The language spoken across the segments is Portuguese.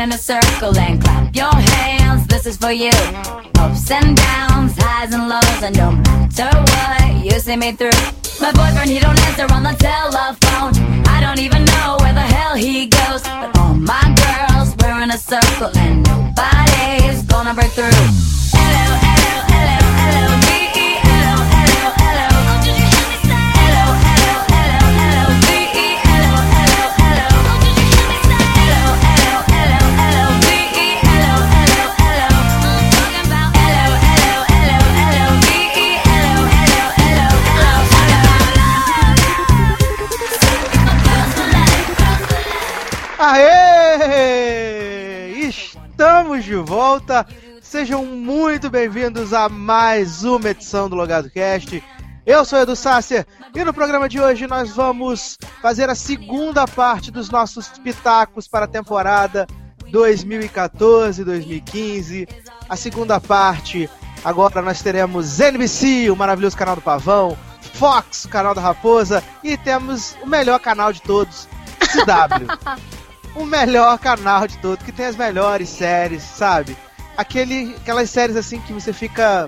in a circle and clap your hands. This is for you. Ups and downs, highs and lows, and no matter what, you see me through. My boyfriend, he don't answer on the telephone. I don't even know where the hell he goes. But all my girls, circle, and nobody's gonna break through. Volta. Sejam muito bem-vindos a mais uma edição do Logado Cast. Eu sou Edu Sasser e no programa de hoje nós vamos fazer a segunda parte dos nossos pitacos para a temporada 2014-2015. A segunda parte, agora nós teremos NBC, o maravilhoso canal do Pavão, Fox, o canal da Raposa e temos o melhor canal de todos, CW. o melhor canal de todo, que tem as melhores séries, sabe? Aquele, aquelas séries assim que você fica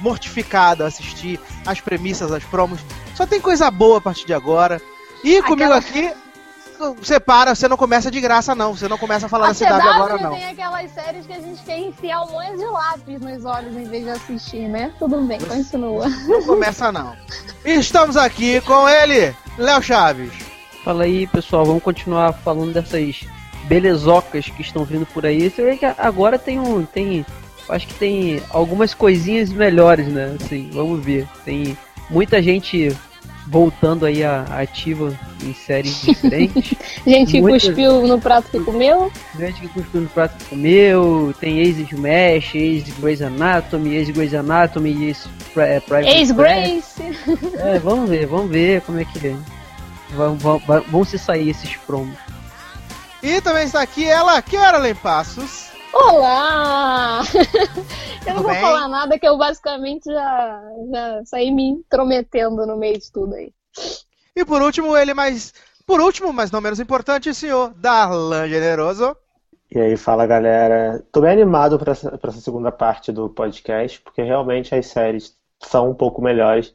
mortificado a assistir, as premissas, as promos. Só tem coisa boa a partir de agora. E comigo aqui, você para, você não começa de graça, não. Você não começa a falar a da CW, agora, não. tem aquelas séries que a gente quer enfiar um monte de lápis nos olhos em vez de assistir, né? Tudo bem, continua. Não começa, não. E estamos aqui com ele, Léo Chaves. Fala aí, pessoal, vamos continuar falando dessas belezocas que estão vindo por aí. Você vê que agora tem um. Tem. Acho que tem algumas coisinhas melhores, né? Assim, vamos ver. Tem muita gente voltando aí a, ativa em séries diferentes. gente que Muita... cuspiu no prato que comeu. Gente que cuspiu no prato que comeu. Tem ex-Smash, ex-Grey's Anatomy, ex-Grey's Anatomy, ex-Private Ex-Grace. É, vamos ver, vamos ver como é que é. Vão, vão, vão se sair esses promos. E também está aqui ela, Carolyn Passos. Olá! eu não vou bem? falar nada que eu basicamente já, já saí me intrometendo no meio de tudo aí. E por último, ele mais. Por último, mas não menos importante, o senhor Darlan Generoso. E aí, fala galera. Tô bem animado para essa, essa segunda parte do podcast, porque realmente as séries são um pouco melhores.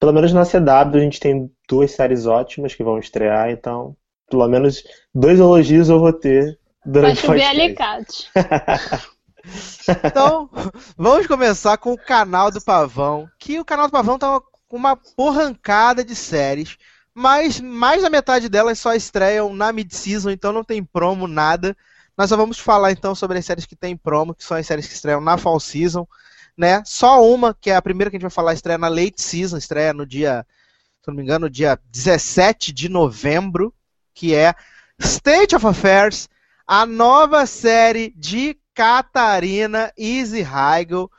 Pelo menos na CW a gente tem duas séries ótimas que vão estrear, então pelo menos dois elogios eu vou ter durante Vai chover alicate. então, vamos começar com o canal do Pavão, que o canal do Pavão tá com uma porrancada de séries, mas mais da metade delas só estreiam na mid-season, então não tem promo, nada. Nós só vamos falar então sobre as séries que tem promo, que são as séries que estreiam na fall season, né? Só uma, que é a primeira que a gente vai falar, estreia na late season, estreia no dia se não me engano, dia 17 de novembro, que é State of Affairs, a nova série de Catarina Easy Heigl,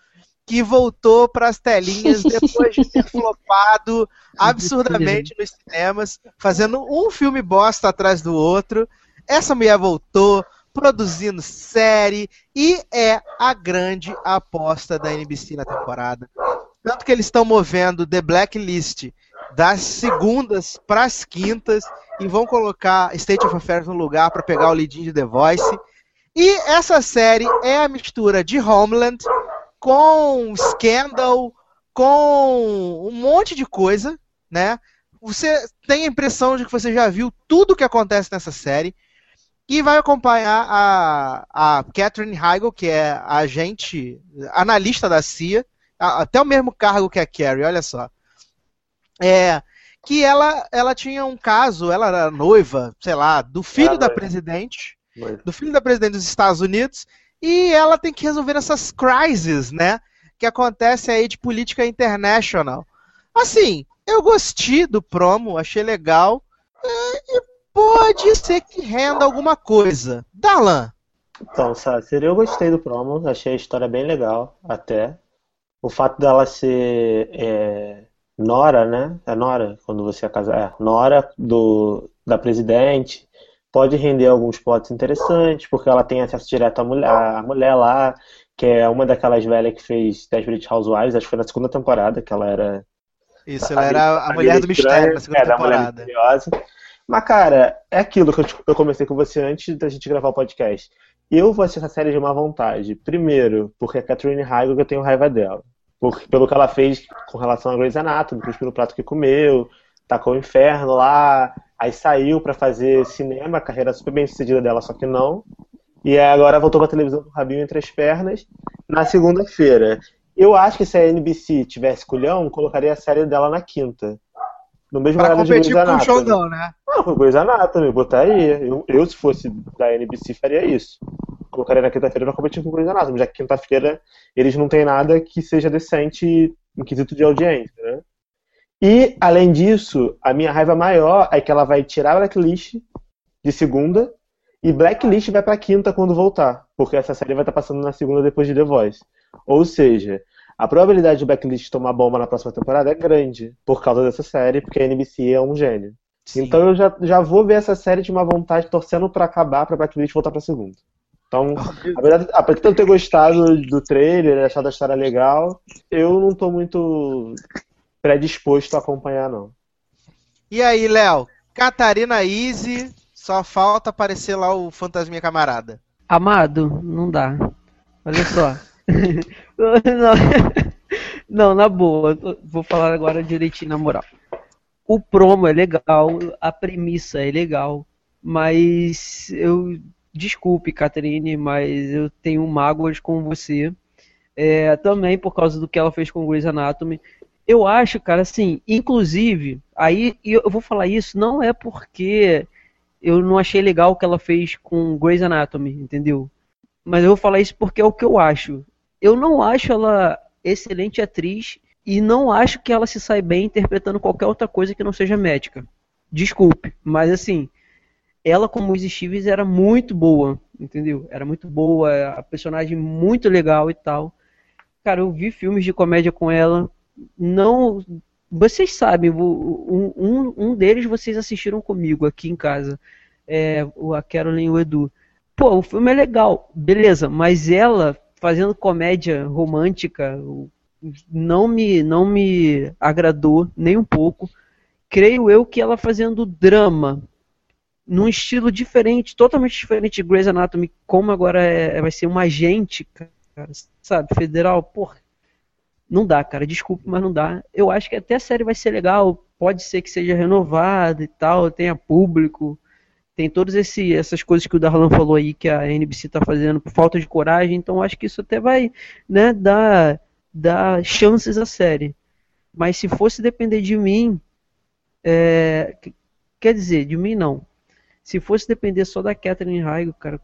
que voltou para as telinhas depois de ter flopado absurdamente nos cinemas, fazendo um filme bosta atrás do outro. Essa mulher voltou produzindo série e é a grande aposta da NBC na temporada. Tanto que eles estão movendo The Blacklist das segundas para as quintas e vão colocar State of Affairs no lugar para pegar o leadinho de The Voice. E essa série é a mistura de Homeland com Scandal, com um monte de coisa, né? Você tem a impressão de que você já viu tudo o que acontece nessa série e vai acompanhar a, a Catherine Heigl, que é a agente, analista da CIA, até o mesmo cargo que a Carrie, olha só. É, que ela, ela tinha um caso, ela era noiva, sei lá, do filho da noiva. presidente, noiva. do filho da presidente dos Estados Unidos, e ela tem que resolver essas crises, né, que acontecem aí de política internacional. Assim, eu gostei do promo, achei legal, é, e pode ser que renda alguma coisa. Dalan. Então, Sácer, eu gostei do promo, achei a história bem legal, até. O fato dela ser é, nora, né? É nora quando você é casado. É, nora do, da presidente. Pode render alguns plots interessantes, porque ela tem acesso direto à mulher, à mulher lá. que é uma daquelas velhas que fez Desperate Housewives, acho que foi na segunda temporada, que ela era. Isso, ela era a, a mulher do mistério na segunda é, temporada. Mas, cara, é aquilo que eu, eu comecei com você antes da gente gravar o podcast. Eu vou assistir essa série de má vontade. Primeiro, porque a Catherine Heigl eu tenho raiva dela. Por, pelo que ela fez com relação a Grey's Anatomy, cuspiu no prato que comeu, tacou o inferno lá, aí saiu para fazer cinema, a carreira super bem sucedida dela, só que não. E agora voltou pra televisão com o rabinho entre as pernas na segunda-feira. Eu acho que se a NBC tivesse culhão, colocaria a série dela na quinta. No mesmo pra competir com o Showdown, né? Não, com Grey's Anatomy, botaria. Eu, eu, se fosse da NBC, faria isso. Colocaria na quinta-feira pra competir com o Grey's Anatomy, já que quinta-feira eles não têm nada que seja decente em quesito de audiência, né? E, além disso, a minha raiva maior é que ela vai tirar a Blacklist de segunda e Blacklist vai pra quinta quando voltar, porque essa série vai estar passando na segunda depois de The Voice. Ou seja, a probabilidade de Blacklist tomar bomba na próxima temporada é grande por causa dessa série, porque a NBC é um gênio. Sim. Então eu já, já vou ver essa série de uma vontade, torcendo para acabar, pra Blacklist voltar pra segunda. Então, a verdade, apesar de eu ter gostado do trailer, achado a história legal, eu não tô muito predisposto a acompanhar, não. E aí, Léo? Catarina Easy, só falta aparecer lá o Fantasminha Camarada. Amado, não dá. Olha só. não, não, na boa, vou falar agora direitinho na moral. O promo é legal, a premissa é legal, mas eu. Desculpe, Catherine, mas eu tenho mágoas com você. É, também por causa do que ela fez com Grey's Anatomy. Eu acho, cara, assim, inclusive, aí eu vou falar isso não é porque eu não achei legal o que ela fez com Grey's Anatomy, entendeu? Mas eu vou falar isso porque é o que eu acho. Eu não acho ela excelente atriz e não acho que ela se sai bem interpretando qualquer outra coisa que não seja médica. Desculpe, mas assim, ela como Lucy Stevens era muito boa, entendeu? Era muito boa, a personagem muito legal e tal. Cara, eu vi filmes de comédia com ela, não. Vocês sabem, um, um, um deles vocês assistiram comigo aqui em casa. É, a Carolyn e o Edu. Pô, o filme é legal, beleza, mas ela fazendo comédia romântica não me, não me agradou nem um pouco. Creio eu que ela fazendo drama num estilo diferente, totalmente diferente de Grey's Anatomy, como agora é, vai ser uma agente, cara, sabe, federal, porra, não dá, cara, desculpe, mas não dá. Eu acho que até a série vai ser legal, pode ser que seja renovada e tal, tenha público, tem todas essas coisas que o Darlan falou aí que a NBC está fazendo por falta de coragem, então acho que isso até vai né, dar, dar chances à série. Mas se fosse depender de mim, é, quer dizer, de mim não. Se fosse depender só da Catherine Heigl, cara,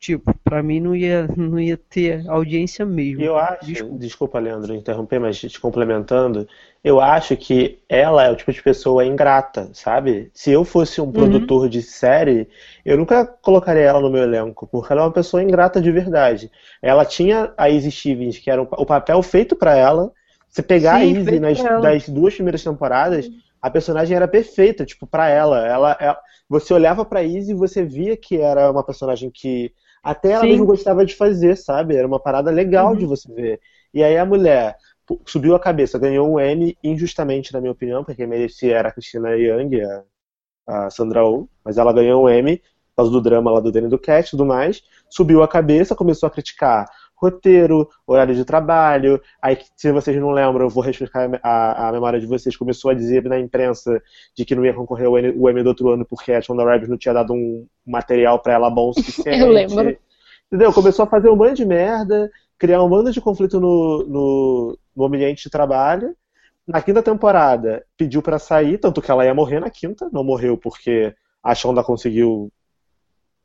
tipo, pra mim não ia, não ia ter audiência mesmo. Eu acho, desculpa, desculpa Leandro, interromper, mas te complementando, eu acho que ela é o tipo de pessoa ingrata, sabe? Se eu fosse um uhum. produtor de série, eu nunca colocaria ela no meu elenco, porque ela é uma pessoa ingrata de verdade. Ela tinha a Izzy Stevens, que era o papel feito para ela. Você pegar Sim, a Izzy nas das duas primeiras temporadas, a personagem era perfeita, tipo, para ela. Ela, ela. Você olhava pra Izzy e você via que era uma personagem que até ela Sim. mesmo gostava de fazer, sabe? Era uma parada legal uhum. de você ver. E aí a mulher subiu a cabeça, ganhou um M injustamente, na minha opinião, porque merecia era a Christina Young, a, a Sandra Oh, mas ela ganhou um M por causa do drama lá do Danny do Cat e tudo mais. Subiu a cabeça, começou a criticar roteiro, horário de trabalho. Aí, se vocês não lembram, eu vou refrescar a, a, memória de vocês. Começou a dizer na imprensa de que não ia concorrer o M, o M do outro ano porque a Shonda Rhimes não tinha dado um material para ela bom o suficiente. eu lembro. Entendeu? Começou a fazer um monte de merda, criar um bando de conflito no, no, no ambiente de trabalho. Na quinta temporada, pediu para sair, tanto que ela ia morrer na quinta, não morreu porque a Shonda conseguiu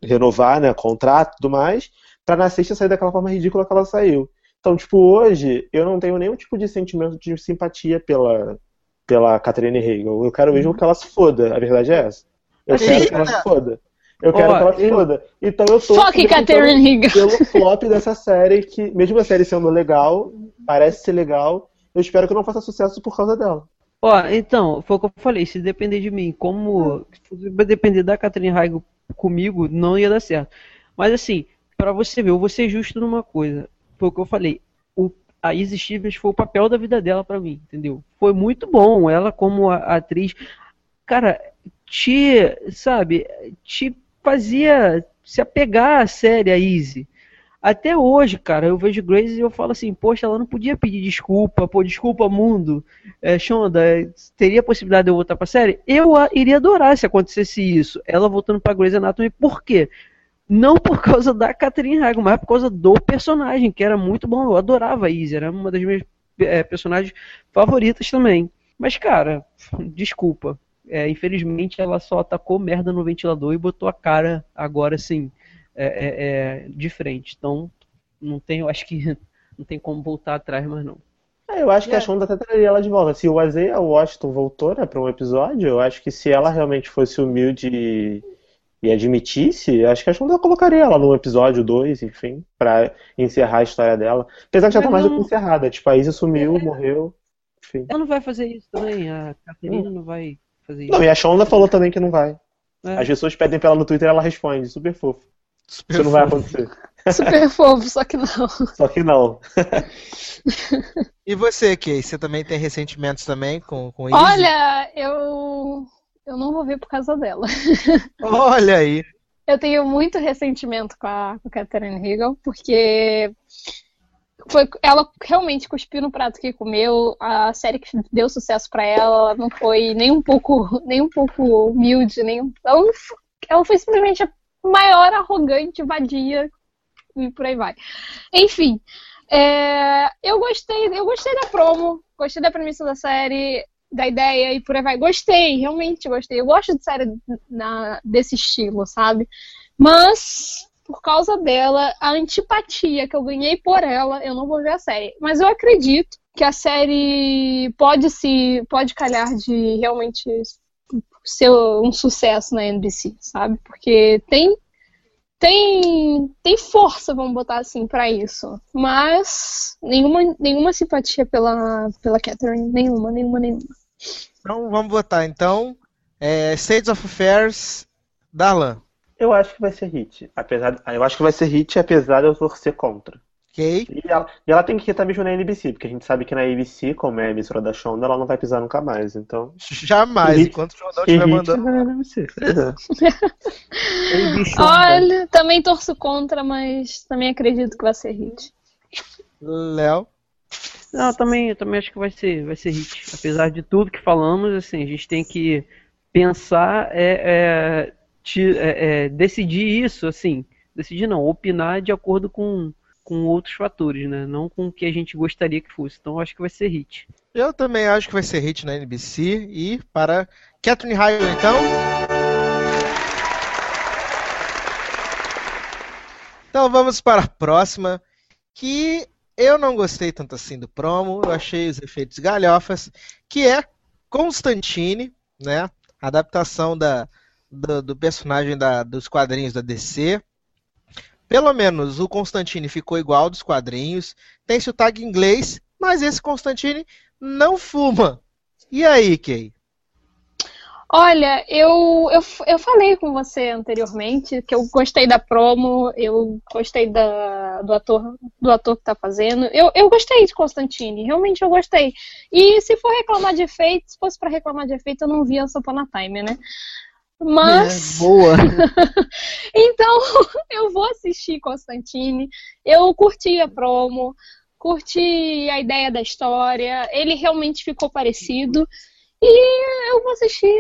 renovar, né, contrato e tudo mais pra na sexta sair daquela forma ridícula que ela saiu. Então, tipo, hoje eu não tenho nenhum tipo de sentimento de simpatia pela, pela Catherine Hegel. Eu quero mesmo que ela se foda, a verdade é essa. Eu quero que ela se foda. Eu quero oh, que ela se foda. Então eu tô Fuck Catherine Hegel. pelo flop dessa série, que, mesmo a série sendo legal, parece ser legal, eu espero que não faça sucesso por causa dela. Ó, então, foi o que eu falei, se depender de mim, como se depender da Catherine Hegel comigo, não ia dar certo. Mas assim, para você ver, eu vou ser justo numa coisa. foi o que eu falei. O, a Izzy Stevens foi o papel da vida dela para mim, entendeu? Foi muito bom. Ela, como a, a atriz, cara, te, sabe, te fazia se apegar à série, a Izzy. Até hoje, cara, eu vejo Grace e eu falo assim, poxa, ela não podia pedir desculpa, pô, desculpa, mundo. É, Shonda, teria a possibilidade de eu voltar pra série? Eu iria adorar se acontecesse isso. Ela voltando pra Grey's Anatomy, por quê? Não por causa da Catherine Hagen, mas por causa do personagem, que era muito bom. Eu adorava a Izzy, era uma das minhas é, personagens favoritas também. Mas, cara, desculpa. É, infelizmente ela só atacou merda no ventilador e botou a cara agora assim é, é, é, de frente. Então, não tem, eu acho que não tem como voltar atrás mais não. É, eu acho que a Shonda até traria ela de volta. Se o Isaiah Washington voltou né, para um episódio, eu acho que se ela realmente fosse humilde e, e admitisse, acho que a Shonda colocaria ela num episódio 2, enfim, para encerrar a história dela. Apesar que já tá mais do que encerrada. Tipo, a Izzy sumiu, morreu, enfim. Ela não vai fazer isso também, a Caterina hum. não vai fazer isso. Não, e a Shonda falou também que não vai. É. As pessoas pedem pra ela no Twitter e ela responde, super fofo. Super Isso não vai acontecer. Super fofo, só que não. Só que não. e você, Kay? Você também tem ressentimentos também com, com isso? Olha, eu. Eu não vou ver por causa dela. Olha aí. Eu tenho muito ressentimento com a, com a Catherine Hegel, porque foi, ela realmente cuspiu no prato que comeu. A série que deu sucesso para ela não foi nem um pouco, nem um pouco humilde, nem ela, não, ela foi simplesmente a maior arrogante, vadia e por aí vai. Enfim, é, eu gostei, eu gostei da promo, gostei da premissa da série, da ideia e por aí vai. Gostei, realmente gostei. Eu gosto de série na, desse estilo, sabe? Mas por causa dela, a antipatia que eu ganhei por ela, eu não vou ver a série. Mas eu acredito que a série pode se pode calhar de realmente ser um sucesso na NBC, sabe? Porque tem tem tem força, vamos botar assim, para isso. Mas nenhuma nenhuma simpatia pela pela Catherine, nenhuma, nenhuma, nenhuma. Então vamos botar então é, States of Affairs Darlan. Eu acho que vai ser hit. Apesar, eu acho que vai ser hit apesar de eu torcer contra. Okay. E, ela, e ela tem que estar mesmo na NBC, porque a gente sabe que na ABC, como é a emissora da Shonda, ela não vai pisar nunca mais, então... Jamais, hit, enquanto o Shonda estiver mandando... Na NBC. Olha, também torço contra, mas também acredito que vai ser hit. Léo? Não, também, eu também acho que vai ser, vai ser hit. Apesar de tudo que falamos, assim, a gente tem que pensar, é, é, te, é, é decidir isso, assim, decidir não, opinar de acordo com com outros fatores, né? Não com o que a gente gostaria que fosse. Então acho que vai ser hit. Eu também acho que vai ser hit na NBC. E para Catherine Heigl, então. Então vamos para a próxima. Que eu não gostei tanto assim do promo. Eu achei os efeitos galhofas. Que é Constantine, né? Adaptação da, do, do personagem da, dos quadrinhos da DC. Pelo menos o Constantine ficou igual dos quadrinhos, tem sotaque inglês, mas esse Constantine não fuma. E aí, Kay? Olha, eu, eu, eu falei com você anteriormente que eu gostei da promo, eu gostei da, do, ator, do ator que tá fazendo. Eu, eu gostei de Constantine, realmente eu gostei. E se for reclamar de efeito, se fosse para reclamar de efeito, eu não via Sopana Time, né? Mas. É, boa! então, eu vou assistir Constantine. Eu curti a promo, curti a ideia da história. Ele realmente ficou parecido. E eu vou assistir.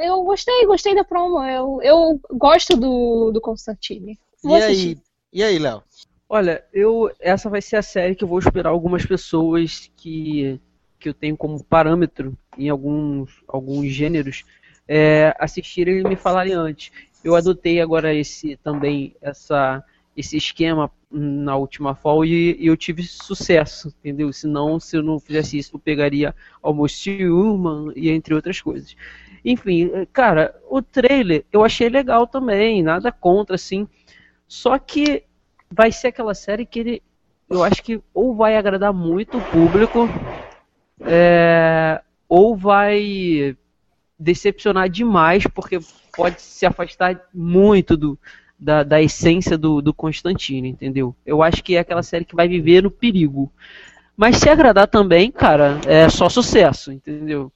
Eu gostei, gostei da promo. Eu, eu gosto do, do Constantine. Vou e assistir. aí, e aí, Léo? Olha, eu essa vai ser a série que eu vou esperar algumas pessoas que, que eu tenho como parâmetro em alguns, alguns gêneros é, assistirem e me falarem antes. Eu adotei agora esse também essa esse esquema na última fall e, e eu tive sucesso, entendeu? Senão, se eu não fizesse isso, eu pegaria Almost Human e entre outras coisas. Enfim, cara, o trailer eu achei legal também, nada contra, assim. Só que vai ser aquela série que ele, eu acho que ou vai agradar muito o público, é, ou vai decepcionar demais, porque pode se afastar muito do, da, da essência do, do Constantino, entendeu? Eu acho que é aquela série que vai viver no perigo. Mas se agradar também, cara, é só sucesso, entendeu?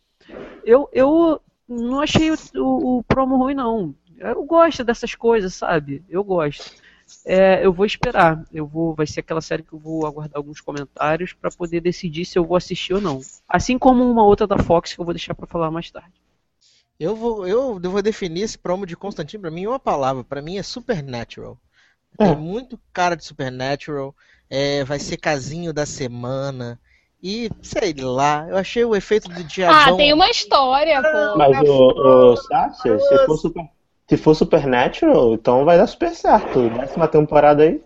Eu, eu não achei o, o, o promo ruim, não. Eu gosto dessas coisas, sabe? Eu gosto. É, eu vou esperar. Eu vou, vai ser aquela série que eu vou aguardar alguns comentários para poder decidir se eu vou assistir ou não. Assim como uma outra da Fox que eu vou deixar para falar mais tarde. Eu vou, eu, vou definir esse promo de Constantino pra mim em uma palavra. Pra mim é Supernatural. Tem É. muito cara de Supernatural. É, vai ser casinho da semana. E sei lá, eu achei o efeito do diabão. Ah, tem uma história, pô. Mas o, o Sasha, se for, super, se for Supernatural, então vai dar super certo. Décima temporada aí.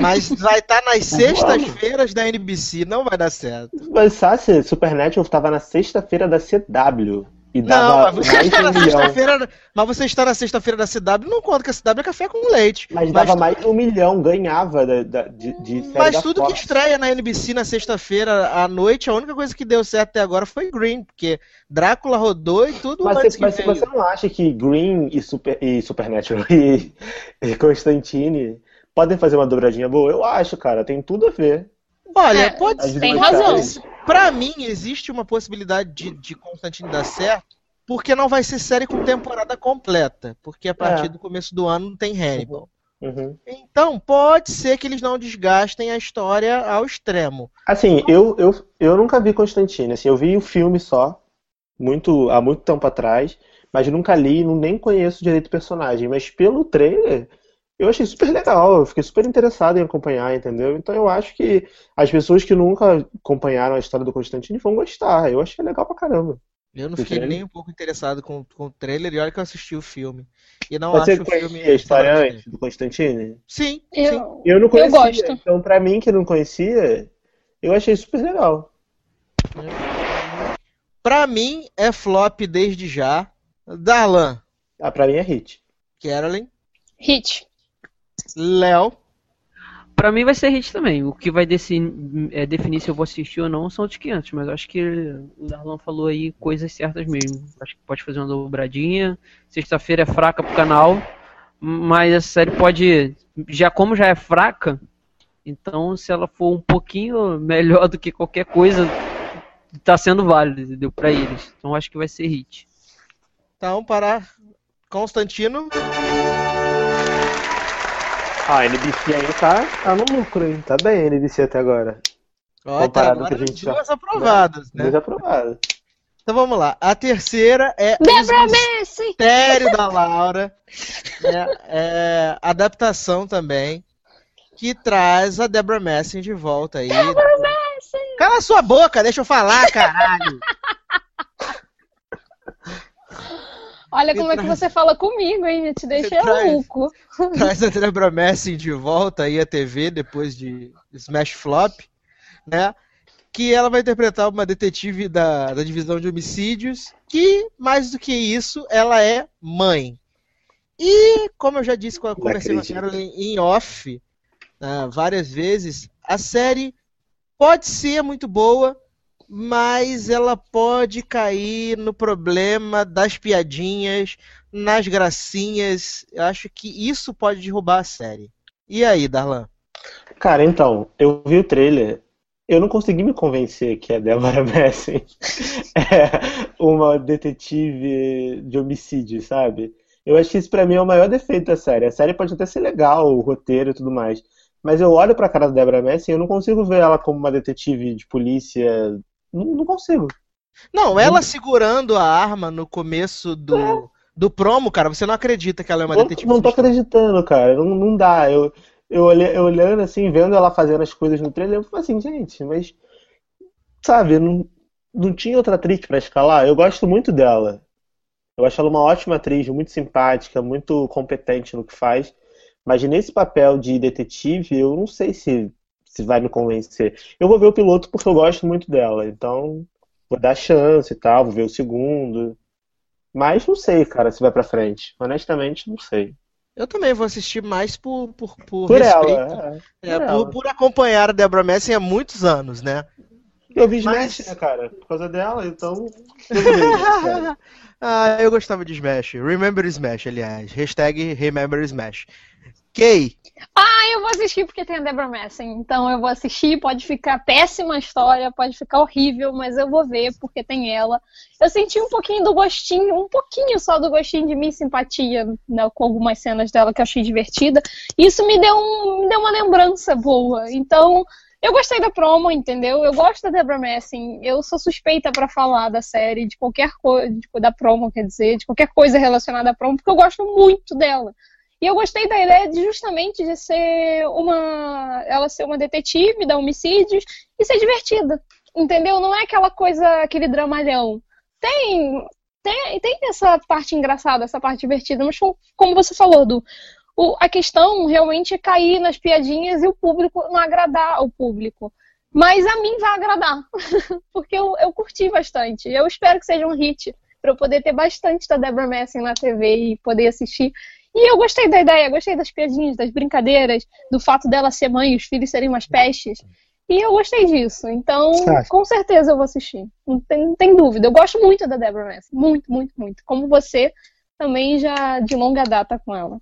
Mas vai estar nas sextas-feiras da NBC, não vai dar certo. Mas Sasha, Supernatural tava na sexta-feira da CW. E Não, dava mas você, está um na sexta-feira, mas você está na sexta-feira da CW, não conta que a CW é café com leite. Mas dava mais de um milhão, ganhava da, da- de, de série Mas da tudo que Fox. estreia na NBC na sexta-feira à noite, a única coisa que deu certo até agora foi Green, porque Drácula rodou e tudo Mas, antes você, que mas veio. você não acha que Green e, Super, e Supernatural e, e Constantine podem fazer uma dobradinha boa? Eu acho, cara, tem tudo a ver. Olha, É, pode tem razão. Pra mim, existe uma possibilidade de, de Constantine dar certo, porque não vai ser série com temporada completa, porque a partir É. do começo do ano não tem Hannibal. Uhum. Então, pode ser que eles não desgastem a história ao extremo. Assim, eu, eu, eu nunca vi Constantine, assim, eu vi o filme só, muito, há muito tempo atrás, mas nunca li, não, nem conheço direito o personagem, mas pelo trailer eu achei super legal, eu fiquei super interessado em acompanhar, entendeu? Então eu acho que as pessoas que nunca acompanharam a história do Constantine vão gostar, eu achei legal pra caramba. Eu não fiquei nem um pouco interessado com, com o trailer, e olha que eu assisti o filme. E não Você acho o filme. a história antes do Constantine? Sim, sim. Eu, Eu não conhecia, gosto. então pra mim que não conhecia, eu achei super legal. Pra mim, é flop desde já. Darlan, Ah, pra mim é hit. Carolyn, hit. Léo. Pra mim vai ser hit também. O que vai definir, é, definir se eu vou assistir ou não são os 500, mas eu acho que o Darlan falou aí coisas certas mesmo. Acho que pode fazer uma dobradinha. Sexta-feira é fraca pro canal, mas a série pode, já como já é fraca, então se ela for um pouquinho melhor do que qualquer coisa, tá sendo válido, entendeu? Pra eles. Então acho que vai ser hit. Então, para Constantino. Ah, a NBC aí tá, tá no lucro, hein? Tá bem a NBC até agora. Ó, Comparado agora com a gente já- duas aprovadas, né? Desaprovado. Então vamos lá. A terceira é Debra Messi! Mistério da Laura. né? É, adaptação também. Que traz a Deborah Messing de volta aí. Cala sua boca, deixa eu falar, caralho. Olha como é que você fala comigo, hein? Te deixa Traz. louco. traz a Deborah Messing de volta aí à TV depois de Smash Flop, né? Que ela vai interpretar uma detetive da, da divisão de homicídios, que, mais do que isso, ela é mãe. E, como eu já disse, quando eu conversei com a. Carolyn em off né, várias vezes, a série pode ser muito boa, mas ela pode cair no problema das piadinhas, nas gracinhas. Eu acho que isso pode derrubar a série. E aí, Darlan? Cara, então, eu vi o trailer, eu não consegui me convencer que a Deborah Messing é uma detetive de homicídio, sabe? Eu acho que isso pra mim é o maior defeito da série. A série pode até ser legal, o roteiro e tudo mais, mas eu olho pra cara da Deborah Messing e eu não consigo ver ela como uma detetive de polícia. Não, não consigo. Não, ela segurando a arma no começo do, do promo, cara, você não acredita que ela é uma Não, detetive não tô fiscal. acreditando, cara. Não, não dá. Eu, eu, olhando assim, vendo ela fazendo as coisas no trailer, eu falei assim, gente, mas. Sabe, não, não tinha outra atriz pra escalar? Eu gosto muito dela. Eu acho ela uma ótima atriz, muito simpática, muito competente no que faz. Mas nesse papel de detetive, eu não sei se, se vai me convencer. Eu vou ver o piloto porque eu gosto muito dela. Então, vou dar chance e tal, vou ver o segundo. Mas não sei, cara, se vai pra frente. Honestamente, não sei. Eu também vou assistir mais por, por, por, Por respeito. ela, é. É, por por, ela. por acompanhar a Deborah Messing há muitos anos, né? Eu vi Mas- Smash, né, cara? Por causa dela, então. ah, eu gostava de Smash. Remember Smash, aliás. Hashtag Remember Smash. Kay, Ah, eu vou assistir porque tem a Deborah Messing. Então eu vou assistir, pode ficar péssima a história, pode ficar horrível, mas eu vou ver porque tem ela. Eu senti um pouquinho do gostinho, um pouquinho só do gostinho de minha simpatia né, com algumas cenas dela que eu achei divertida. Isso me deu, um, me deu uma lembrança boa. Então, eu gostei da promo, entendeu? Eu gosto da Deborah Messing. Eu sou suspeita pra falar da série, de qualquer coisa, da promo, quer dizer, de qualquer coisa relacionada à promo, porque eu gosto muito dela. E eu gostei da ideia de justamente de ser uma. ela ser uma detetive, dar homicídios e ser divertida. Entendeu? Não é aquela coisa, aquele dramalhão. Tem. Tem, tem essa parte engraçada, essa parte divertida, mas como você falou, do, o, a questão realmente é cair nas piadinhas e o público não agradar o público. Mas a mim vai agradar, porque eu, eu curti bastante. Eu espero que seja um hit para eu poder ter bastante da Deborah Messing na TV e poder assistir. E eu gostei da ideia, gostei das piadinhas, das brincadeiras, do fato dela ser mãe e os filhos serem umas pestes. E eu gostei disso. Então, com certeza eu vou assistir. Não tem, não tem dúvida. Eu gosto muito da Deborah Messing. Muito, muito, muito. Como você, também já de longa data com ela.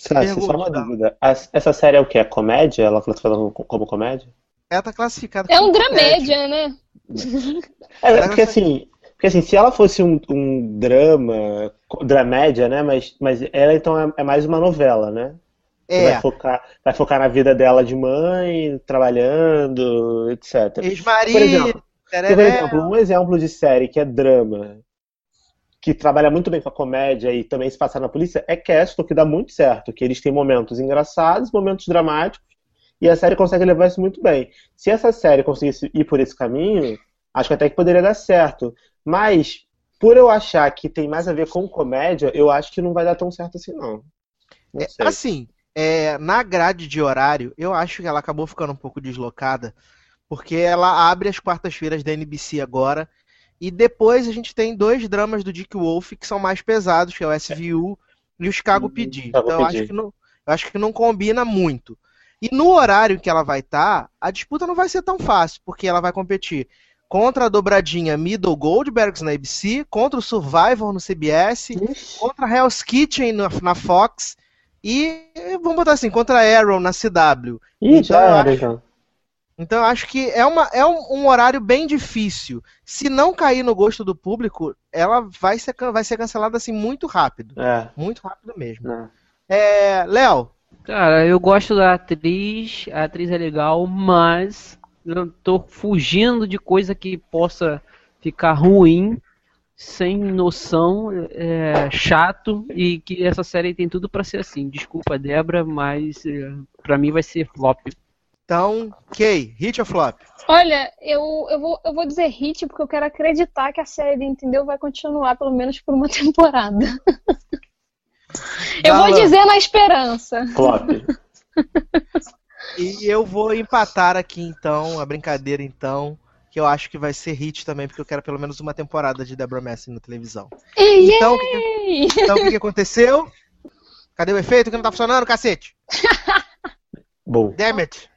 Sassi, só uma dúvida. Essa série é o quê? É comédia? Ela foi falando como comédia? ela tá classificada É como um comédia. dramédia, né? É, porque assim, porque assim, se ela fosse um, um drama, dramédia, né? Mas, mas ela então é, é mais uma novela, né? É, Vai focar, vai focar na vida dela de mãe, trabalhando, etc. Por ex-marido, exemplo, Porque, por tereré. exemplo, um exemplo de série que é drama, que trabalha muito bem com a comédia e também se passa na polícia, é Castle, que dá muito certo, que eles têm momentos engraçados, momentos dramáticos, e a série consegue levar isso muito bem. Se essa série conseguisse ir por esse caminho, acho que até que poderia dar certo. Mas, por eu achar que tem mais a ver com comédia, eu acho que não vai dar tão certo assim, não. Não É, assim, é, na grade de horário, eu acho que ela acabou ficando um pouco deslocada, porque ela abre as quartas-feiras da NBC agora, e depois a gente tem dois dramas do Dick Wolf que são mais pesados, que é o SVU e o Chicago Uhum, PD. Então eu acho, que não, eu acho que não combina muito. E no horário que ela vai estar, a disputa não vai ser tão fácil, porque ela vai competir contra a dobradinha Middle Goldbergs na ABC, contra o Survivor no CBS, contra a Hell's Kitchen na, na Fox e vamos botar assim, contra a Arrow na CW. Ih, Então, já eu era, acho- então. Então eu acho que é, uma, é um, um horário bem difícil. Se não cair no gosto do público, ela vai ser, vai ser cancelada assim muito rápido. É, Muito rápido mesmo. né. É, Léo, Cara, eu gosto da atriz, a atriz é legal, mas tô fugindo de coisa que possa ficar ruim, sem noção, é, chato e que essa série tem tudo pra ser assim. Desculpa, Débora, mas é, pra mim vai ser flop. então, Kay, hit ou flop? Olha, eu, eu, vou, eu vou dizer hit porque eu quero acreditar que a série, entendeu, vai continuar pelo menos por uma temporada. Eu vou dizer na esperança. Flop. E eu vou empatar aqui então, a brincadeira então, que eu acho que vai ser hit também, porque eu quero pelo menos uma temporada de Deborah Messing na televisão. Ei, Então, o que então o que, que aconteceu? Cadê o efeito que não tá funcionando, cacete? Bom. Damn it!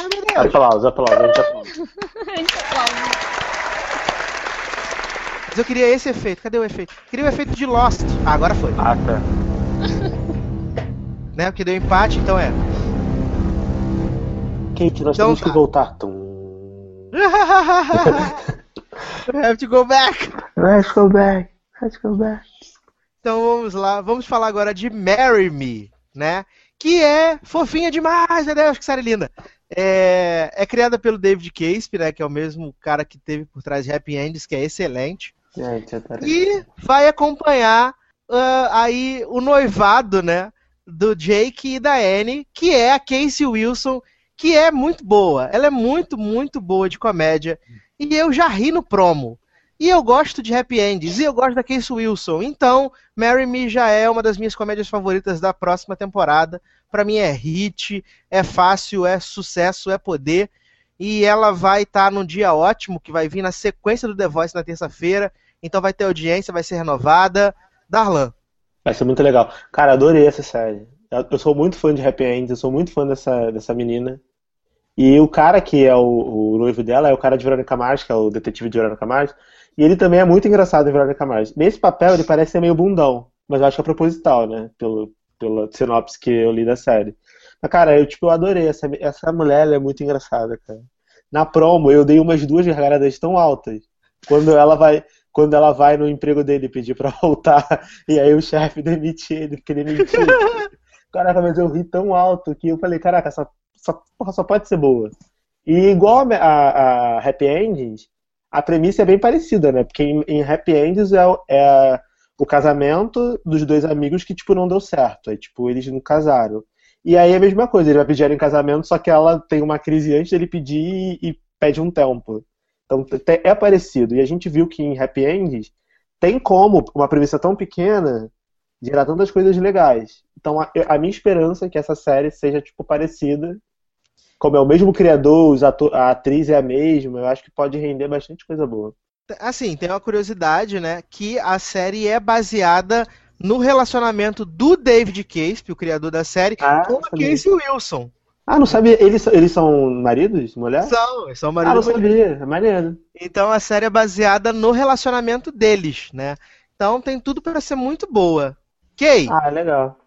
Ai, meu Deus! Aplausos, aplausos, a gente aplaude. Gente, aplausos. Mas eu queria esse efeito. Cadê o efeito? Queria o efeito de Lost. Ah, agora foi. Ah, tá. Né? Porque deu empate, então é. Kate, nós Então temos tá. que voltar. Tum. I have to go back. Let's go back. Let's go back. Então vamos lá, vamos falar agora de Marry Me, né? Que é fofinha demais, meu Deus, que série linda. É, é criada pelo David Caspe, né? Que é o mesmo cara que teve por trás de Happy Endings, que é excelente. Gente. E vai acompanhar ah, aí o noivado, né? Do Jake e da Annie, que é a Casey Wilson, que é muito boa. Ela é muito, muito boa de comédia. E eu já ri no promo. E eu gosto de Happy Endings. E eu gosto da Casey Wilson. Então, Marry Me já é uma das minhas comédias favoritas da próxima temporada. Pra mim é hit, é fácil, é sucesso, é poder. E ela vai estar num dia ótimo, que vai vir na sequência do The Voice na terça-feira. Então vai ter audiência, vai ser renovada. Darlan. Vai ser muito legal. Cara, adorei essa série. Eu sou muito fã de Happy End, eu sou muito fã dessa, dessa menina. E o cara que é o, o noivo dela é o cara de Verônica Mars, que é o detetive de Verônica Mars. E ele também é muito engraçado em Verônica Mars. Nesse papel ele parece ser meio bundão. mas eu acho que é proposital, né? Pelo, pela sinopse que eu li da série. Mas, cara, eu, tipo, eu adorei. Essa, essa mulher ela é muito engraçada, cara. Na promo, eu dei umas duas gargalhadas tão altas. Quando ela vai, quando ela vai no emprego dele pedir pra voltar, e aí o chefe demite ele, porque ele mentiu. Caraca, mas eu ri tão alto que eu falei, caraca, essa, essa porra só pode ser boa. E igual a, a, a Happy Endings, a premissa é bem parecida, né? Porque em, em Happy Endings é, é, o casamento dos dois amigos que, tipo, não deu certo. Aí, tipo, eles não casaram. E aí é a mesma coisa, ele vai pedir ela em casamento, só que ela tem uma crise antes dele pedir e, e pede um tempo. Então é parecido. E a gente viu que em Happy Endings tem como uma premissa tão pequena gerar tantas coisas legais. Então a, a minha esperança é que essa série seja, tipo, parecida como é o mesmo criador, a atriz é a mesma, eu acho que pode render bastante coisa boa. Assim, tem uma curiosidade, né? Que a série é baseada no relacionamento do David Caspe, o criador da série, ah, com a Casey Wilson. Ah, não sabia? Eles, eles são maridos, mulher? São, são maridos. Ah, não sabia, é maneiro. Então a série é baseada no relacionamento deles, né? Então tem tudo para ser muito boa. Kay? Ah, legal.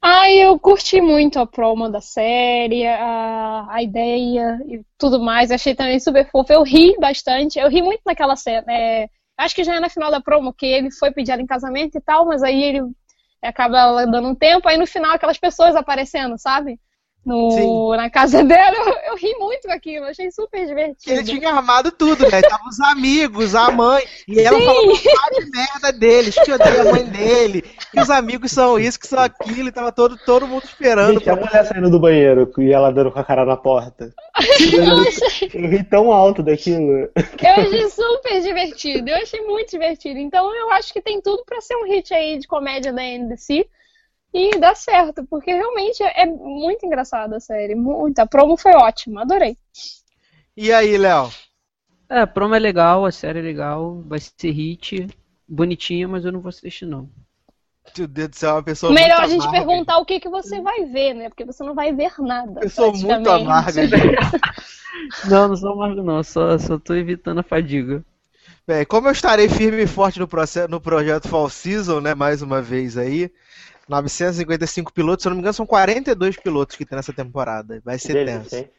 Ah, eu curti muito a promo da série, a, a ideia e tudo mais. Achei também super fofo. Eu ri bastante. Eu ri muito naquela cena. É, acho que já é na final da promo que ele foi pedir ela em casamento e tal, mas aí ele acaba dando um tempo. Aí no final aquelas pessoas aparecendo, sabe? No, na casa dela, eu, eu, ri muito com aquilo, achei super divertido. Ele tinha armado tudo, né? Tava os amigos, a mãe, e ela Sim. falou de merda deles, que odeia a mãe dele, que os amigos são isso, que são aquilo, e tava todo, todo mundo esperando. Gente, pra... a mulher saindo do banheiro e ela dando com a cara na porta. eu, eu ri tão alto daquilo. Eu achei super divertido, eu achei muito divertido. Então eu acho que tem tudo para ser um hit aí de comédia da NBC. E dá certo, porque realmente é muito engraçada a série. Muito. A promo foi ótima, adorei. E aí, Léo? É, a promo é legal, a série é legal, vai ser hit, bonitinha, mas eu não vou assistir não. Meu Deus do céu, é uma pessoa Melhor a gente amarga. perguntar o que, que você vai ver, né? Porque você não vai ver nada. Eu sou muito amarga. não, não sou amargo não, só, só tô evitando a fadiga. Bem, como eu estarei firme e forte no, processo, no projeto Fall Season, né, mais uma vez aí, 955 pilotos, se eu não me engano, são 42 pilotos que tem nessa temporada. Vai ser Delícia, tenso. Hein?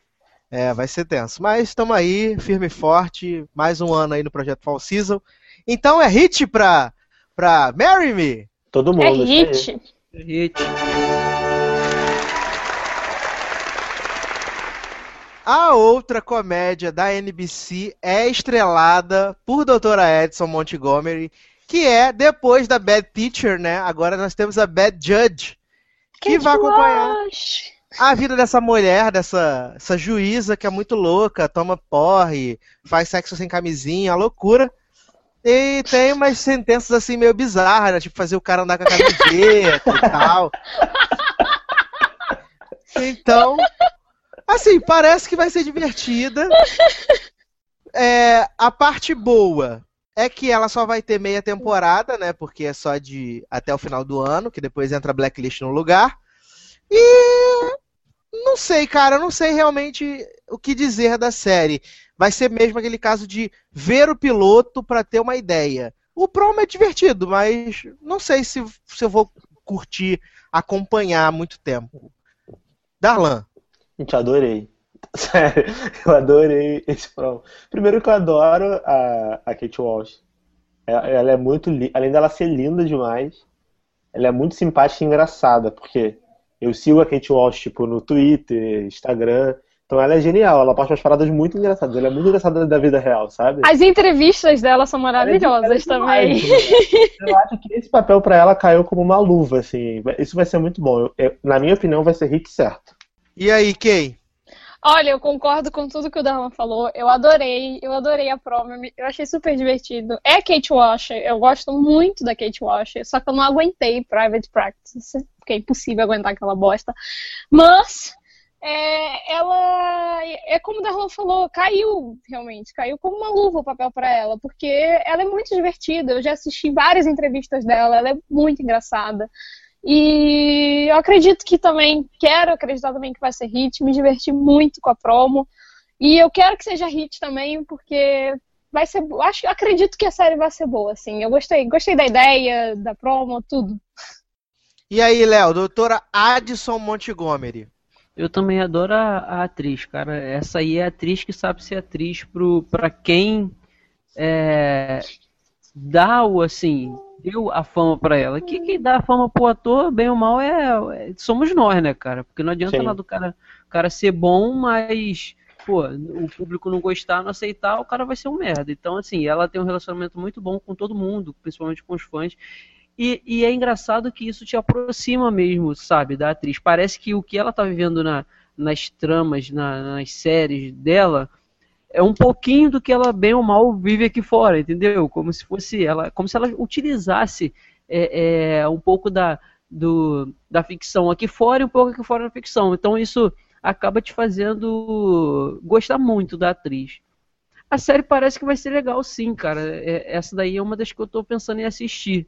É, vai ser tenso. Mas estamos aí, firme e forte, mais um ano aí no projeto Fall Season. Então é hit pra, pra Marry Me? Todo mundo. É hit. É hit. A outra comédia da NBC é estrelada por Doutora Edson Montgomery que é depois da Bad Teacher, né? Agora nós temos a Bad Judge, que, que vai acompanhar a vida dessa mulher, dessa essa juíza que é muito louca, toma porre, faz sexo sem camisinha, loucura. E tem umas sentenças assim meio bizarras, né? Tipo fazer o cara andar com a camiseta e tal. Então, assim, parece que vai ser divertida. É, a parte boa é que ela só vai ter meia temporada, né? Porque é só de até o final do ano, que depois entra Blacklist no lugar. E não sei, cara, não sei realmente o que dizer da série. Vai ser mesmo aquele caso de ver o piloto para ter uma ideia. O promo é divertido, mas não sei se, se eu vou curtir acompanhar muito tempo. Darlan. Gente, adorei. Sério, eu adorei esse promo. Primeiro que eu adoro a, a Kate Walsh. Ela, ela é muito além dela ser linda demais, ela é muito simpática e engraçada, porque eu sigo a Kate Walsh tipo no Twitter, Instagram, então ela é genial, ela posta umas paradas muito engraçadas, ela é muito engraçada da vida real, sabe? As entrevistas dela são maravilhosas é também. Demais, eu acho que esse papel para ela caiu como uma luva, assim. Isso vai ser muito bom. Eu, eu, na minha opinião, vai ser hit certo. E aí, Kay? Olha, eu concordo com tudo que o Darman falou. Eu adorei, eu adorei a promo, eu achei super divertido. É Kate Washer, eu gosto muito da Kate Washer, só que eu não aguentei Private Practice, porque é impossível aguentar aquela bosta. Mas é, ela é como o Darlan falou, caiu realmente, caiu como uma luva o papel para ela, porque ela é muito divertida. Eu já assisti várias entrevistas dela, ela é muito engraçada. E eu acredito que também, quero acreditar também que vai ser hit, me diverti muito com a promo. E eu quero que seja hit também, porque vai ser. Acho, acredito que a série vai ser boa, assim. Eu gostei, gostei da ideia, da promo, tudo. E aí, Léo, doutora Addison Montgomery. Eu também adoro a, a, atriz, cara. Essa aí é a atriz que sabe ser atriz pro, pra quem é, dá o assim, deu a fama para ela. Que quem dá a fama pro ator, bem ou mal, é, é somos nós, né, cara? Porque não adianta Sim. lá do cara, cara ser bom, mas pô, o público não gostar, não aceitar, o cara vai ser um merda. Então, assim, ela tem um relacionamento muito bom com todo mundo, principalmente com os fãs. E, e, é engraçado que isso te aproxima mesmo, sabe, da atriz. Parece que o que ela tá vivendo na, nas tramas, na, nas séries dela, é um pouquinho do que ela bem ou mal vive aqui fora, entendeu? Como se fosse ela, como se ela utilizasse é, é, um pouco da, do, da ficção aqui fora e um pouco aqui fora da ficção. Então isso acaba te fazendo gostar muito da atriz. A série parece que vai ser legal, sim, cara. É, essa daí é uma das que eu tô pensando em assistir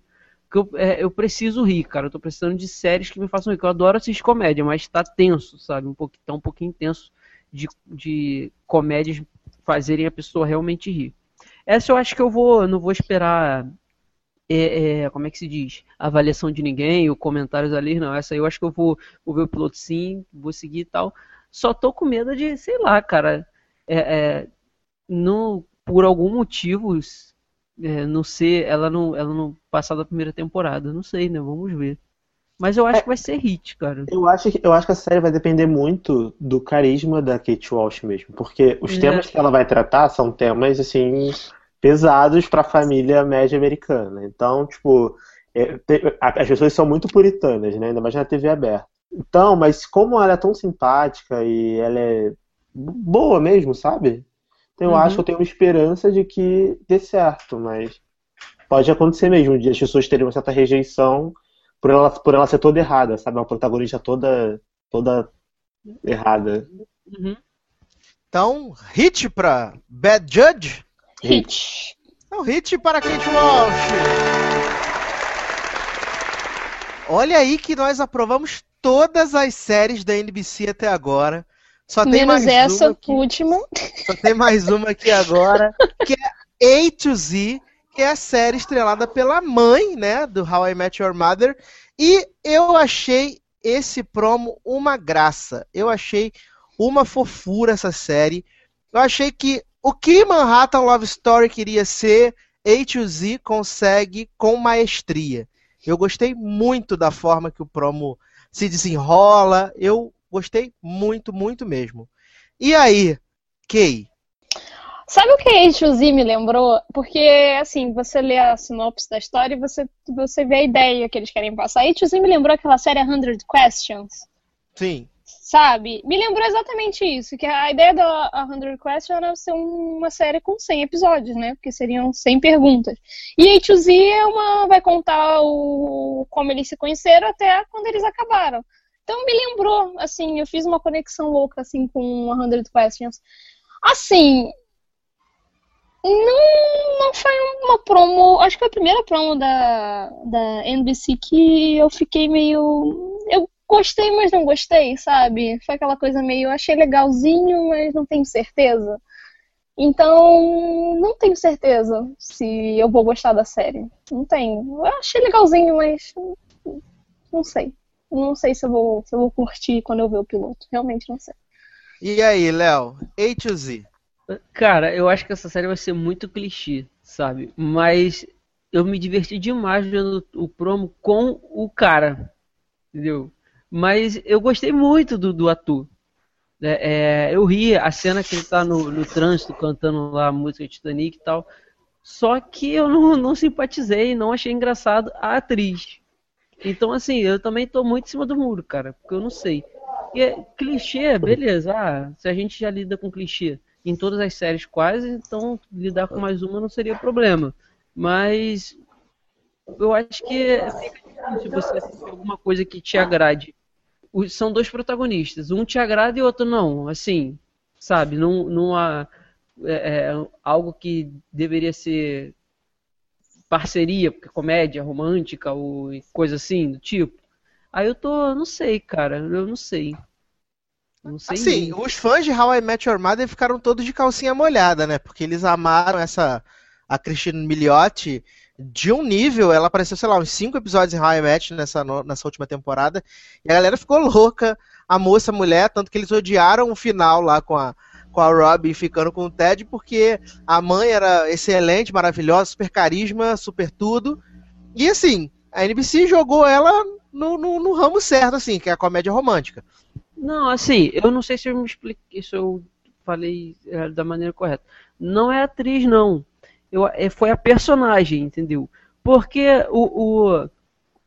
que eu, é, eu preciso rir, cara. Eu tô precisando de séries que me façam rir. Eu adoro assistir comédia, mas tá tenso, sabe? Um pouquinho, tá um pouquinho tenso de, de comédias fazerem a pessoa realmente rir. Essa eu acho que eu vou, não vou esperar, é, é, como é que se diz, avaliação de ninguém ou comentários ali, não. Essa eu acho que eu vou, vou ver o piloto sim, vou seguir e tal. Só tô com medo de, sei lá, cara, é, é no, por algum motivo é, não ser, ela não, ela não passar da primeira temporada, não sei, né? Vamos ver. Mas eu acho é, que vai ser hit, cara. Eu acho, que, eu acho que a série vai depender muito do carisma da Kate Walsh mesmo, porque os é. temas que ela vai tratar são temas assim pesados para a família média americana. Então, tipo, é, te, as pessoas são muito puritanas, né? Ainda mais na TV aberta. Então, mas como ela é tão simpática e ela é boa mesmo, sabe? Então eu uhum. acho que eu tenho uma esperança de que dê certo, mas pode acontecer mesmo, de as pessoas terem uma certa rejeição por ela, por ela ser toda errada, sabe? Uma protagonista toda, toda errada. Uhum. Então, hit pra Bad Judge? Hit. Então, hit para Kate Walsh. Olha aí que nós aprovamos todas as séries da NBC até agora. Só tem Menos mais essa uma aqui, última. Só tem mais uma aqui agora, que é A to Z, que é a série estrelada pela mãe, né, do How I Met Your Mother. E eu achei esse promo uma graça. Eu achei uma fofura essa série. Eu achei que o que Manhattan Love Story queria ser, A to Z consegue com maestria. Eu gostei muito da forma que o promo se desenrola. Eu Gostei muito, muito mesmo. E aí, Kay? Sabe o que a H2Z me lembrou? Porque, assim, você lê a sinopse da história e você, você vê a ideia que eles querem passar. A H2Z me lembrou aquela série 100 Questions. Sim. Sabe? Me lembrou exatamente isso. Que a ideia da 100 Questions era ser uma série com 100 episódios, né? Porque seriam 100 perguntas. E a H2Z é uma, vai contar o, como eles se conheceram até quando eles acabaram. Então me lembrou, assim, eu fiz uma conexão louca, assim, com 100 Questions. Assim, não, não foi uma promo, acho que foi a primeira promo da, da NBC que eu fiquei meio... Eu gostei, mas não gostei, sabe? Foi aquela coisa meio, achei legalzinho, mas não tenho certeza. Então, não tenho certeza se eu vou gostar da série. Não tenho. Eu achei legalzinho, mas não sei não sei se eu vou, se eu vou curtir quando eu ver o piloto. Realmente não sei. E aí, Léo? A to Z? Cara, eu acho que essa série vai ser muito clichê, sabe? Mas eu me diverti demais vendo o promo com o cara, entendeu? Mas eu gostei muito do, do ator. É, é, eu ri a cena que ele tá no, no trânsito cantando lá a música Titanic e tal. Só que eu não, não simpatizei, não achei engraçado a atriz. Então, assim, eu também tô muito em cima do muro, cara, porque eu não sei. E é, clichê, beleza. Ah, se a gente já lida com clichê em todas as séries quase, então lidar com mais uma não seria problema. Mas eu acho que fica difícil você assistir alguma coisa que te agrade. São dois protagonistas, um te agrada e o outro não. Assim, sabe? Não, não há é, é, algo que deveria ser parceria, porque comédia romântica ou coisa assim do tipo. Aí eu tô, não sei, cara, eu não sei. Não sei. Assim, os fãs de How I Met Your Mother ficaram todos de calcinha molhada, né? Porque eles amaram essa a Christine Milioti de um nível, ela apareceu, sei lá, uns cinco episódios em How I Met nessa, nessa última temporada, e a galera ficou louca, a moça, a mulher, tanto que eles odiaram o final lá com a, com a Robin ficando com o Ted, porque a mãe era excelente, maravilhosa, super carisma, super tudo, e assim, a NBC jogou ela no, no, no ramo certo, assim, que é a comédia romântica. Não, assim, eu não sei se eu me expliquei, se eu falei é, da maneira correta. Não é atriz, não. Eu, é, foi a personagem, entendeu? Porque o, o,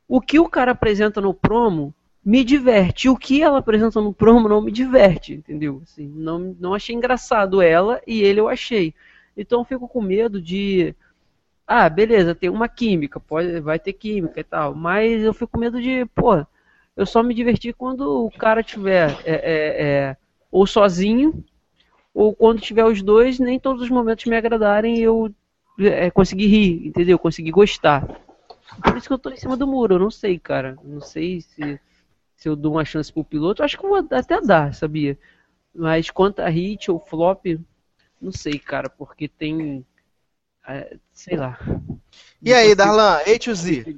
o que o cara apresenta no promo me diverte. O que ela apresenta no promo não me diverte, entendeu? Assim, não, não achei engraçado ela e ele eu achei. Então eu fico com medo de. Ah, beleza, tem uma química, pode, vai ter química e tal. Mas eu fico com medo de, pô, eu só me diverti quando o cara tiver é, é, é, ou sozinho, ou quando tiver os dois, nem todos os momentos me agradarem e eu é, conseguir rir, entendeu? Conseguir gostar. Por isso que eu tô em cima do muro, eu não sei, cara. Não sei se, se eu dou uma chance pro piloto. Acho que vou até dar, sabia? Mas quanto a hit ou flop, não sei, cara, porque tem. é, sei lá. E aí, Darlan, A to Z?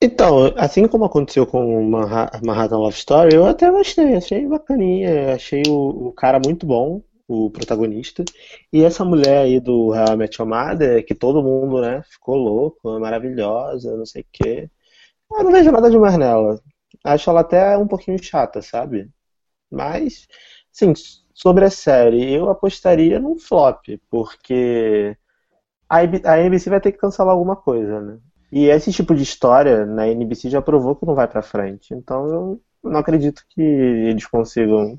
Então, assim como aconteceu com Manha- Manhattan Love Story, eu até gostei, achei bacaninha, achei o, o cara muito bom, o protagonista. E essa mulher aí do I Met que todo mundo, né, ficou louco, é maravilhosa, não sei o quê. Eu não vejo nada demais nela. Acho ela até um pouquinho chata, sabe? Mas, assim, sobre a série, eu apostaria num flop, porque a a NBC vai ter que cancelar alguma coisa, né? E esse tipo de história na NBC já provou que não vai pra frente. Então eu não acredito que eles consigam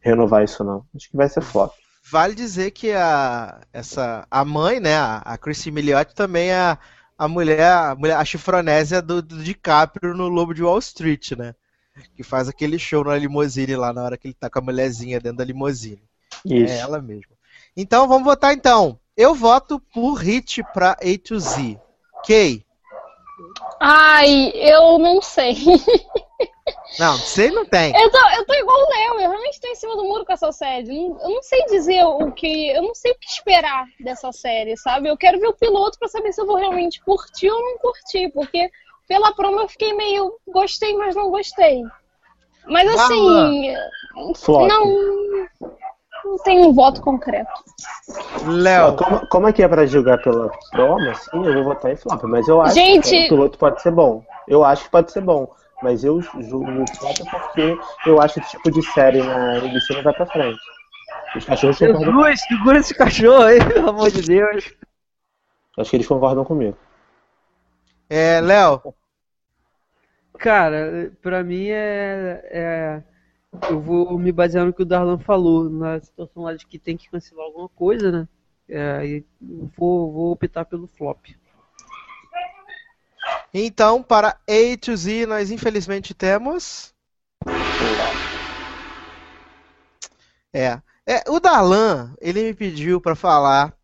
renovar isso não. Acho que vai ser flop. Vale dizer que a, essa, a mãe, né, a, a Chrissy Milioti também é a, a mulher, a mulher, a chifronésia do, do DiCaprio no Lobo de Wall Street, né? Que faz aquele show na limusine lá na hora que ele tá com a mulherzinha dentro da limusine. Isso. É ela mesma. Então vamos votar então. Eu voto por hit pra A to Z. Kay. Ai, eu não sei. Não, sei não tem. Eu tô, eu tô igual o Léo, eu realmente tô em cima do muro com essa série. Eu não sei dizer o que. Eu não sei o que esperar dessa série, sabe? Eu quero ver o piloto pra saber se eu vou realmente curtir ou não curtir, porque pela promo eu fiquei meio gostei, mas não gostei. Mas assim. Flop. Não. Não tem um voto concreto. Léo. Como, como aqui é pra julgar pela promo, assim, eu vou votar em flop. Mas eu acho Gente- que o piloto pode ser bom. Eu acho que pode ser bom. Mas eu julgo no flop porque eu acho que esse tipo de série na não vai pra frente. Os cachorros concordam. Jesus, segura esse cachorro aí, pelo amor de Deus. Acho que eles concordam comigo. É, Léo. Cara, pra mim é, é- Eu vou me basear no que o Darlan falou, na situação lá de que tem que cancelar alguma coisa, né? É, e vou, vou optar pelo flop. Então, para A to Z, nós infelizmente temos. É. é o Darlan, ele me pediu pra falar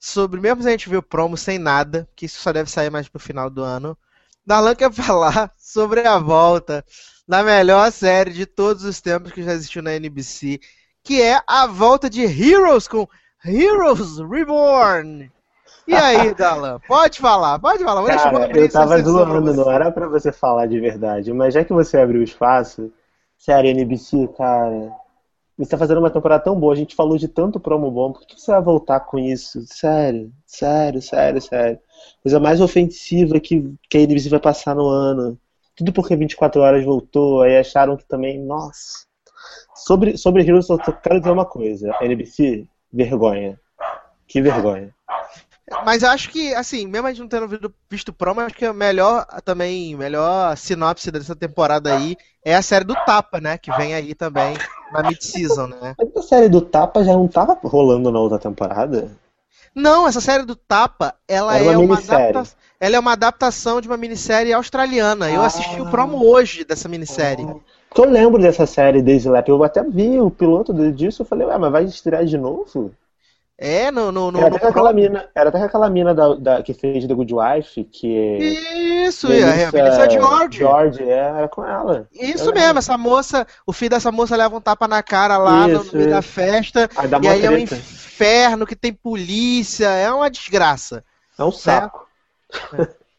sobre. Mesmo se a gente viu promo sem nada, que isso só deve sair mais pro final do ano. Darlan quer falar sobre a volta da melhor série de todos os tempos que já existiu na NBC, que é a volta de Heroes com Heroes Reborn. E aí, Darlan? Pode falar, pode falar. Vou Cara, eu tava zoando, não era pra você falar de verdade. Mas já que você abriu o espaço, sério, NBC, cara, você tá fazendo uma temporada tão boa, a gente falou de tanto promo bom, por que você vai voltar com isso? Sério, sério, sério, sério. Coisa mais ofensiva que, que a NBC vai passar no ano. Tudo porque 24 horas voltou, aí acharam que também, nossa. Sobre, sobre Heroes, eu só quero dizer uma coisa. NBC, vergonha. Que vergonha. Mas eu acho que, assim, mesmo a gente não tendo visto, visto promo, acho que a melhor também, melhor sinopse dessa temporada aí é a série do Tapa, né? Que vem aí também na mid-season, né? Mas a série do Tapa já não tava rolando na outra temporada? Não, essa série do Tapa, ela Era uma é uma minissérie. adapta... ela é uma adaptação de uma minissérie australiana. Eu Ah. assisti o promo hoje dessa minissérie. Porque eu lembro dessa série Daisy Lap, eu até vi o piloto disso, eu falei, ué, mas vai estrear de novo? É, no. no, no Era no até aquela mina, era até aquela mina da, da- que fez The Good Wife, que Isso, é, a Melissa George. George, é, era com ela. Isso Eu mesmo, lembro. essa moça, o filho dessa moça leva um tapa na cara lá no- no Isso, meio da isso. festa. Aí dá E uma aí é um treta. Inferno que tem polícia, é uma desgraça. É um saco.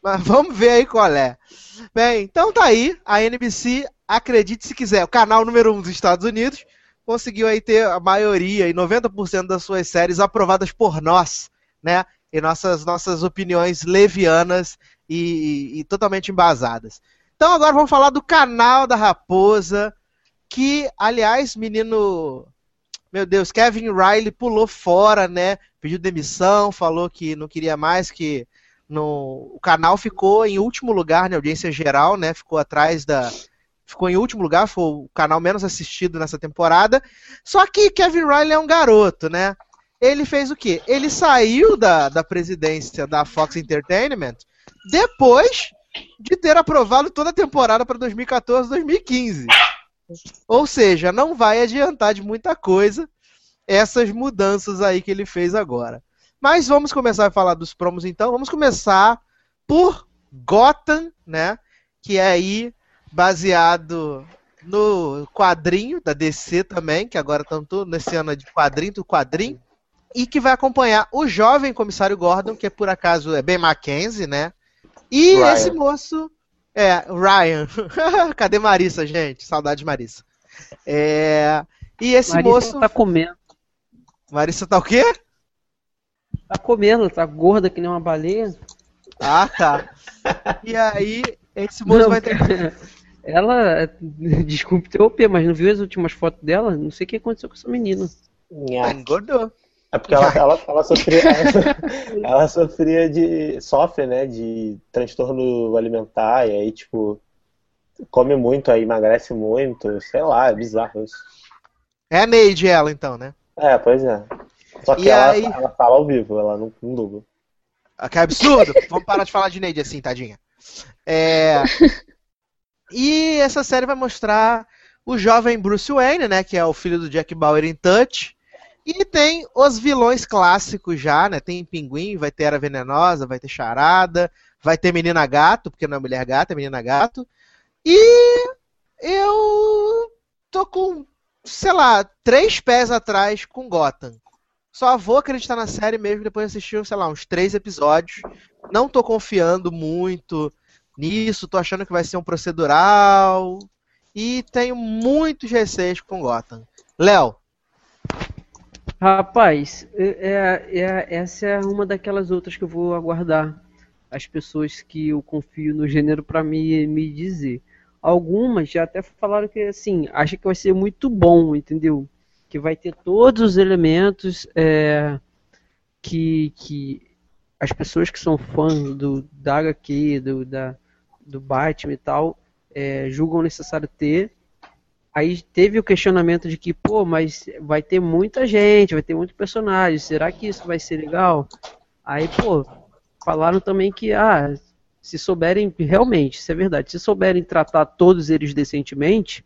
Mas vamos ver aí qual é. Bem, então tá aí, a NBC, acredite se quiser, o canal número um dos Estados Unidos, conseguiu aí ter a maioria e 90% das suas séries aprovadas por nós, né? E nossas, nossas opiniões levianas e, e- e totalmente embasadas. Então agora vamos falar do canal da Raposa, que, aliás, menino. Meu Deus, Kevin Riley pulou fora, né? Pediu demissão, falou que não queria mais, que no, o canal ficou em último lugar na audiência geral, né? Ficou atrás da. Ficou em último lugar, foi o canal menos assistido nessa temporada. Só que Kevin Riley é um garoto, né? Ele fez o quê? Ele saiu da, da presidência da Fox Entertainment depois de ter aprovado toda a temporada para 2014 2015. Ou seja, não vai adiantar de muita coisa essas mudanças aí que ele fez agora. Mas vamos começar a falar dos promos então. Vamos começar por Gotham, né? Que é aí baseado no quadrinho da DC também, que agora estão tudo nesse ano de quadrinho do quadrinho. E que vai acompanhar o jovem comissário Gordon, que por acaso é Ben Mackenzie, né? E Ryan. esse moço. É, Ryan. Cadê Marissa, gente? Saudade de Marissa. É, E esse Marissa moço. tá comendo. Marissa tá o quê? Tá comendo, tá gorda que nem uma baleia. Ah, tá. E aí, esse moço Não, vai ter. Ela, desculpe interromper, mas não viu as últimas fotos dela? Não sei o que aconteceu com essa menina. Nha. Engordou. É porque ela, ela, ela sofria, ela, ela sofria de. sofre, né, de transtorno alimentar, e aí, tipo, come muito, aí emagrece muito, sei lá, é bizarro isso. É a Neide ela, então, né? É, pois é. Só que E ela, aí? ela fala ao vivo, ela não, não dubla. Ah, Que absurdo! Vamos parar de falar de Neide assim, tadinha. É... E essa série vai mostrar o jovem Bruce Wayne, né? Que é o filho do Jack Bauer em Touch. E tem os vilões clássicos já, né? Tem Pinguim, vai ter Era Venenosa, vai ter Charada, vai ter Menina Gato, porque não é Mulher Gato, é Menina Gato. E eu tô com, sei lá, três pés atrás com Gotham. Só vou acreditar na série mesmo depois de assistir, sei lá, uns três episódios. Não tô confiando muito nisso, tô achando que vai ser um procedural. E tenho muitos receios com Gotham. Léo, Rapaz, é, é- essa é uma daquelas outras que eu vou aguardar as pessoas que eu confio no gênero para me, me dizer. Algumas já até falaram que assim, acha que vai ser muito bom, entendeu? Que vai ter todos os elementos é, que, que as pessoas que são fãs do, da HQ, do, da, do Batman e tal, é, julgam necessário ter. Aí teve o questionamento de que, pô, mas vai ter muita gente, vai ter muito personagem, será que isso vai ser legal? Aí, pô, falaram também que, ah, se souberem, realmente, isso é verdade, se souberem tratar todos eles decentemente,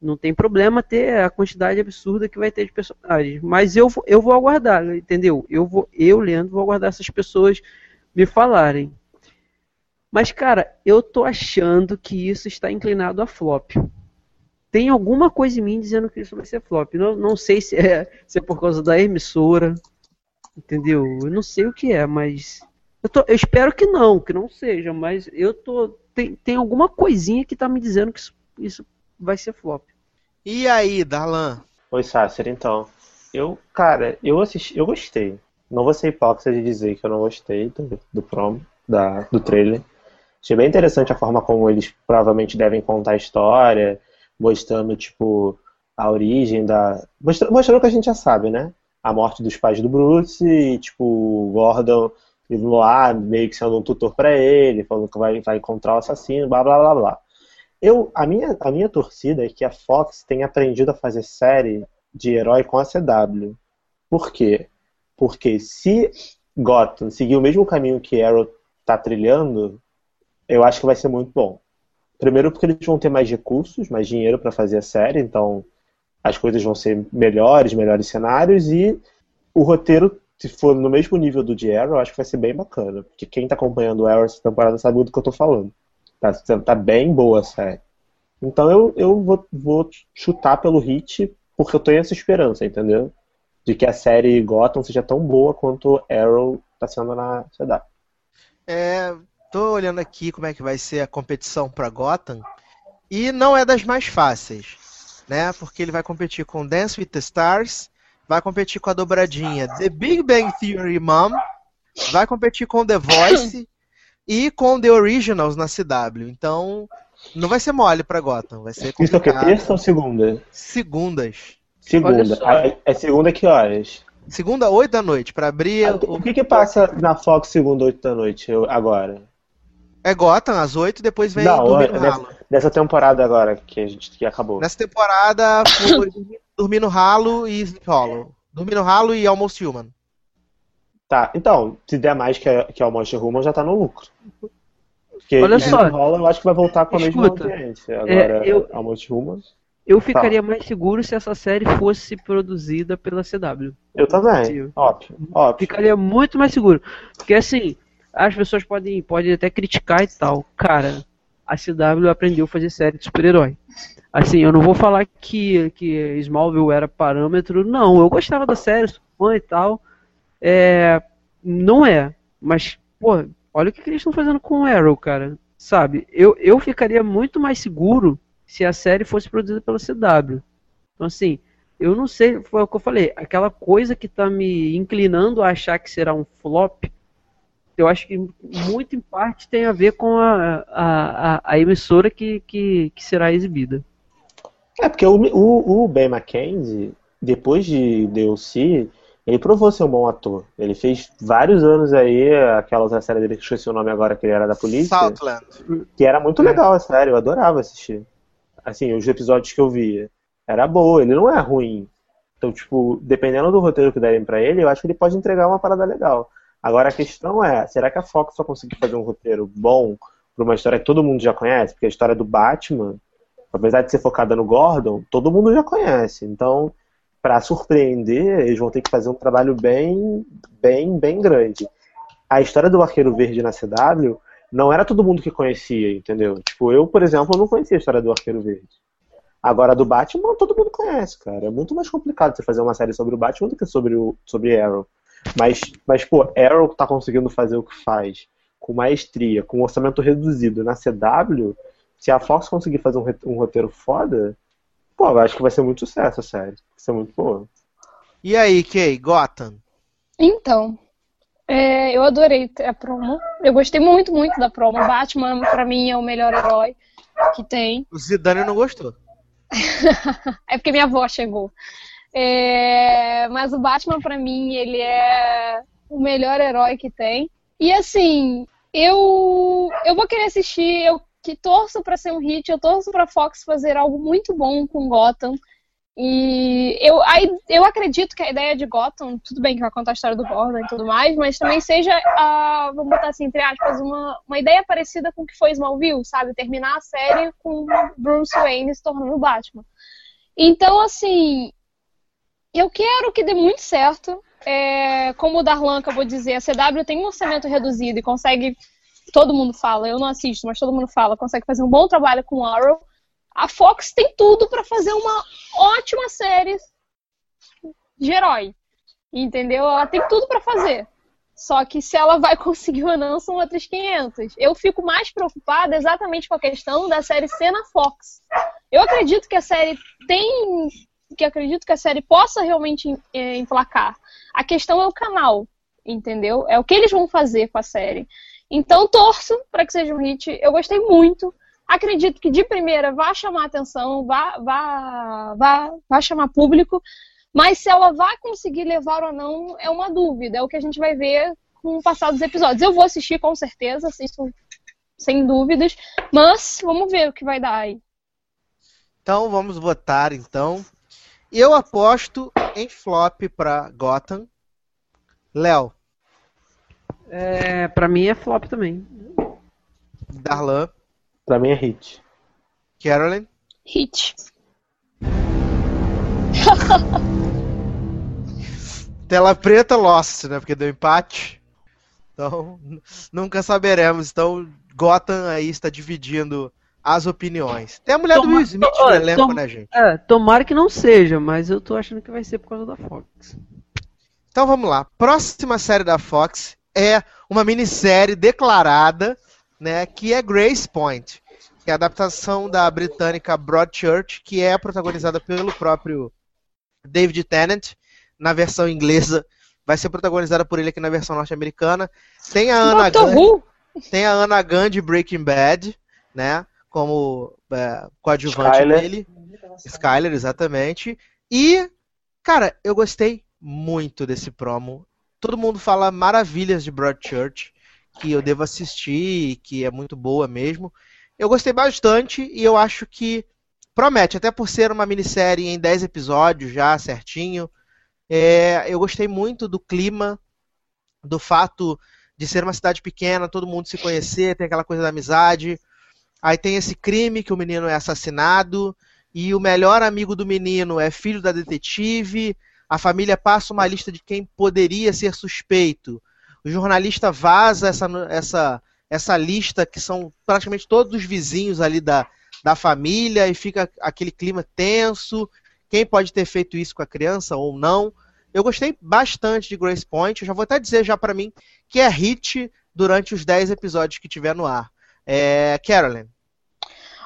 não tem problema ter a quantidade absurda que vai ter de personagens. Mas eu, eu vou aguardar, entendeu? Eu, vou, eu, Leandro, vou aguardar essas pessoas me falarem. Mas, cara, eu tô achando que isso está inclinado a flop tem alguma coisa em mim dizendo que isso vai ser flop. Não, não sei se é, se é por causa da emissora, entendeu? Eu não sei o que é, mas eu, tô- eu espero que não, que não seja, mas eu tô tem, tem alguma coisinha que tá me dizendo que isso, isso vai ser flop. e aí, Darlan? Oi, Sácer, então. Eu, cara, eu assisti, eu gostei. Não vou ser hipócrita de dizer que eu não gostei do, do promo, da, do trailer. Achei bem interessante a forma como eles provavelmente devem contar a história, mostrando, tipo, a origem da. Mostrando, mostrando o que a gente já sabe, né? A morte dos pais do Bruce e, tipo, o Gordon indo lá, meio que sendo um tutor pra ele, falando que vai, vai encontrar o assassino, blá blá blá blá. Eu, a, minha, a minha torcida é que a Fox tenha aprendido a fazer série de herói com a CW. Por quê? Porque se Gotham seguir o mesmo caminho que Arrow tá trilhando, eu acho que vai ser muito bom. Primeiro porque eles vão ter mais recursos, mais dinheiro para fazer a série, então as coisas vão ser melhores, melhores cenários e o roteiro se for no mesmo nível do de Arrow, acho que vai ser bem bacana. Porque quem tá acompanhando o Arrow essa temporada sabe do que eu tô falando. Tá, tá bem boa a série. Então eu, eu vou, vou chutar pelo hit porque eu tenho essa esperança, entendeu? De que a série Gotham seja tão boa quanto Arrow tá sendo na CW. É, tô olhando aqui como é que vai ser a competição para Gotham e não é das mais fáceis, né? Porque ele vai competir com Dance with the Stars, vai competir com a dobradinha The Big Bang Theory Mom, vai competir com The Voice e com The Originals na CW. Então, não vai ser mole pra Gotham, vai ser Isso é o que? complicado. Terça ou segunda? Segundas. Segunda. É segunda que horas? Segunda, 8 da noite, pra abrir. Ah, O que que passa na Fox segunda, 8 da noite eu- agora? É Gotham às 8 depois vem Não, Dormir é- no dessa, Ralo. dessa temporada agora que a gente que acabou. Nessa temporada foi Dormir- no Ralo e Sleep Hollow. Dormir no Ralo e Almost Human. Tá, então, se der mais que, a- que Almost Human, já tá no lucro. Porque Olha Sleep só. Hollow eu acho que vai voltar com a mesma Escuta, audiência. Agora, eu- Almost Human. Eu ficaria mais seguro se essa série fosse produzida pela CW. Eu também. Óbvio, óbvio. Ficaria muito mais seguro. Porque assim, as pessoas podem, podem até criticar e tal. Cara, a CW aprendeu a fazer série de super-herói. Assim, eu não vou falar que, que Smallville era parâmetro, não. Eu gostava da série, sou fã e tal. É, não é. Mas, pô, olha o que, que eles estão fazendo com o Arrow, cara. Sabe? Eu, eu ficaria muito mais seguro se a série fosse produzida pela CW. Então, assim, eu não sei, foi o que eu falei, aquela coisa que tá me inclinando a achar que será um flop, eu acho que muito em parte tem a ver com a, a, a, a emissora que, que, que será exibida. É, porque o, o, o Ben McKenzie, depois de DLC, ele provou ser um bom ator. Ele fez vários anos aí, aquela outra série dele que esqueci o nome agora, que ele era da polícia. Southland. Que era muito legal a série, eu adorava assistir. Assim, os episódios que eu via. Era boa, ele não é ruim. Então, tipo, dependendo do roteiro que derem pra ele, eu acho que ele pode entregar uma parada legal. Agora a questão é, será que a Fox só conseguiu fazer um roteiro bom pra uma história que todo mundo já conhece? Porque a história do Batman, apesar de ser focada no Gordon, todo mundo já conhece. Então, pra surpreender, eles vão ter que fazer um trabalho bem, bem, bem grande. A história do Arqueiro Verde na CW não era todo mundo que conhecia, entendeu? Tipo, eu, por exemplo, não conhecia a história do Arqueiro Verde. Agora, do Batman, todo mundo conhece, cara. É muito mais complicado você fazer uma série sobre o Batman do que sobre o sobre Arrow. Mas, mas pô, Arrow tá conseguindo fazer o que faz com maestria, com um orçamento reduzido na CW, se a Fox conseguir fazer um, um roteiro foda, pô, eu acho que vai ser muito sucesso a série. Vai ser muito boa. E aí, Kay, Gotham? Então, é, eu adorei a promo. Eu gostei muito, muito da promo. Batman, pra mim, é o melhor herói que tem. O Zidane não gostou. É porque minha avó chegou. É, mas o Batman, pra mim, ele é o melhor herói que tem. E assim, eu eu vou querer assistir, eu que torço pra ser um hit, eu torço pra Fox fazer algo muito bom com Gotham. E eu, aí, eu acredito que a ideia de Gotham, tudo bem que vai contar a história do Gordon e tudo mais, mas também seja, vamos botar assim, entre aspas, uma, uma ideia parecida com o que foi Smallville, sabe? Terminar a série com Bruce Wayne se tornando Batman. Então, assim, eu quero que dê muito certo. É, como o Darlan acabou de dizer, a CW tem um orçamento reduzido e consegue, todo mundo fala, eu não assisto, mas todo mundo fala, consegue fazer um bom trabalho com Arrow. A Fox tem tudo pra fazer uma ótima série de herói. Entendeu? Ela tem tudo pra fazer. Só que se ela vai conseguir ou não são outros 500. Eu fico mais preocupada exatamente com a questão da série ser na Fox. Eu acredito que a série tem. Que acredito que a série possa realmente é, emplacar. A questão é o canal, entendeu? É o que eles vão fazer com a série. Então torço para que seja um hit. Eu gostei muito. Acredito que de primeira vai chamar atenção, vai, vai, vai, vai chamar público. Mas se ela vai conseguir levar ou não é uma dúvida. É o que a gente vai ver com o passar dos episódios. Eu vou assistir com certeza, assisto sem dúvidas. Mas vamos ver o que vai dar aí. Então vamos votar então. Eu aposto em flop pra Gotham. Léo, É, pra mim é flop também. Darlan, Pra mim é hit. Carolyn, Hit. Tela preta, Lost, né? Porque deu empate. Então, nunca saberemos. Então, Gotham aí está dividindo as opiniões. Tem a mulher do Will Smith no elenco, tom, né, gente? É, tomara que não seja, mas eu tô achando que vai ser por causa da Fox. Então vamos lá. Próxima série da Fox é uma minissérie declarada, né, que é Grace Point, que é a adaptação da britânica Broadchurch, que é protagonizada pelo próprio David Tennant na versão inglesa. Vai ser protagonizada por ele aqui na versão norte-americana. Tem a Ana Gunn, tem a Ana de Breaking Bad, né, como é, coadjuvante Skyler. dele. Skyler, exatamente. E, cara, eu gostei muito desse promo. Todo mundo fala maravilhas de Broadchurch, que eu devo assistir, que é muito boa mesmo. Eu gostei bastante e eu acho que promete, até por ser uma minissérie em 10 episódios já certinho. É, eu gostei muito do clima, do fato de ser uma cidade pequena, todo mundo se conhecer, tem aquela coisa da amizade. Aí tem esse crime que o menino é assassinado e o melhor amigo do menino é filho da detetive a família passa uma lista de quem poderia ser suspeito. O jornalista vaza essa, essa, essa lista, que são praticamente todos os vizinhos ali da, da família, e fica aquele clima tenso. Quem pode ter feito isso com a criança ou não? Eu gostei bastante de Grace Point. Eu já vou até dizer já para mim que é hit durante os 10 episódios que tiver no ar. É, Carolyn.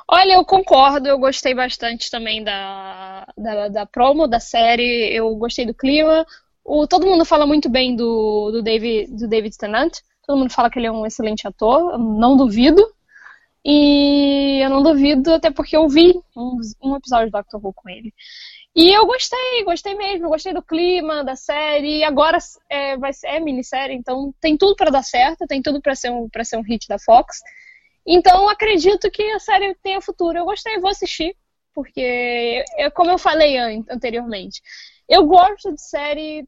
Olha, eu concordo, eu gostei bastante também da, da, da promo, da série, eu gostei do clima. O, todo mundo fala muito bem do, do, David, do David Tennant, todo mundo fala que ele é um excelente ator, não duvido. E eu não duvido, até porque eu vi um, um episódio do Doctor Who com ele. E eu gostei, gostei mesmo, gostei do clima, da série. E agora é, vai ser, é minissérie, então tem tudo para dar certo, tem tudo para ser, um, ser um hit da Fox. Então, acredito que a série tenha futuro. Eu gostei, vou assistir, porque, é como eu falei anteriormente, eu gosto de série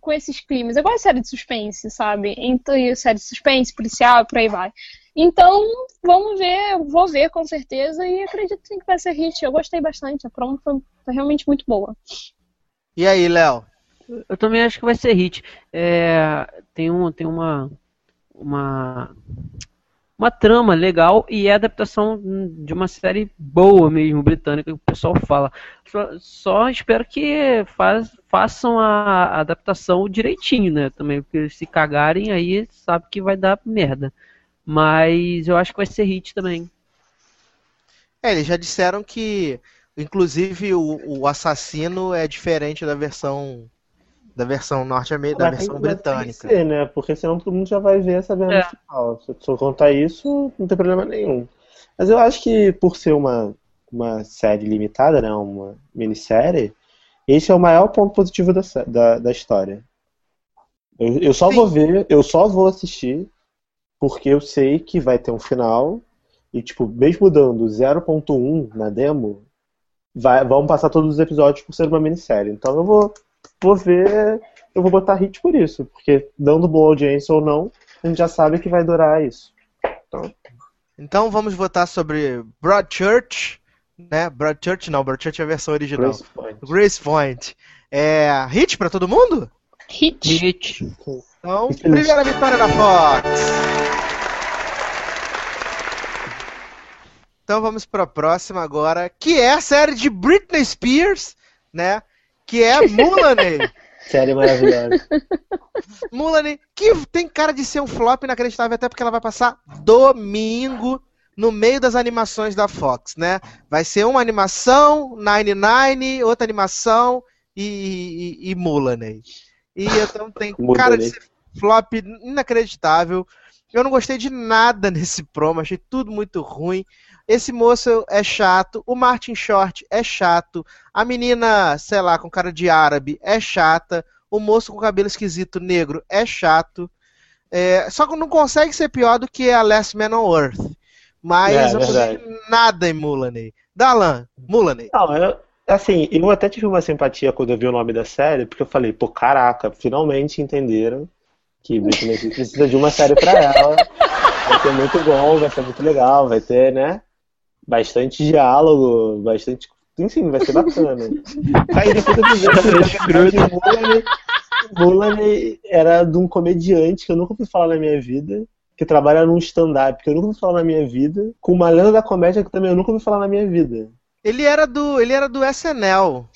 com esses climas. Eu gosto de série de suspense, sabe? Então, série de suspense, policial, por aí vai. Então, vamos ver, vou ver com certeza e acredito que vai ser hit. Eu gostei bastante, a promo foi, foi realmente muito boa. E aí, Léo? Eu também acho que vai ser hit. É, tem um, tem uma, uma uma trama legal e é adaptação de uma série boa mesmo, britânica, que o pessoal fala. Só, só espero que faz, façam a adaptação direitinho, né? Também, porque se cagarem aí sabe que vai dar merda. Mas eu acho que vai ser hit também. É, eles já disseram que, inclusive, o, o assassino é diferente da versão da versão norte-americana, da versão britânica. Ser, né? Porque senão todo mundo já vai ver essa é. final. Se eu contar isso, não tem problema nenhum. Mas eu acho que por ser uma, uma série limitada, né? Uma minissérie, esse é o maior ponto positivo da, da, da história. Eu, eu só Sim. vou ver, eu só vou assistir porque eu sei que vai ter um final e, tipo, mesmo dando 0.1 na demo, vai, vão passar todos os episódios por ser uma minissérie. Então eu vou vou ver, eu vou botar hit por isso, porque dando boa audiência ou não, a gente já sabe que vai durar isso. Então, então vamos votar sobre Broadchurch, né? Broadchurch não, Broadchurch é a versão original. Grace Point. Grace Point. É hit para todo mundo? Hit. Hit. Então, primeira vitória da Fox. Então vamos para a próxima agora, que é a série de Britney Spears, né? Que é Mulaney. Série maravilhosa. Mulaney, que tem cara de ser um flop inacreditável, até porque ela vai passar domingo no meio das animações da Fox, né? Vai ser uma animação, Nine Nine, outra animação e, e, e Mulaney. E então tem cara de ser flop inacreditável. Eu não gostei de nada nesse promo, achei tudo muito ruim. Esse moço é chato, o Martin Short é chato, a menina, sei lá, com cara de árabe é chata, o moço com cabelo esquisito negro é chato. É, só que não consegue ser pior do que a Last Man on Earth. Mas é, eu não nada em Mulaney. Dalan, Mulaney. Não, eu, assim, eu até tive uma simpatia quando eu vi o nome da série, porque eu falei, pô, caraca, finalmente entenderam que Britney precisa de uma série pra ela. Vai ser muito bom, vai ser muito legal, vai ter, né? Bastante diálogo, bastante. Enfim, vai ser bacana. Aí depois eu fiz Mulaney era de um comediante que eu nunca ouvi falar na minha vida, que trabalha num stand-up que eu nunca ouvi falar na minha vida, com uma lenda da comédia que também eu nunca ouvi falar na minha vida. Ele era do, ele era do SNL.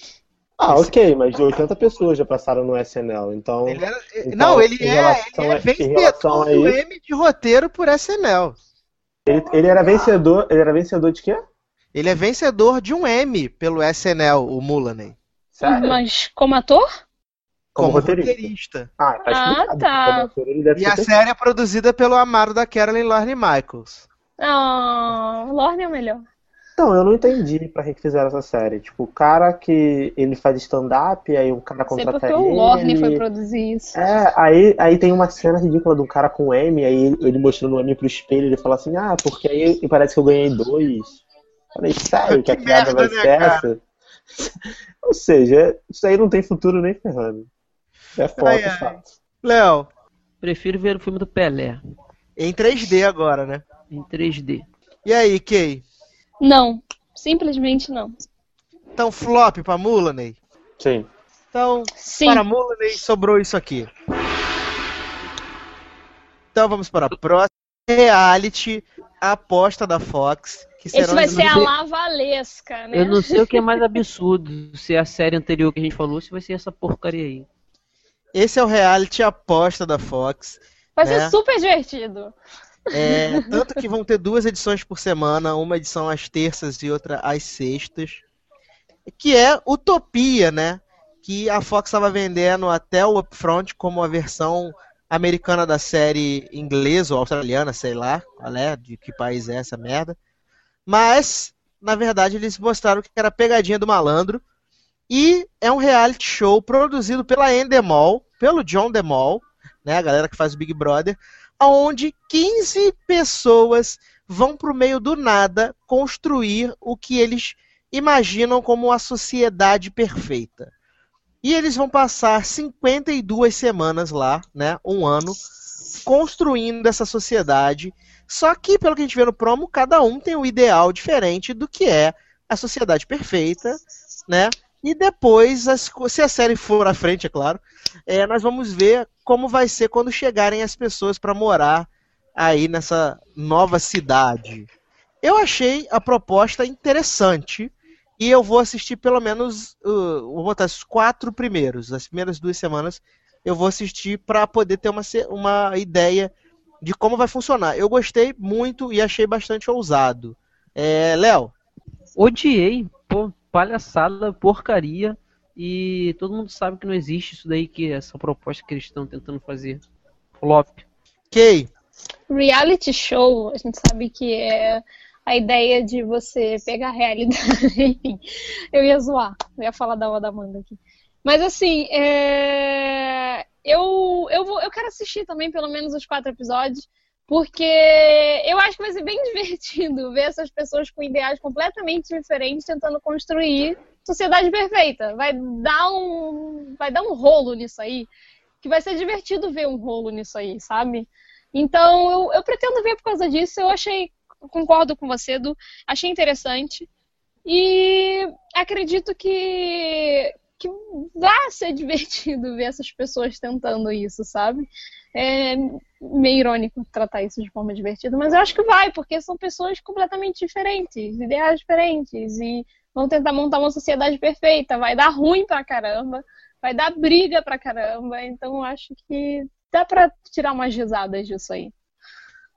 Ah, ok, mas 80 pessoas já passaram no SNL, então. Ele era- Então, não, ele é, ele é vencedor do M de roteiro por SNL. Ele, ele era vencedor. Ele era vencedor de quê? Ele é vencedor de um M pelo SNL, o Mulaney. Sério? Mas como ator? Como Como roteirista. roteirista. Ah, tá Ah, explicado. tá. Como ator, E a série é produzida pelo amado da Carolyn Lorne Michaels. Ah, Lorne é o melhor. Então, eu não entendi pra que fizeram essa série. Tipo, o cara que ele faz stand-up, aí um cara Sei contrata porque o Lorne ele. foi produzir isso. É, aí, aí tem uma cena ridícula de um cara com M, aí ele, ele mostrando o M pro espelho, ele fala assim, ah, porque aí parece que eu ganhei dois. Falei, sério que a Que piada vai né, ser essa? Ou seja, isso aí não tem futuro nem ferrando. É ai. fato. Léo, Prefiro ver o filme do Pelé, em 3D agora, né? em 3D. E aí, Kay? Não, simplesmente não. Então, flop pra Mulaney? Sim. Então, Sim. para Mulaney sobrou isso aqui. Então vamos para a próxima. Reality, a aposta da Fox. Que Esse serão vai ser a lavalesca, né? Eu não sei o que é mais absurdo, se é a série anterior que a gente falou, se vai ser essa porcaria aí. Esse é o reality aposta da Fox. Vai né? ser super divertido. É, tanto que vão ter duas edições por semana, uma edição às terças e outra às sextas. Que é Utopia, né? Que a Fox estava vendendo até o Upfront como a versão americana da série inglesa ou australiana, sei lá, qual é, de que país é essa merda. Mas, na verdade, eles mostraram que era pegadinha do malandro. E é um reality show produzido pela Endemol, pelo John DeMol, né, a galera que faz o Big Brother, onde 15 pessoas vão pro meio do nada construir o que eles imaginam como a sociedade perfeita. E eles vão passar 52 semanas lá, né, um ano, construindo essa sociedade. Só que, pelo que a gente vê no promo, cada um tem um ideal diferente do que é a sociedade perfeita, né? E depois, se a série for à frente, é claro, é, nós vamos ver como vai ser quando chegarem as pessoas para morar aí nessa nova cidade. Eu achei a proposta interessante e eu vou assistir pelo menos, uh, vou botar os quatro primeiros, as primeiras duas semanas, eu vou assistir para poder ter uma, uma ideia de como vai funcionar. Eu gostei muito e achei bastante ousado. É, Léo, Odiei, pô, palhaçada, porcaria. E todo mundo sabe que não existe isso daí, que essa proposta que eles estão tentando fazer. Flop. Kay, Reality show, a gente sabe que é a ideia de você pegar a realidade. Enfim, eu ia zoar, eu ia falar da aula da Amanda aqui. Mas assim, é, eu, eu, vou, eu quero assistir também pelo menos os quatro episódios, porque eu acho que vai ser bem divertido ver essas pessoas com ideais completamente diferentes tentando construir sociedade perfeita. Vai dar um, vai dar um rolo nisso aí, que vai ser divertido ver um rolo nisso aí, sabe? Então, eu, eu pretendo ver por causa disso. Eu achei, concordo com você, Edu, achei interessante. E acredito que, que vai ser divertido ver essas pessoas tentando isso, sabe? É meio irônico tratar isso de forma divertida, mas eu acho que vai, porque são pessoas completamente diferentes, ideais diferentes, e vão tentar montar uma sociedade perfeita. Vai dar ruim pra caramba, vai dar briga pra caramba, então eu acho que dá pra tirar umas risadas disso aí.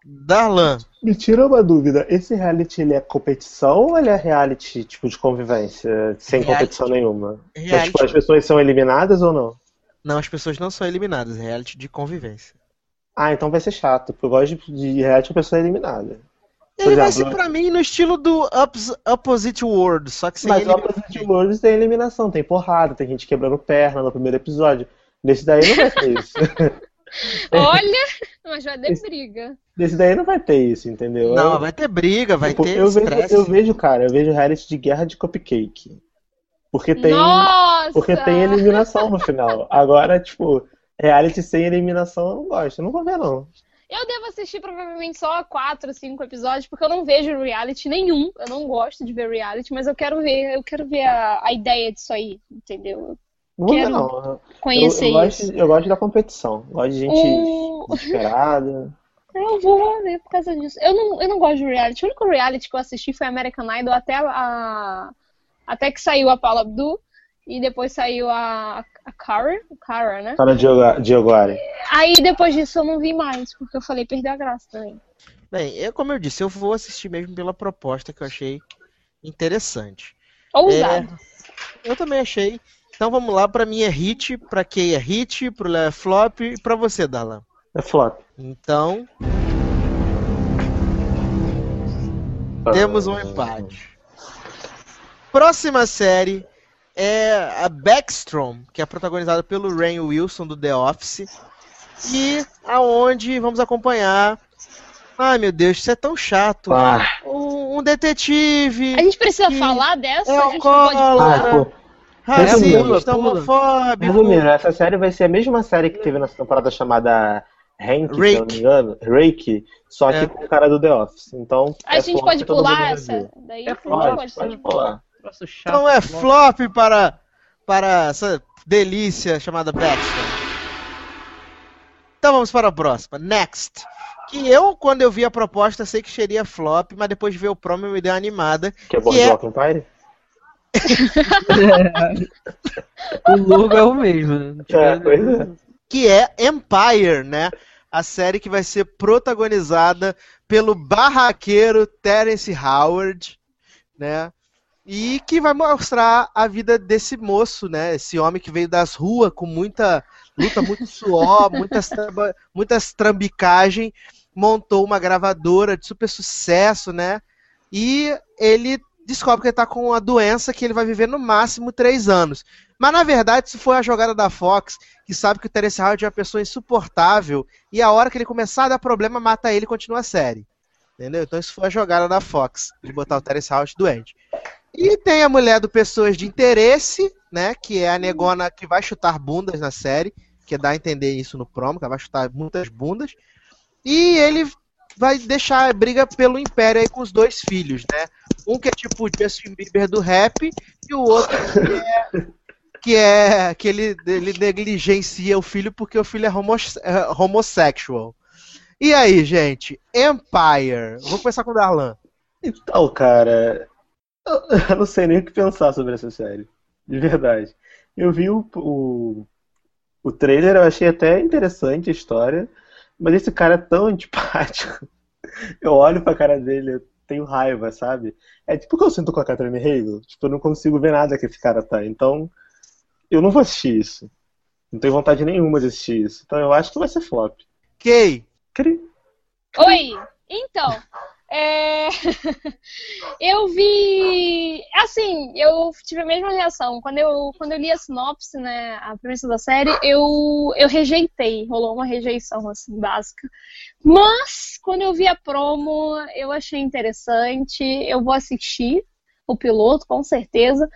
Darlan, Me tira uma dúvida, esse reality ele é competição ou ele é reality tipo de convivência, sem Reality. competição nenhuma? Mas, tipo, as pessoas são eliminadas ou não? Não, as pessoas não são eliminadas, é reality de convivência. Ah, então vai ser chato, porque eu gosto de, de reality com pessoa eliminada. Por Ele vai ser exemplo, pra mim no estilo do Ups- Opposite World, só que sem Mas o eliminação. Opposite Worlds tem eliminação, tem porrada, tem gente quebrando perna no primeiro episódio. Nesse daí não vai ter isso. Olha, mas vai ter briga. Nesse daí não vai ter isso, entendeu? Não, vai ter briga, vai Tipo, ter eu, vejo, estresse. eu vejo, cara, eu vejo reality de guerra de cupcake. Porque tem, Nossa! porque tem eliminação no final. Agora, tipo, reality sem eliminação eu não gosto. Eu não vou ver, não. Eu devo assistir provavelmente só quatro, cinco episódios, porque eu não vejo reality nenhum. Eu não gosto de ver reality, mas eu quero ver, eu quero ver a, a ideia disso aí, entendeu? Não vou ver, Quero não. Eu, conhecer eu gosto, isso. eu gosto da competição. Gosto de gente O- desesperada. Eu vou ver por causa disso. Eu não, eu não gosto de reality. O único reality que eu assisti foi American Idol até a, até que saiu a Paula Abdul e depois saiu a, a Cara, Cara, né? Tá no Diogo, Diogo Ari. Aí depois disso eu não vi mais, porque eu falei, perdeu a graça também. Bem, eu, como eu disse, eu vou assistir mesmo pela proposta que eu achei interessante. Ousado. Eu também achei. Então vamos lá, pra mim é hit, pra Kay é hit, pro Léo é flop e pra você, Dalan. É flop. Então, temos um empate. Próxima série é a Backstrom, que é protagonizada pelo Rain Wilson do The Office. E aonde vamos acompanhar. Ai meu Deus, isso é tão chato. Ah, Um, um detetive, A gente precisa Que falar dessa? é a gente não pode alcoólatra. pular. ah, racista, homofóbico. Resumindo, essa série vai ser a mesma série que teve nessa temporada chamada Hank, se eu não me engano. Rake, só que É. com o cara do The Office. Então, A é gente pode pular essa? Daí É a gente Pode, pode pode ser. pular. Chato. Então é flop. flop para, para essa delícia chamada Backstrom. Então vamos para a próxima. Next. Que eu, quando eu vi a proposta, sei que seria flop, mas depois de ver o promo me deu uma animada. Que é Que é- Boardwalk Empire? o logo é o mesmo, né? Não É, pois é. Que é Empire, né? A série que vai ser protagonizada pelo barraqueiro Terence Howard, né? E que vai mostrar a vida desse moço, né? Esse homem que veio das ruas com muita luta, muito suor, muitas, traba- muitas trambicagem, montou uma gravadora de super sucesso, né? E ele descobre que ele tá com uma doença que ele vai viver no máximo três anos. Mas na verdade, isso foi a jogada da Fox, que sabe que o Terence Howard é uma pessoa insuportável, e a hora que ele começar a dar problema, mata ele e continua a série. Entendeu? Então isso foi a jogada da Fox, de botar o Terence Howard doente. E tem a mulher do Pessoas de Interesse, né? Que é a negona que vai chutar bundas na série, que dá a entender isso no promo, que ela vai chutar muitas bundas. E ele vai deixar a briga pelo Império aí com os dois filhos, né? Um que é tipo o Justin Bieber do rap, e o outro que é que é que ele, ele negligencia o filho porque o filho é, é homossexual. E aí, gente? Empire. Vou começar com o Darlan. Então, cara, eu não sei nem o que pensar sobre essa série. De verdade. Eu vi o, o, o trailer, eu achei até interessante a história, mas esse cara é tão antipático. Eu olho pra cara dele, eu tenho raiva, sabe? É tipo o que eu sinto com a Catherine Hegel. Tipo, eu não consigo ver nada que esse cara tá. Então, eu não vou assistir isso. Não tenho vontade nenhuma de assistir isso. Então, eu acho que vai ser flop. Kay. Cri. Oi, então, é, eu vi, assim, eu tive a mesma reação. Quando eu, quando eu li a sinopse, né, a premissa da série, eu, eu rejeitei, rolou uma rejeição, assim, básica. Mas, quando eu vi a promo, eu achei interessante, eu vou assistir o piloto, com certeza.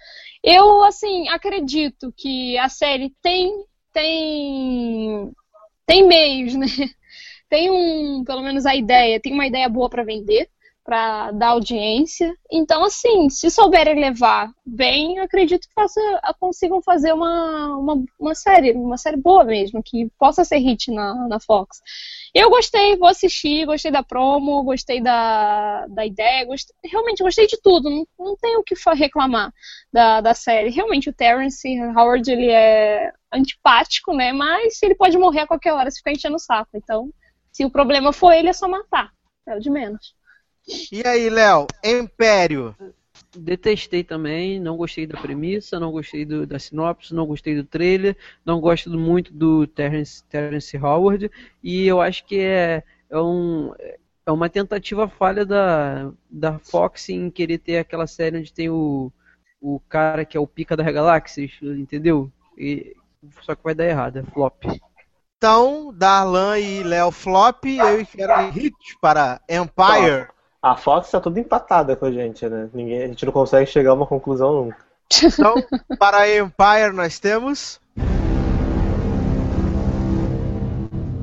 Eu, assim, acredito que a série tem, tem, tem meios, né? Tem um, pelo menos a ideia, tem uma ideia boa para vender, para dar audiência. Então, assim, se souberem levar bem, acredito que faça, consigam fazer uma, uma, uma série, uma série boa mesmo, que possa ser hit na, na Fox. Eu gostei, vou assistir, gostei da promo, gostei da, da ideia, realmente gostei de tudo, não, não tenho o que reclamar da, da série. Realmente, o Terence Howard, ele é antipático, né, mas ele pode morrer a qualquer hora se ficar enchendo o saco, então... Se o problema for ele, é só matar. É o de menos. E aí, Léo? Império. Detestei também, não gostei da premissa, não gostei do- da sinopse, não gostei do trailer, não gosto muito do Terence, Terence Howard e eu acho que é, é, um, é uma tentativa falha da, da Fox em querer ter aquela série onde tem o, o cara que é o pica das galáxias, entendeu? E, só que vai dar errado, é flop. Então, Darlan e Léo flop, eu quero hit para Empire. A Fox tá tudo empatada com a gente, né? Ninguém, a gente não consegue chegar a uma conclusão nunca. Então, para Empire nós temos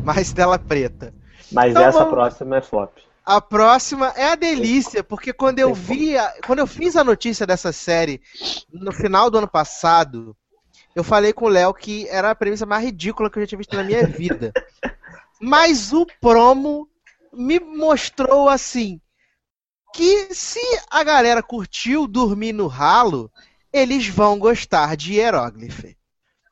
mais tela preta. Mas Então essa vamos- próxima é flop. A próxima é a delícia, porque quando eu vi, a- quando eu fiz a notícia dessa série no final do ano passado, eu falei com o Léo que era a premissa mais ridícula que eu já tinha visto na minha vida. Mas o promo me mostrou assim que se a galera curtiu dormir no ralo, eles vão gostar de hieróglife,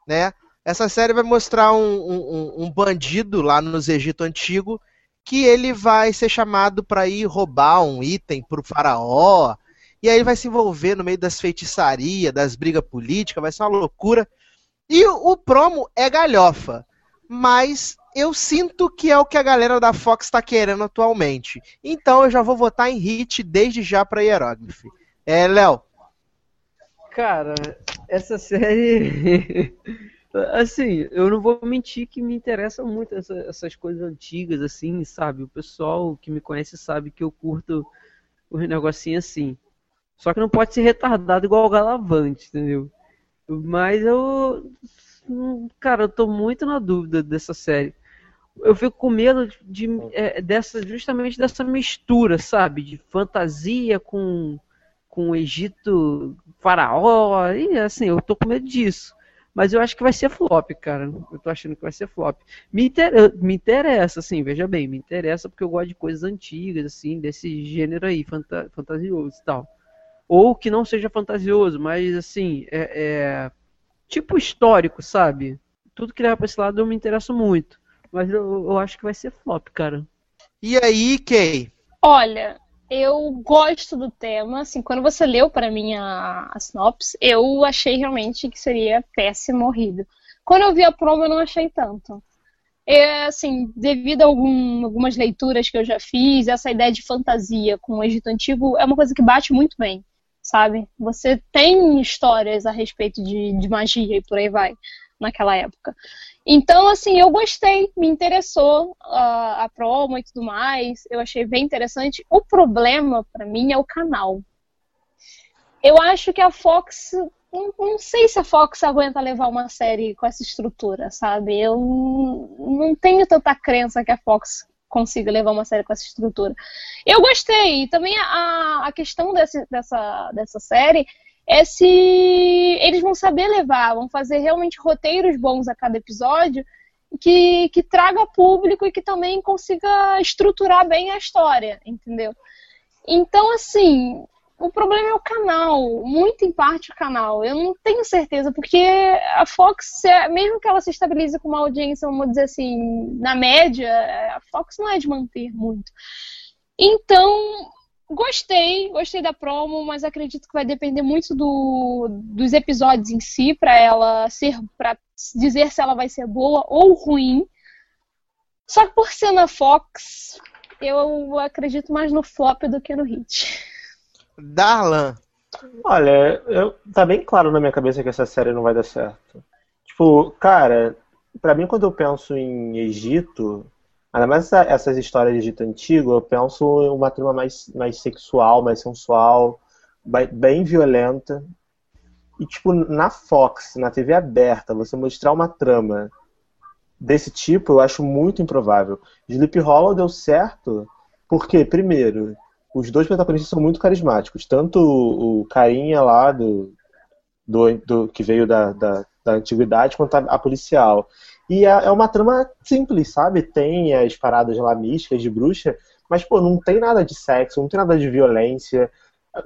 né? Essa série vai mostrar um, um, um bandido lá nos Egito Antigo que ele vai ser chamado para ir roubar um item para o faraó. E aí vai se envolver no meio das feitiçarias, das brigas políticas, vai ser uma loucura. E o, promo é galhofa, mas eu sinto que é o que a galera da Fox está querendo atualmente. Então eu já vou votar em hit desde já para Hieroglyph. É, Léo. Cara, essa série Assim, eu não vou mentir que me interessam muito essa, essas coisas antigas, assim, sabe? O pessoal que me conhece sabe que eu curto os negocinhos assim. Só que não pode ser retardado igual o Galavante, entendeu? Mas eu. Cara, eu tô muito na dúvida dessa série. Eu fico com medo de, é, dessa, justamente dessa mistura, sabe? De fantasia com, com o Egito faraó. E assim, eu tô com medo disso. Mas eu acho que vai ser flop, cara. Eu tô achando que vai ser flop. Me, inter... me interessa, assim, veja bem, me interessa porque eu gosto de coisas antigas, assim, desse gênero aí, fanta... fantasioso e tal. Ou que não seja fantasioso, mas assim, é, é... tipo histórico, sabe? Tudo que leva pra esse lado eu me interesso muito. Mas eu, eu acho que vai ser flop, cara. E aí, Kay? Olha, eu gosto do tema. Assim, quando você leu para mim a, a sinopse, eu achei realmente que seria péssimo horrível. Quando eu vi a promo, eu não achei tanto. É, assim, devido a algum, algumas leituras que eu já fiz, essa ideia de fantasia com o Egito Antigo é uma coisa que bate muito bem, sabe? Você tem histórias a respeito de, de magia e por aí vai, naquela época. Então, assim, eu gostei, me interessou uh, a promo e tudo mais, eu achei bem interessante. O problema, para mim, é o canal. Eu acho que a Fox. Não, não, sei se a Fox aguenta levar uma série com essa estrutura, sabe? Eu não tenho tanta crença que a Fox consiga levar uma série com essa estrutura. Eu gostei. Também a, a questão desse, dessa, dessa série é se eles vão saber levar, vão fazer realmente roteiros bons a cada episódio que, que traga público e que também consiga estruturar bem a história, entendeu? Então, assim, o problema é o canal, muito em parte o canal. Eu não tenho certeza, porque a Fox, mesmo que ela se estabilize com uma audiência, vamos dizer assim, na média, a Fox não é de manter muito. Então, Gostei, gostei da promo, mas acredito que vai depender muito do, dos episódios em si para ela ser para dizer se ela vai ser boa ou ruim. Só que por ser na Fox, eu acredito mais no flop do que no hit. Darlan. Olha, eu, tá bem claro na minha cabeça que essa série não vai dar certo. Tipo, cara, para mim quando eu penso em Egito, Ainda mais essa, essas histórias de Egito Antigo, eu penso uma trama mais, mais sexual, mais sensual, bem violenta. E, tipo, na Fox, na TV aberta, você mostrar uma trama desse tipo, eu acho muito improvável. Sleep Hollow deu certo porque, primeiro, os dois protagonistas são muito carismáticos. Tanto o, carinha lá do, do, do que veio da, da, da antiguidade, quanto a, a policial. E é, é uma trama simples, sabe? Tem as paradas lá místicas de bruxa, mas, pô, não tem nada de sexo, não tem nada de violência.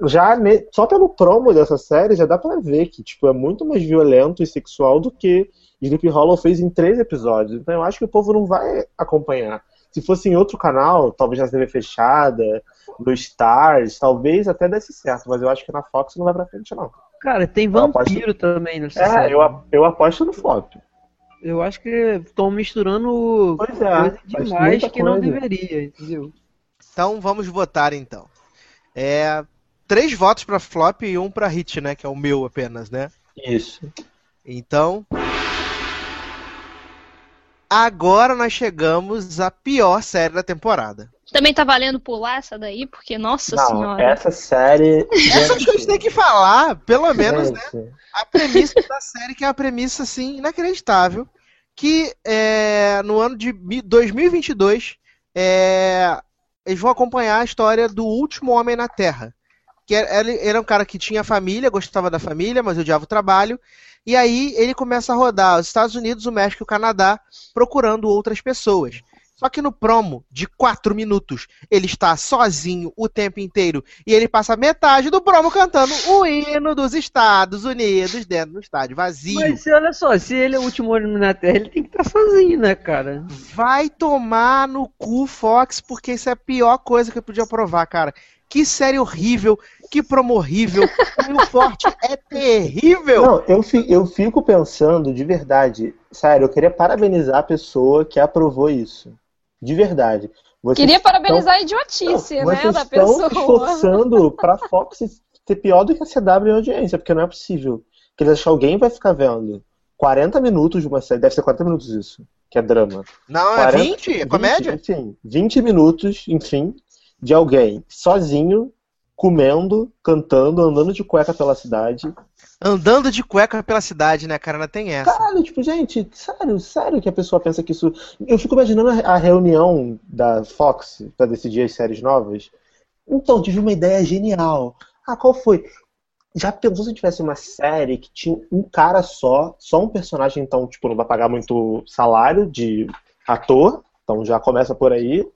Já só pelo promo dessa série já dá pra ver que, tipo, é muito mais violento e sexual do que Sleep Hollow fez em três episódios. Então eu acho que o povo não vai acompanhar. Se fosse em outro canal, talvez na TV fechada, no Stars, talvez até desse certo, mas eu acho que na Fox não vai pra frente, não. Cara, tem vampiro aposto... também nessa é. Eu, eu aposto no flop. Eu acho que estão misturando pois é, coisa demais que coisa. não deveria, entendeu? Então vamos votar então. É, três votos para flop e um para hit, né? Que é o meu apenas, né? Isso. Então. Agora nós chegamos à pior série da temporada. Também tá valendo pular essa daí, porque, nossa não, senhora. Essa série. Essa a gente tem que falar, pelo menos, né? A premissa da série, que é uma premissa, assim, inacreditável. Que é, no ano de 2022, é, eles vão acompanhar a história do último homem na Terra. Que era- ele era um cara que tinha família, gostava da família, mas odiava o trabalho. E aí ele começa a rodar os Estados Unidos, o México e o Canadá procurando outras pessoas. Só que no promo de 4 minutos, ele está sozinho o tempo inteiro. E ele passa metade do promo cantando o hino dos Estados Unidos dentro do estádio vazio. Mas olha só, se ele é o último homem na Terra, ele tem que estar sozinho, né, cara? Vai tomar no cu, Fox, porque isso é a pior coisa que eu podia provar, cara. Que série horrível, que promo horrível. O Forte é terrível. Não, eu, fi- eu fico pensando de verdade. Sério, eu queria parabenizar a pessoa que aprovou isso. De verdade. Vocês Queria estão- parabenizar a idiotice, Não, né, vocês da estão pessoa. esforçando pra Fox ser pior do que a CW em audiência, porque não é possível. Que eles acham que alguém vai ficar vendo 40 minutos de uma série, deve ser 40 minutos isso, que é drama. Não, é 40, 20? É comédia? 20, enfim, 20 minutos, enfim, de alguém sozinho, comendo, cantando, andando de cueca pela cidade. Andando de cueca pela cidade, né, cara? Não tem essa. Caralho, tipo, gente, sério, sério que a pessoa pensa que isso. Eu fico imaginando a reunião da Fox pra decidir as séries novas. Então, tive uma ideia genial. Ah, qual foi? Já pensou se tivesse uma série que tinha um cara só, só um personagem, então, tipo, não vai pagar muito salário de ator, então já começa por aí,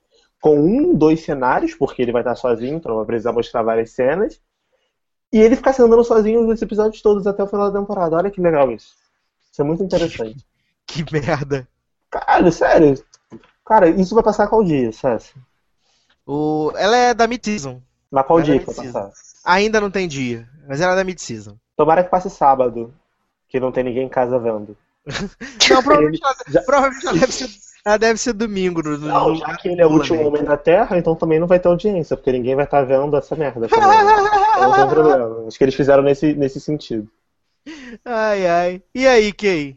com um, dois cenários, porque ele vai estar sozinho, então vai precisar mostrar várias cenas, e ele ficar andando sozinho nos episódios todos até o final da temporada. Olha que legal isso. Isso é muito interessante. Que merda. Caralho, sério. Cara, isso vai passar qual dia, César? O... Ela é da mid-season. Mas qual Ela dia é que vai passar? Ainda não tem dia, mas ela é da mid-season. Tomara que passe sábado, que não tem ninguém em casa vendo. Não, provavelmente, ela, Já- provavelmente ela, deve ser, ela deve ser domingo. No, no- Não, já que ele é o último homem da Terra, então também não vai ter audiência, porque ninguém vai estar vendo essa merda. também. Então não tem problema. Acho que eles fizeram nesse, nesse sentido. Ai, ai. E aí, Kay?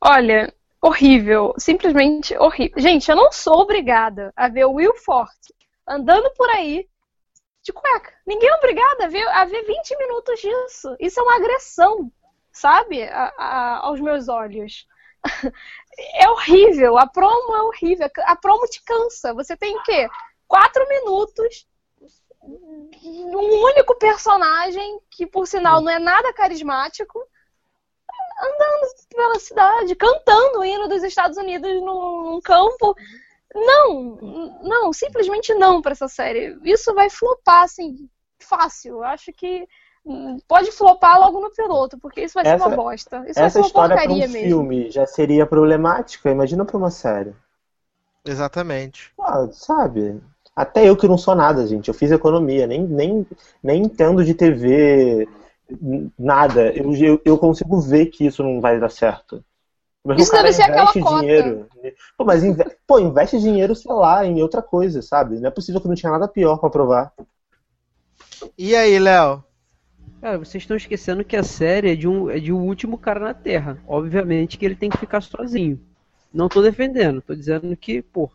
Olha, horrível. Simplesmente horrível. Gente, eu não sou obrigada a ver o Will Forte andando por aí de cueca. Ninguém é obrigado a ver, a ver 20 minutos disso. Isso é uma agressão, sabe? A- a- aos meus olhos. É horrível. A promo é horrível. A promo te cansa. Você tem o quê? Quatro minutos um único personagem que, por sinal, não é nada carismático, andando pela cidade, cantando o hino dos Estados Unidos num, campo. Não, não, simplesmente não pra essa série. Isso vai flopar, assim, fácil. Eu acho que pode flopar logo no piloto, porque isso vai ser Essa- uma bosta. Isso vai Essa ser uma história pra um porcaria mesmo. filme já seria problemática, imagina pra uma série. Exatamente. Ah, sabe? Até eu que não sou nada, gente. Eu fiz economia, nem, nem, nem entendo de TV, nada. Eu, eu, eu consigo ver que isso não vai dar certo. Mas Isso deve ser aquela investe cota. dinheiro. Pô, mas inve... Pô, investe dinheiro, sei lá, em outra coisa, sabe? Não é possível que não tinha nada pior pra provar. E aí, Léo? Cara, vocês estão esquecendo que a série é de um, é de um último cara na Terra. Obviamente que ele tem que ficar sozinho. Não tô defendendo, tô dizendo que, pô.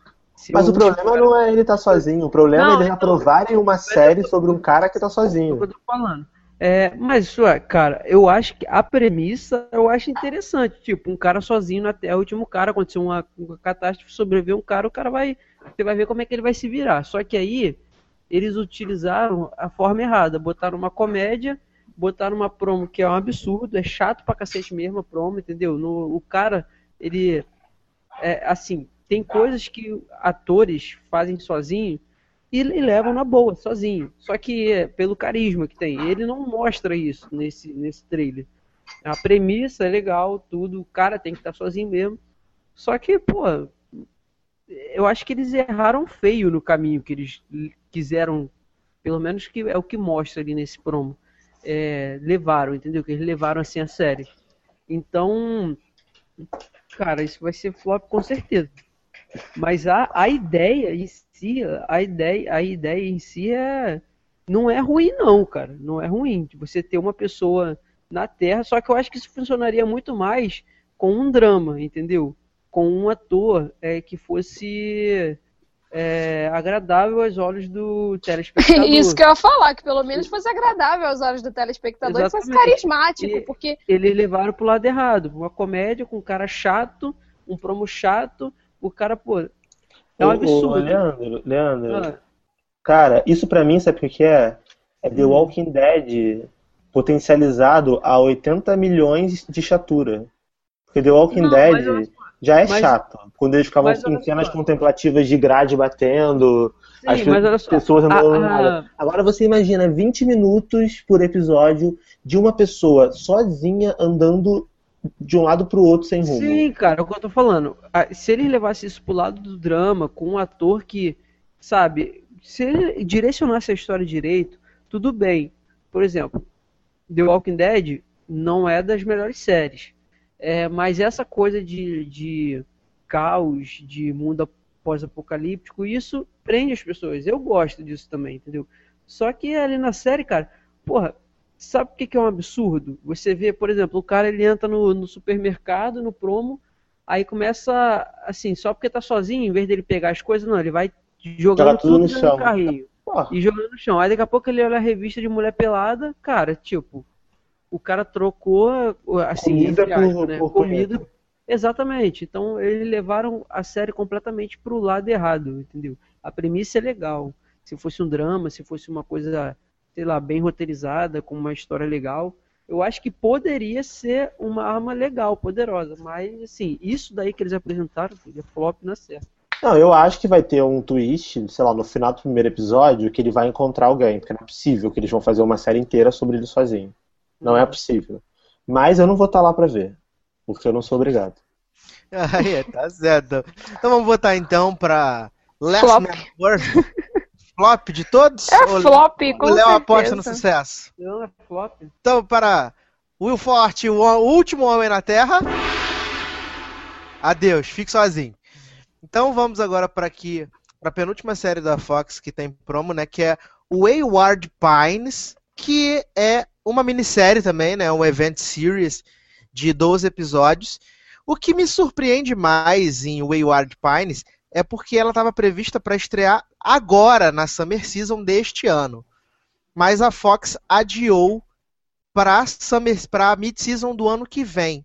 Mas é o problema cara- não é ele estar sozinho, o problema Não, é eles então- aprovarem uma série sobre um cara que tá É sozinho. eu tô falando. É, mas, isso é, cara, eu acho que a premissa eu acho interessante. Tipo, um cara sozinho na Terra, o último cara, aconteceu uma, uma catástrofe, sobreviveu um cara, o cara vai. Você vai ver como é que ele vai se virar. Só que aí, eles utilizaram a forma errada. Botaram uma comédia, botaram uma promo que é um absurdo, é chato pra cacete mesmo a promo, entendeu? No, o cara, ele. É, assim, tem coisas que atores fazem sozinho e, e levam na boa, sozinho. Só que é, pelo carisma que tem, ele não mostra isso nesse, nesse trailer. A premissa é legal, tudo, o cara tem que estar sozinho mesmo. Só que, pô, eu acho que eles erraram feio no caminho que eles quiseram, pelo menos que é o que mostra ali nesse promo. É, levaram, entendeu? Que eles levaram assim a série. Então, cara, isso vai ser flop com certeza. Mas a, a ideia em si, a ideia, a ideia em si é não é ruim não, cara. Não é ruim você ter uma pessoa na Terra, só que eu acho que isso funcionaria muito mais com um drama, entendeu? Com um ator é, que fosse é, agradável aos olhos do telespectador. Isso que eu ia falar, que pelo menos fosse agradável aos olhos do telespectador e fosse Exatamente. carismático, E- porque eles levaram pro lado errado. Uma comédia com um cara chato, um promo chato, o cara, pô, é um Ô, ô, absurdo. Leandro, Leandro, Ah, Cara, isso pra mim, sabe o que é? É The Walking Dead potencializado a 80 milhões de estatura. Porque The Walking Não, Dead já é mas- chato. Quando eles ficavam em cenas só. contemplativas de grade batendo, Sim, as mas pessoas andando a- no a- nada. Agora você imagina 20 minutos por episódio de uma pessoa sozinha andando de um lado pro outro sem rumo. Sim, cara, é o que eu tô falando. Ah, Se eles levassem isso pro lado do drama, com um ator que, sabe, se ele direcionasse a história direito, tudo bem. Por exemplo, The Walking Dead não é das melhores séries. É, mas essa coisa de, de caos, de mundo pós-apocalíptico, isso prende as pessoas. Eu gosto disso também, entendeu? Só que ali na série, cara, porra, sabe o que que é um absurdo? Você vê, por exemplo, o cara ele entra no, no supermercado, no promo, aí começa, assim, só porque tá sozinho, em vez dele pegar as coisas, não, ele vai jogando Joga tudo no chão. carrinho Pô, e jogando no chão. Aí daqui a pouco ele olha a revista de mulher pelada, cara, tipo, o cara trocou, assim, Comida aspas, por- né, por comida. Exatamente. Então eles levaram a série completamente pro lado errado, entendeu? A premissa é legal. Se fosse um drama, se fosse uma coisa, sei lá, bem roteirizada, com uma história legal, eu acho que poderia ser uma arma legal, poderosa. Mas, assim, isso daí que eles apresentaram, filho, é flop na certa. Não, eu acho que vai ter um twist, sei lá, no final do primeiro episódio, que ele vai encontrar alguém, porque não é possível que eles vão fazer uma série inteira sobre ele sozinho. Não é possível. Mas eu não vou estar lá pra ver, porque eu não sou obrigado. Aí, tá certo. Então vamos votar então pra Last Flop. Flop de todos? É Ou- flop, com O Léo aposta no sucesso. Não, é flop. Então, para Will Forte, o o último homem na Terra. Adeus, fique sozinho. Então vamos agora para aqui, para a penúltima série da Fox que tem promo, né? Que é Wayward Pines, que é uma minissérie também, né? Um event series de 12 episódios. O que me surpreende mais em Wayward Pines é porque ela estava prevista para estrear agora na Summer Season deste ano. Mas a Fox adiou para para mid-season do ano que vem.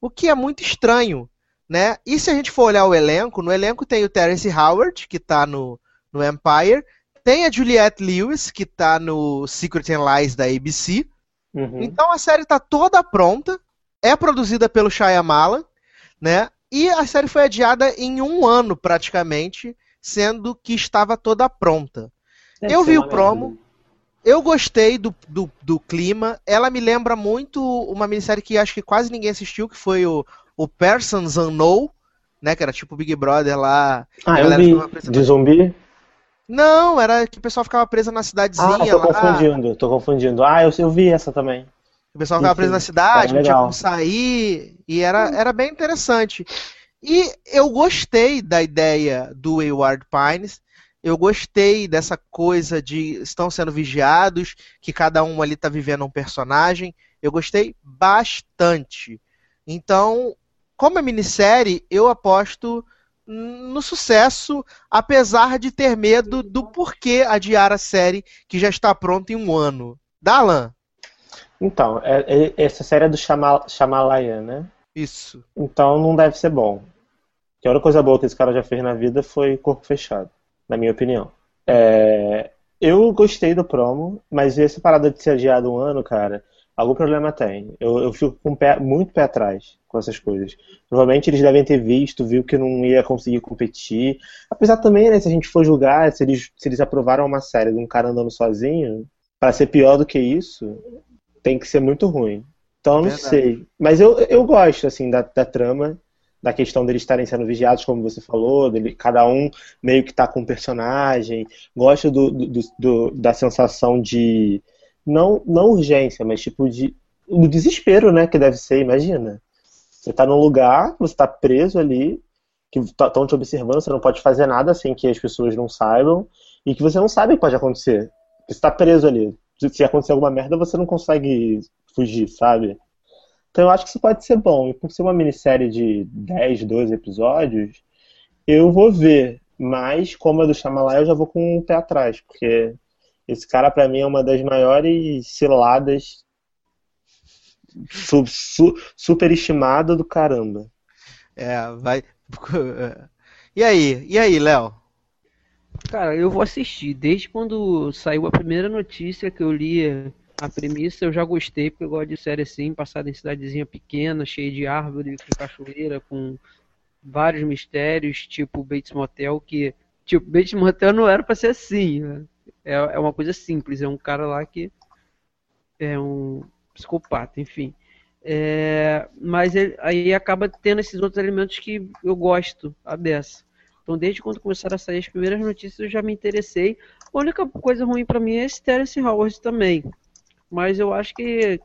O que é muito estranho, né? E se a gente for olhar o elenco, no elenco tem o Terence Howard, que está no, no Empire, tem a Juliette Lewis, que está no Secret and Lies da ABC. Uhum. Então a série está toda pronta, é produzida pelo Shyamalan, né? E a série foi adiada em um ano praticamente, sendo que estava toda pronta. Deve eu vi o promo, Eu gostei do, do, do clima. Ela me lembra muito uma minissérie que acho que quase ninguém assistiu, que foi o, o Persons Unknown, né? Que era tipo Big Brother lá. Ah, eu galera vi. De zumbi? Não, era que o pessoal ficava preso na cidadezinha Ah, tô lá. confundindo, tô confundindo. Ah, eu, eu vi essa também. O pessoal ficava Enfim, preso na cidade, era não tinha como sair, e era, era bem interessante. E eu gostei da ideia do Wayward Pines, eu gostei dessa coisa de estão sendo vigiados, que cada um ali está vivendo um personagem, eu gostei bastante. Então, como é minissérie, eu aposto no sucesso, apesar de ter medo do porquê adiar a série que já está pronta em um ano. Dalan, Então, é- é- essa série é do Shama- Shyamalan, né? isso. Então não deve ser bom. Que a única coisa boa que esse cara já fez na vida foi Corpo Fechado, na minha opinião. É, Eu gostei do promo, mas essa parada de ser adiado um ano, cara, algum problema tem. Eu, eu fico com pé, muito pé atrás com essas coisas. Provavelmente eles devem ter visto, viu que não ia conseguir competir. Apesar também, né, se a gente for julgar, se eles, se eles aprovaram uma série de um cara andando sozinho, para ser pior do que isso, tem que ser muito ruim. Então não sei. Mas eu, eu gosto, assim, da, da trama, da questão deles estarem sendo vigiados, como você falou, dele, cada um meio que tá com um personagem. Gosto do, do- do- do- da sensação de. Não, não urgência, mas tipo de. O desespero, né? Que deve ser, imagina. Você tá num lugar, você tá preso ali, que estão te observando, você não pode fazer nada sem que as pessoas não saibam, e que você não sabe o que pode acontecer. Você tá preso ali. Se acontecer alguma merda, você não consegue fugir, sabe? Então eu acho que isso pode ser bom. E por ser uma minissérie de 10, 12 episódios, eu vou ver. Mas, como é do Shyamalan, eu já vou com o pé atrás, porque esse cara, pra mim, é uma das maiores ciladas su, su, superestimada do caramba. É, vai. E aí? E aí, Léo? Cara, eu vou assistir. Desde quando saiu a primeira notícia que eu li a premissa, eu já gostei, porque eu gosto de série assim, passada em cidadezinha pequena, cheia de árvore, com cachoeira, com vários mistérios, tipo Bates Motel, que. Tipo, Bates Motel não era pra ser assim. Né? É, é uma coisa simples, é um cara lá que é um psicopata, enfim. É, mas ele, aí acaba tendo esses outros elementos que eu gosto, a dessa. Então, desde quando começaram a sair as primeiras notícias, eu já me interessei. A única coisa ruim para mim é esse Terence Howard também. Mas eu acho que,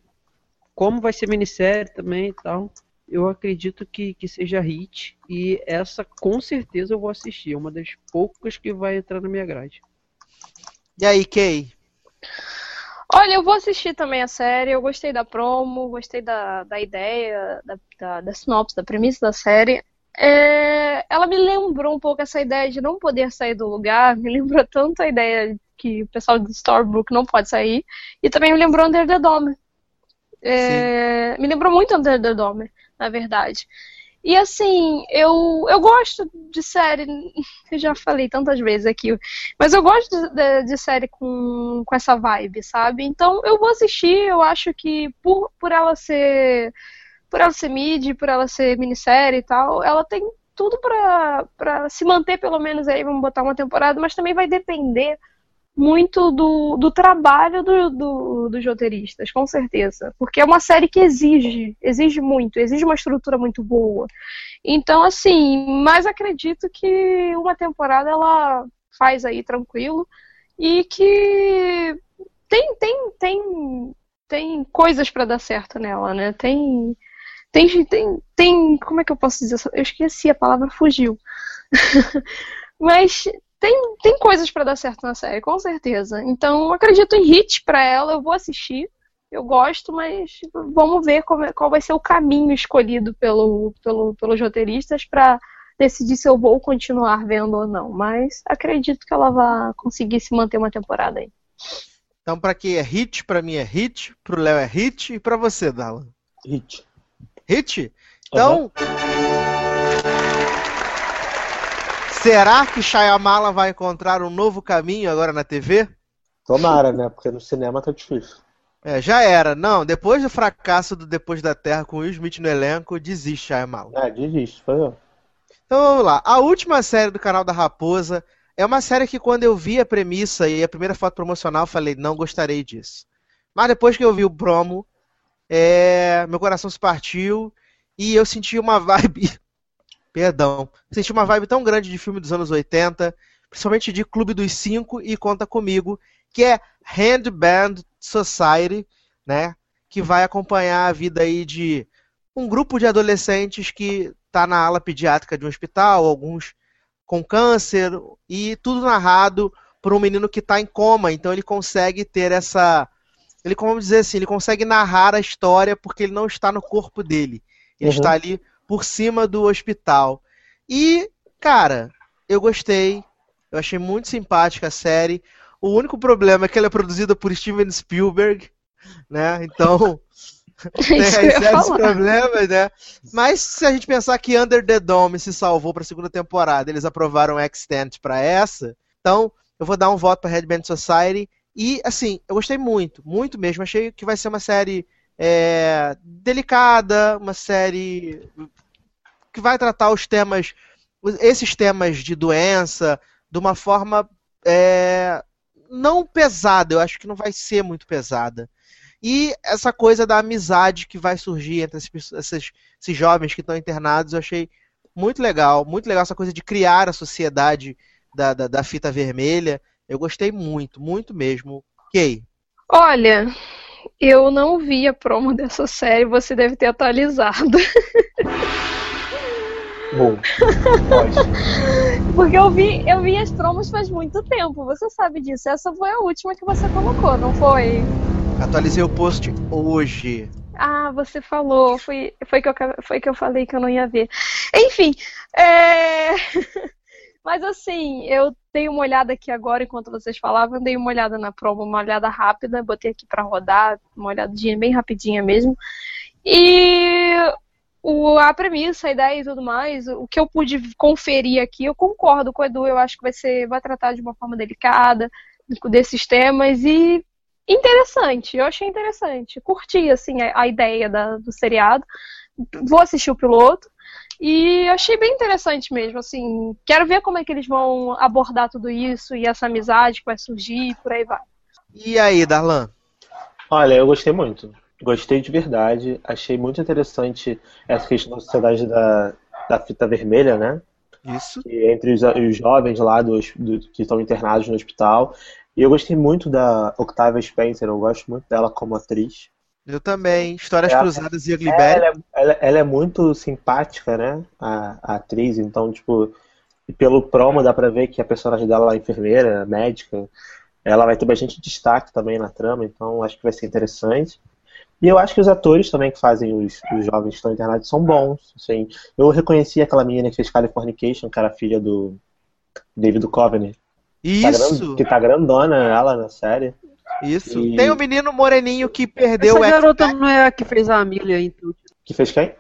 como vai ser minissérie também e tal, eu acredito que, que seja hit. E essa, com certeza, eu vou assistir. É uma das poucas que vai entrar na minha grade. E aí, Kay? Olha, eu vou assistir também a série. Eu gostei da promo, gostei da, da ideia, da, da, da sinopse, da premissa da série. É, ela me lembrou um pouco essa ideia de não poder sair do lugar, me lembrou tanto a ideia que o pessoal do Storybook não pode sair, e também me lembrou Under the Dome. É, me lembrou muito Under the Dome, na verdade. E assim, eu, eu gosto de série, eu já falei tantas vezes aqui, mas eu gosto de, de, de, série com, com essa vibe, sabe? Então eu vou assistir, eu acho que por, por ela ser por ela ser mid, por ela ser minissérie e tal, ela tem tudo para se manter pelo menos aí, vamos botar uma temporada, mas também vai depender muito do, do trabalho do, do, dos roteiristas, com certeza. Porque é uma série que exige, exige muito, exige uma estrutura muito boa. Então, assim, mas acredito que uma temporada ela faz aí tranquilo e que tem, tem, tem, tem coisas para dar certo nela, né? Tem tem, tem, tem. Como é que eu posso dizer? Eu esqueci a palavra, fugiu. Mas tem, tem coisas para dar certo na série, com certeza. Então, acredito em hit para ela, eu vou assistir. Eu gosto, mas vamos ver é, qual vai ser o caminho escolhido pelo, pelo, pelos roteiristas para decidir se eu vou continuar vendo ou não. Mas acredito que ela vai conseguir se manter uma temporada aí. Então, para quem é hit, para mim é hit, para o Léo é hit e para você, Dala? Hit. Hit? Então. Uhum. Será que Shyamala vai encontrar um novo caminho agora na TV? Tomara, né? Porque no cinema tá difícil. É, já era. Não, depois do fracasso do Depois da Terra com Will Smith no elenco, desiste Shyamala. É, desiste, foi eu. Então vamos lá. A última série do canal da Raposa é uma série que quando eu vi a premissa e a primeira foto promocional, falei, não gostarei disso. Mas depois que eu vi o promo, é, meu coração se partiu e eu senti uma vibe. Perdão. Senti uma vibe tão grande de filme dos anos 80, principalmente de Clube dos Cinco e Conta Comigo, que é Handband Society, né? Que vai acompanhar a vida aí de um grupo de adolescentes que está na ala pediátrica de um hospital, alguns com câncer, e tudo narrado por um menino que está em coma, então ele consegue ter essa ele, como dizer assim, ele consegue narrar a história porque ele não está no corpo dele. Ele uhum. está ali por cima do hospital. E, cara, eu gostei. Eu achei muito simpática a série. O único problema é que ela é produzida por Steven Spielberg, né? Então, tem sérios problemas, né? Mas se a gente pensar que Under the Dome se salvou para a segunda temporada, eles aprovaram Extent para essa, então eu vou dar um voto para Red Band Society e, assim, eu gostei muito, muito mesmo. Achei que vai ser uma série é, delicada, uma série que vai tratar os temas, esses temas de doença, de uma forma é, não pesada. Eu acho que não vai ser muito pesada. E essa coisa da amizade que vai surgir entre esses, esses, esses jovens que estão internados, eu achei muito legal. Muito legal essa coisa de criar a sociedade da, da, da fita vermelha. Eu gostei muito, muito mesmo. Kay? Olha, eu não vi a promo dessa série, você deve ter atualizado. Bom, pode. Porque eu vi, eu vi as promos faz muito tempo, você sabe disso. Essa foi a última que você colocou, não foi? Atualizei o post hoje. Ah, você falou. Foi, foi, que eu, foi que eu falei que eu não ia ver. Enfim, é... Mas assim, eu dei uma olhada aqui agora enquanto vocês falavam, dei uma olhada na prova, uma olhada rápida, botei aqui para rodar, uma olhadinha bem rapidinha mesmo. E o, a premissa, a ideia e tudo mais, o que eu pude conferir aqui, eu concordo com o Edu, eu acho que vai ser, vai tratar de uma forma delicada desses temas e interessante, eu achei interessante. Curti, assim, a, a ideia da, do seriado. Vou assistir o piloto. E achei bem interessante mesmo, assim. Quero ver como é que eles vão abordar tudo isso e essa amizade que vai surgir, por aí vai. E aí, Darlan? Olha, eu gostei muito. Gostei de verdade. Achei muito interessante essa questão da sociedade da, da fita vermelha, né? Isso. Que entre os, os jovens lá do, do, que estão internados no hospital. E eu gostei muito da Octavia Spencer, eu gosto muito dela como atriz. Eu também. Histórias É, Cruzadas e É, Ugly ela, é, ela- ela é muito simpática, né? A, a atriz, então, tipo, pelo promo dá pra ver que a personagem dela é enfermeira, médica. Ela vai ter bastante destaque também na trama, então acho que vai ser interessante. E eu acho que os atores também que fazem os, os jovens que estão internados são bons. Assim. Eu reconheci aquela menina que fez Californication, que era filha do David Duchovny. Tá Isso, que tá grandona ela na série. Isso. E- Tem o menino moreninho que perdeu Essa o garota não é a que fez a Amelia, então. Que fez quem?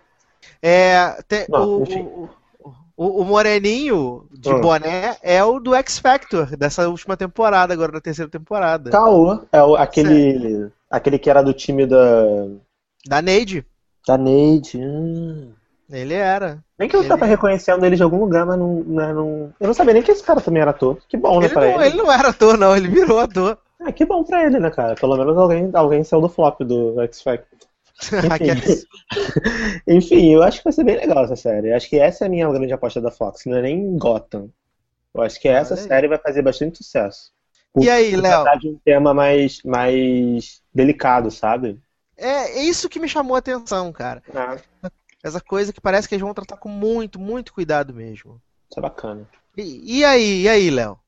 É, tem- Não, o, enfim. o, o- moreninho de Hum. boné é o do X Factor, dessa última temporada, agora da terceira temporada. Caô. É o- aquele, aquele que era do time da, Da Neide. da Neide. Hum. Ele era. Nem que eu Ele- tava reconhecendo ele de algum lugar, mas não, não, não- Eu não sabia nem que esse cara também era ator. Que bom, né, Ele pra não, ele. ele não era ator, não, ele virou ator. Ah, que bom pra ele, né, cara? Pelo menos alguém, alguém saiu do flop do X Factor. Aqueles- Enfim, eu acho que vai ser bem legal essa série. Eu acho que essa é a minha grande aposta da Fox, não é nem Gotham. Eu acho que essa Olha aí. série vai fazer bastante sucesso. E aí, Por Léo? tratar de um tema mais, mais delicado, sabe? É é isso que me chamou a atenção, cara. Essa coisa que parece que eles vão tratar com muito, muito cuidado mesmo. Isso é bacana. E, e aí, e aí, Léo?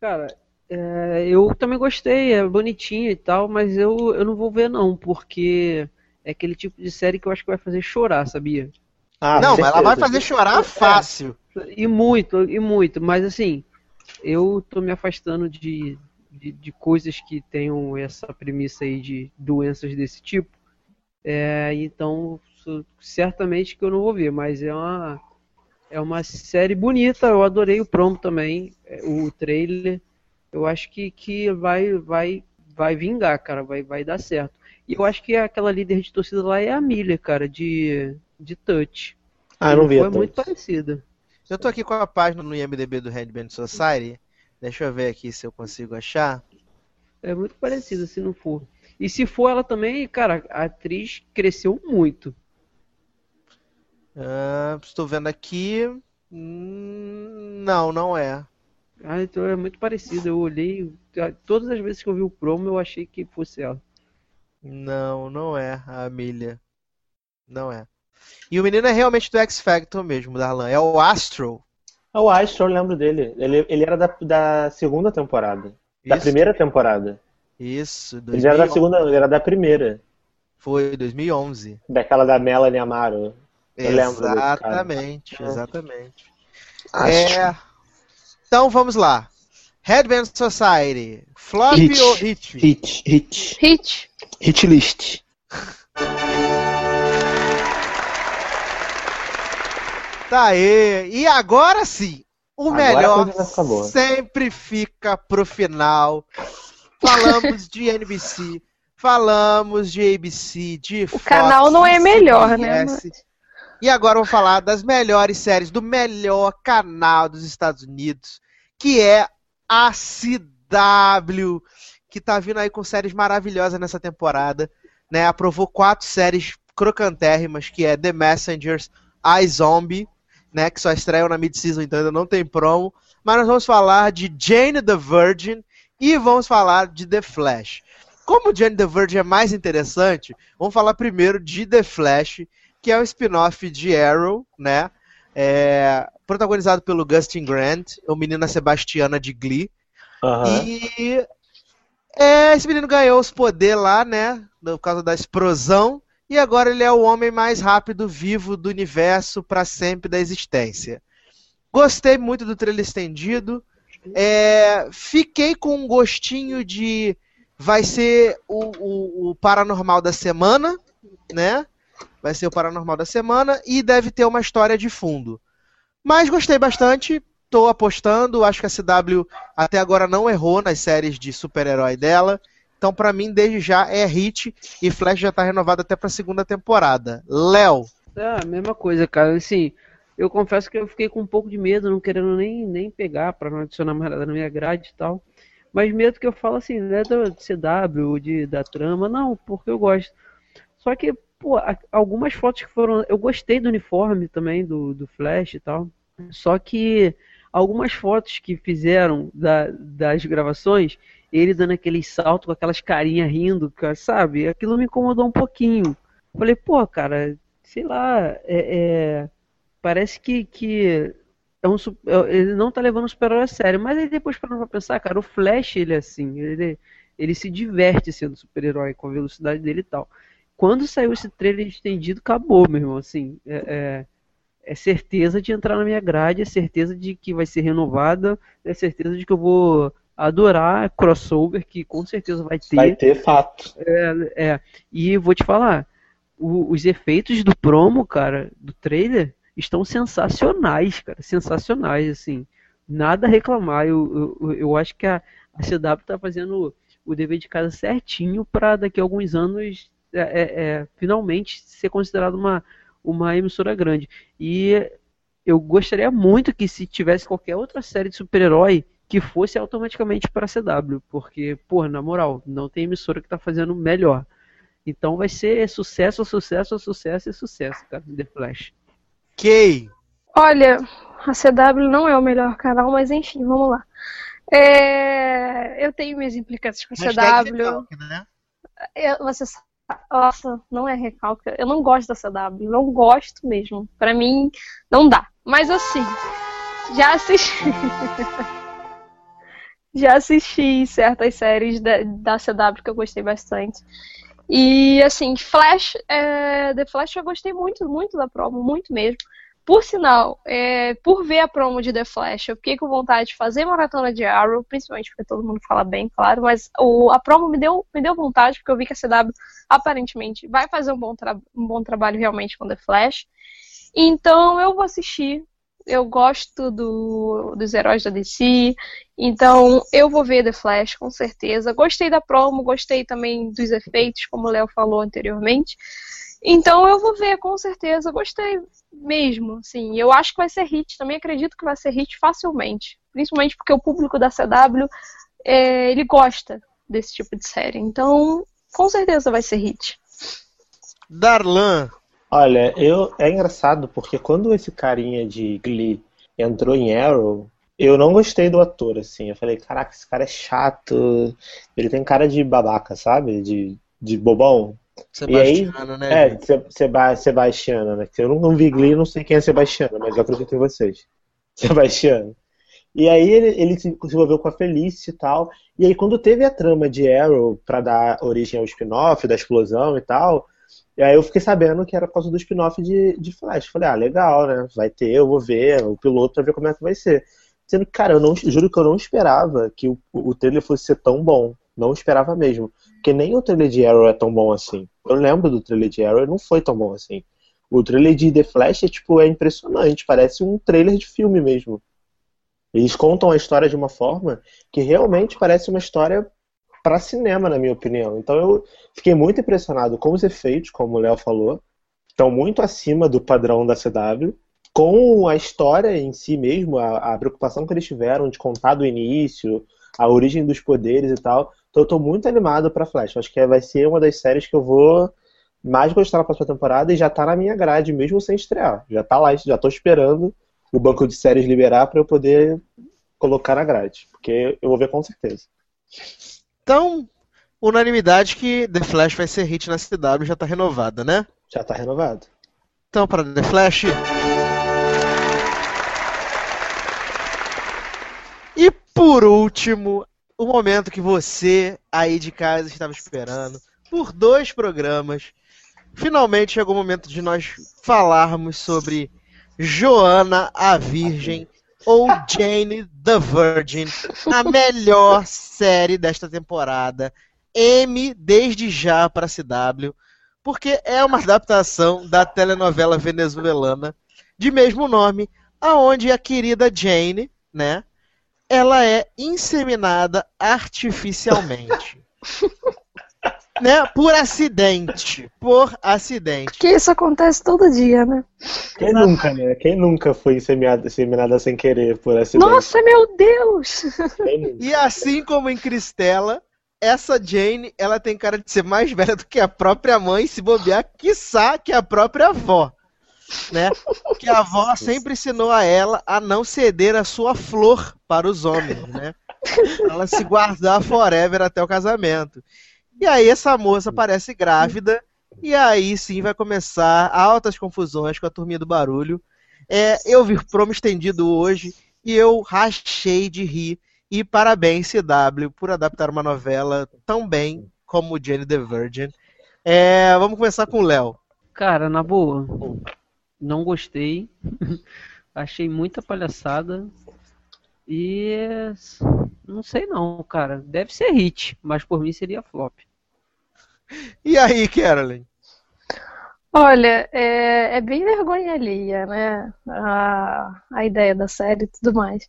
Cara, é, eu também gostei, é bonitinho e tal, mas eu, eu não vou ver não, porque é aquele tipo de série que eu acho que vai fazer chorar, sabia? Ah, não, mas ela vai fazer chorar fácil. E muito, e muito, mas assim, eu tô me afastando de, de, de coisas que tenham essa premissa aí de doenças desse tipo. É, então, certamente que eu não vou ver, mas é uma, é uma série bonita, eu adorei o promo também, é, o trailer. Eu acho que, que vai, vai, vai vingar, cara, vai, vai dar certo. E eu acho que aquela líder de torcida lá é a Milha, cara, de, de touch. Ah, eu não vi Foi a muito Touch. parecida. Eu tô aqui com a página no IMDB do Handband Society. Deixa eu ver aqui se eu consigo achar. É muito parecida, se não for. E se for ela também, cara, a atriz cresceu muito. Ah, estou vendo aqui. Hum, Não, não é. Ah, então é muito parecida. Eu olhei, todas as vezes que eu vi o promo, eu achei que fosse ela. Não, não é a Amelia. Não é. E o menino é realmente do X Factor mesmo, Darlan. É o Astro. Ah, o Astro, eu lembro dele. Ele, ele era da, da segunda temporada. Da Isso, primeira temporada. Isso, Ele já era da 2011. segunda, ele era da primeira. Foi 2011. Daquela da Melanie Amaro. Eu lembro. Exatamente, É. exatamente. Astro. É. Então vamos lá. Headband Society. Flop Hit. ou hit? Hit, hit. Hit. Hit list. Tá aí. E agora sim. O melhor sempre fica pro final. Falamos de NBC, falamos de ABC, de O canal não é melhor, né, E agora vamos falar das melhores séries do melhor canal dos Estados Unidos, que é a CW, que tá vindo aí com séries maravilhosas nessa temporada, né? Aprovou quatro séries crocantérrimas, que é The Messengers, I Zombie, né, que só estreiam na mid-season, então ainda não tem promo, mas nós vamos falar de Jane the Virgin e vamos falar de The Flash. Como Jane the Virgin é mais interessante, vamos falar primeiro de The Flash, que é um spin-off de Arrow, né? É, protagonizado pelo Gustin Grant, o menino Sebastiana de Glee. Aham. E é, esse menino ganhou os poderes lá, né? Por causa da explosão. E agora ele é o homem mais rápido vivo do universo para sempre da existência. Gostei muito do trailer estendido. É, fiquei com um gostinho de vai ser o, o- o paranormal da semana, né? Vai ser o paranormal da semana e deve ter uma história de fundo. Mas gostei bastante, tô apostando, acho que a CW até agora não errou nas séries de super-herói dela. Então, para mim, desde já é hit e Flash já tá renovado até pra segunda temporada. Léo. É, mesma coisa, cara. Assim, eu confesso que eu fiquei com um pouco de medo, não querendo nem, nem pegar para não adicionar mais nada na minha grade e tal. Mas medo que eu falo assim, não é do CW, de, da trama, não, porque eu gosto. Só que, pô, algumas fotos que foram. Eu gostei do uniforme também, do, do Flash e tal. Só que algumas fotos que fizeram da, das gravações, ele dando aquele salto com aquelas carinhas rindo, sabe? Aquilo me incomodou um pouquinho. Falei, pô, cara, sei lá, é, é parece que, que é um, é, ele não tá levando o super-herói a sério. Mas aí depois para pra pensar, cara, o Flash, ele é assim, ele, ele se diverte sendo super-herói com a velocidade dele e tal. Quando saiu esse trailer estendido, acabou, meu irmão, assim, é, é, é certeza de entrar na minha grade, é certeza de que vai ser renovada, é certeza de que eu vou adorar crossover, que com certeza vai ter. Vai ter fato. É, é. E vou te falar, o, os efeitos do promo, cara, do trailer, estão sensacionais, cara. Sensacionais, assim. Nada a reclamar. Eu, eu, eu acho que a, a CW tá fazendo o dever de casa certinho para daqui a alguns anos é, é, é, finalmente ser considerado uma, uma emissora grande. E eu gostaria muito que se tivesse qualquer outra série de super-herói que fosse automaticamente para a CW, porque, pô, na moral, não tem emissora que está fazendo melhor. Então vai ser sucesso, sucesso, sucesso e sucesso, cara, The Flash. Ok. Olha, a CW não é o melhor canal, mas enfim, vamos lá. É... Eu tenho minhas implicâncias com a CW. Né? eu, você nossa, não é recalque. Eu não gosto da CW, não gosto mesmo. Para mim, não dá. Mas assim, já assisti. já assisti certas séries da, da CW que eu gostei bastante. E assim, Flash, é, The Flash eu gostei muito, muito da promo, muito mesmo. Por sinal, é, por ver a promo de The Flash, eu fiquei com vontade de fazer maratona de Arrow, principalmente porque todo mundo fala bem, claro, mas o, a promo me deu, me deu vontade, porque eu vi que a CW aparentemente vai fazer um bom, um bom trabalho realmente com The Flash. Então eu vou assistir, eu gosto do, dos heróis da DC, então eu vou ver The Flash com certeza. Gostei da promo, gostei também dos efeitos, como o Léo falou anteriormente. Então eu vou ver com certeza, gostei mesmo, sim. Eu acho que vai ser hit, também acredito que vai ser hit facilmente, principalmente porque o público da CW é, ele gosta desse tipo de série. Então, com certeza vai ser hit. Darlan, Olha, eu é engraçado porque quando esse carinha de Glee entrou em Arrow, eu não gostei do ator, assim. Eu falei, caraca, esse cara é chato. Ele tem cara de babaca, sabe? De, de bobão. Sebastiano, aí, né? É, Seba Sebastiano, né? Eu não, vi Glee, não sei quem é Sebastiano, mas eu acredito em vocês. Sebastiano. E aí ele, ele se envolveu com a Felice e tal. E aí quando teve a trama de Arrow para dar origem ao spin-off da explosão e tal, e aí eu fiquei sabendo que era por causa do spin-off de, de Flash. Falei, ah, legal, né? Vai ter, eu vou ver o piloto pra ver como é que vai ser. Sendo que, cara, eu não, juro que eu não esperava que o, o trailer fosse ser tão bom. Não esperava mesmo. Porque nem o trailer de Arrow é tão bom assim. Eu lembro do trailer de Arrow, não foi tão bom assim. O trailer de The Flash é, tipo, é impressionante. Parece um trailer de filme mesmo. Eles contam a história de uma forma que realmente parece uma história para cinema, na minha opinião. Então eu fiquei muito impressionado com os efeitos, como o Léo falou, estão muito acima do padrão da CW, com a história em si mesmo, a, a preocupação que eles tiveram de contar do início, a origem dos poderes e tal. Então eu tô muito animado para Flash. Acho que vai ser uma das séries que eu vou mais gostar na próxima temporada e já tá na minha grade, mesmo sem estrear. Já tá lá, já tô esperando o banco de séries liberar para eu poder colocar na grade, porque eu vou ver com certeza. Então, unanimidade que The Flash vai ser hit na CW já tá renovada, né? Já tá renovado. Então, para The Flash. E por último, o momento que você aí de casa estava esperando por dois programas. Finalmente chegou o momento de nós falarmos sobre Joana a Virgem ou Jane the Virgin, a melhor série desta temporada. M desde já para CW. porque é uma adaptação da telenovela venezuelana de mesmo nome, aonde a querida Jane, né, ela é inseminada artificialmente. né, por acidente, por acidente. Que isso acontece todo dia, né? Quem nunca, né? Quem nunca foi inseminada, inseminada sem querer por acidente? Nossa, meu Deus! E assim como em Cristela, essa Jane, ela tem cara de ser mais velha do que a própria mãe, se bobear, quiçá que a própria avó. Né? Que a avó sempre ensinou a ela a não ceder a sua flor para os homens, né? Ela se guardar forever até o casamento. E aí essa moça parece grávida, e aí sim vai começar altas confusões com a turminha do barulho. É, eu vi promo estendido hoje e eu rachei de rir. E parabéns, CW, por adaptar uma novela tão bem como Jenny the Virgin. É, vamos começar com o Léo. Cara, na boa, não gostei. Achei muita palhaçada. E não sei não, cara. Deve ser hit, mas por mim seria flop. E aí, Carolyn? Olha, é, é bem vergonha alheia, né? A, a ideia da série e tudo mais.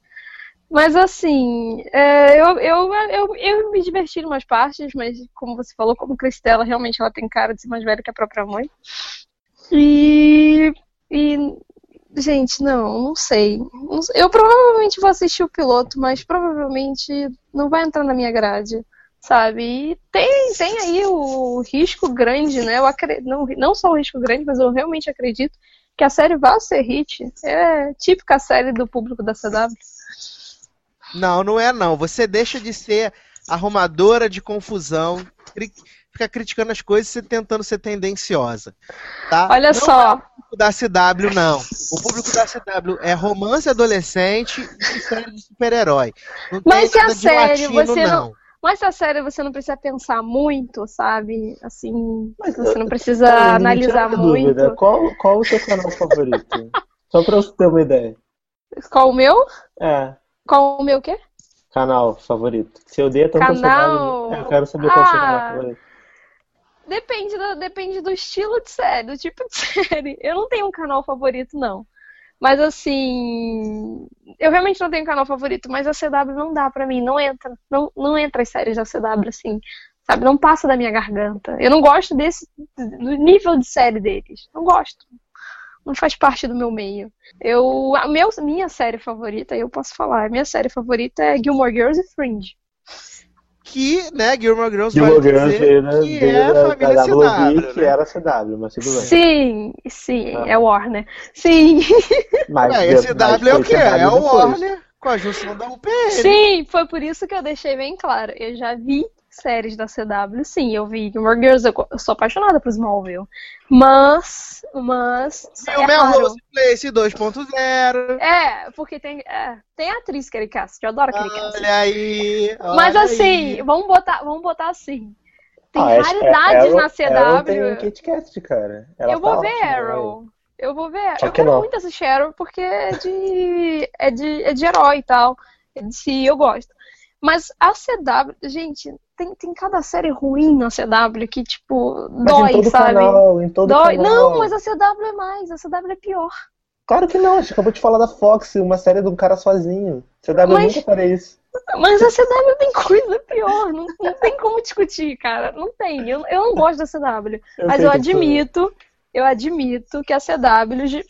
Mas assim, é, eu, eu, eu, eu me diverti em umas partes, mas como você falou, como Cristela, realmente ela tem cara de ser mais velha que a própria mãe. E, e gente, não, não sei. Eu provavelmente vou assistir o piloto, mas provavelmente não vai entrar na minha grade, sabe? E tem, tem aí o risco grande, né? Eu acredito, não, não só o risco grande, mas eu realmente acredito que a série vai ser hit. É típica série do público da CW. Não, não é não. Você deixa de ser arrumadora de confusão, cri fica criticando as coisas e tentando ser tendenciosa. Tá? Olha não só. É o público da CW, não. O público da CW é romance adolescente e série de super-herói. Não Mas se a série latino, você não- não. Mas essa série você não precisa pensar muito, sabe? Assim, Mas você não eu- precisa Cara, me analisar tira a dúvida, muito. Qual, qual o seu canal favorito? Só pra eu ter uma ideia. Qual o meu? É, Qual o meu quê? canal favorito. Se eu odeia tanto Canal? eu quero saber qual é o seu canal Ah. favorito. Depende do, depende do estilo de série, do tipo de série. Eu não tenho um canal favorito, não. Mas assim, eu realmente não tenho um canal favorito, mas a CW não dá pra mim, não entra. Não, não entra as séries da CW assim, sabe? Não passa da minha garganta. Eu não gosto desse do nível de série deles. Não gosto. Não faz parte do meu meio. Eu, a meu, minha série favorita, eu posso falar, minha série favorita é Gilmore Girls e Fringe. Que, né, Gilmore Girls Gilmore vai Girls dizer veio, né, que é a família da CW, que né? era CW, mas tudo bem. Sim, sim, Ah. é Warner. Sim. Mas, É, esse mas W é o quê? CW É o. Warner com a junção da UPN. Sim, foi por isso que eu deixei bem claro. Eu já vi séries da CW, sim, eu vi Gilmore Girls, eu, eu sou apaixonada por Smallville. Mas, mas, é Viu raro. Melrose Place 2.0. É, porque tem, é, tem atriz Kerry Cassidy, eu adoro a Kerry Cassidy. Olha aí. Mas olha assim, aí. vamos botar, vamos botar assim. Tem Ah, é- raridades é- na Arrow- Arrow tem CW. Kit Kat, cara. Ela Eu vou tá ver Arrow. Eu vou ver. Só Eu que quero não. muito assistir Arrow porque é de, é de, é de herói e tal. É de si, eu gosto. Mas a CW, gente, tem, tem cada série ruim na CW que, tipo, Mas dói, em todo sabe? canal, em todo Dói. canal. Não, mas a CW é mais, a CW é pior. Claro que não, a gente acabou de falar da Fox, uma série de um cara sozinho. CW Mas- nunca faria isso. Mas a CW tem coisa pior, não, não tem como discutir, cara. Não tem. Eu, eu não gosto da CW. Eu Mas eu admito, eu admito que a CW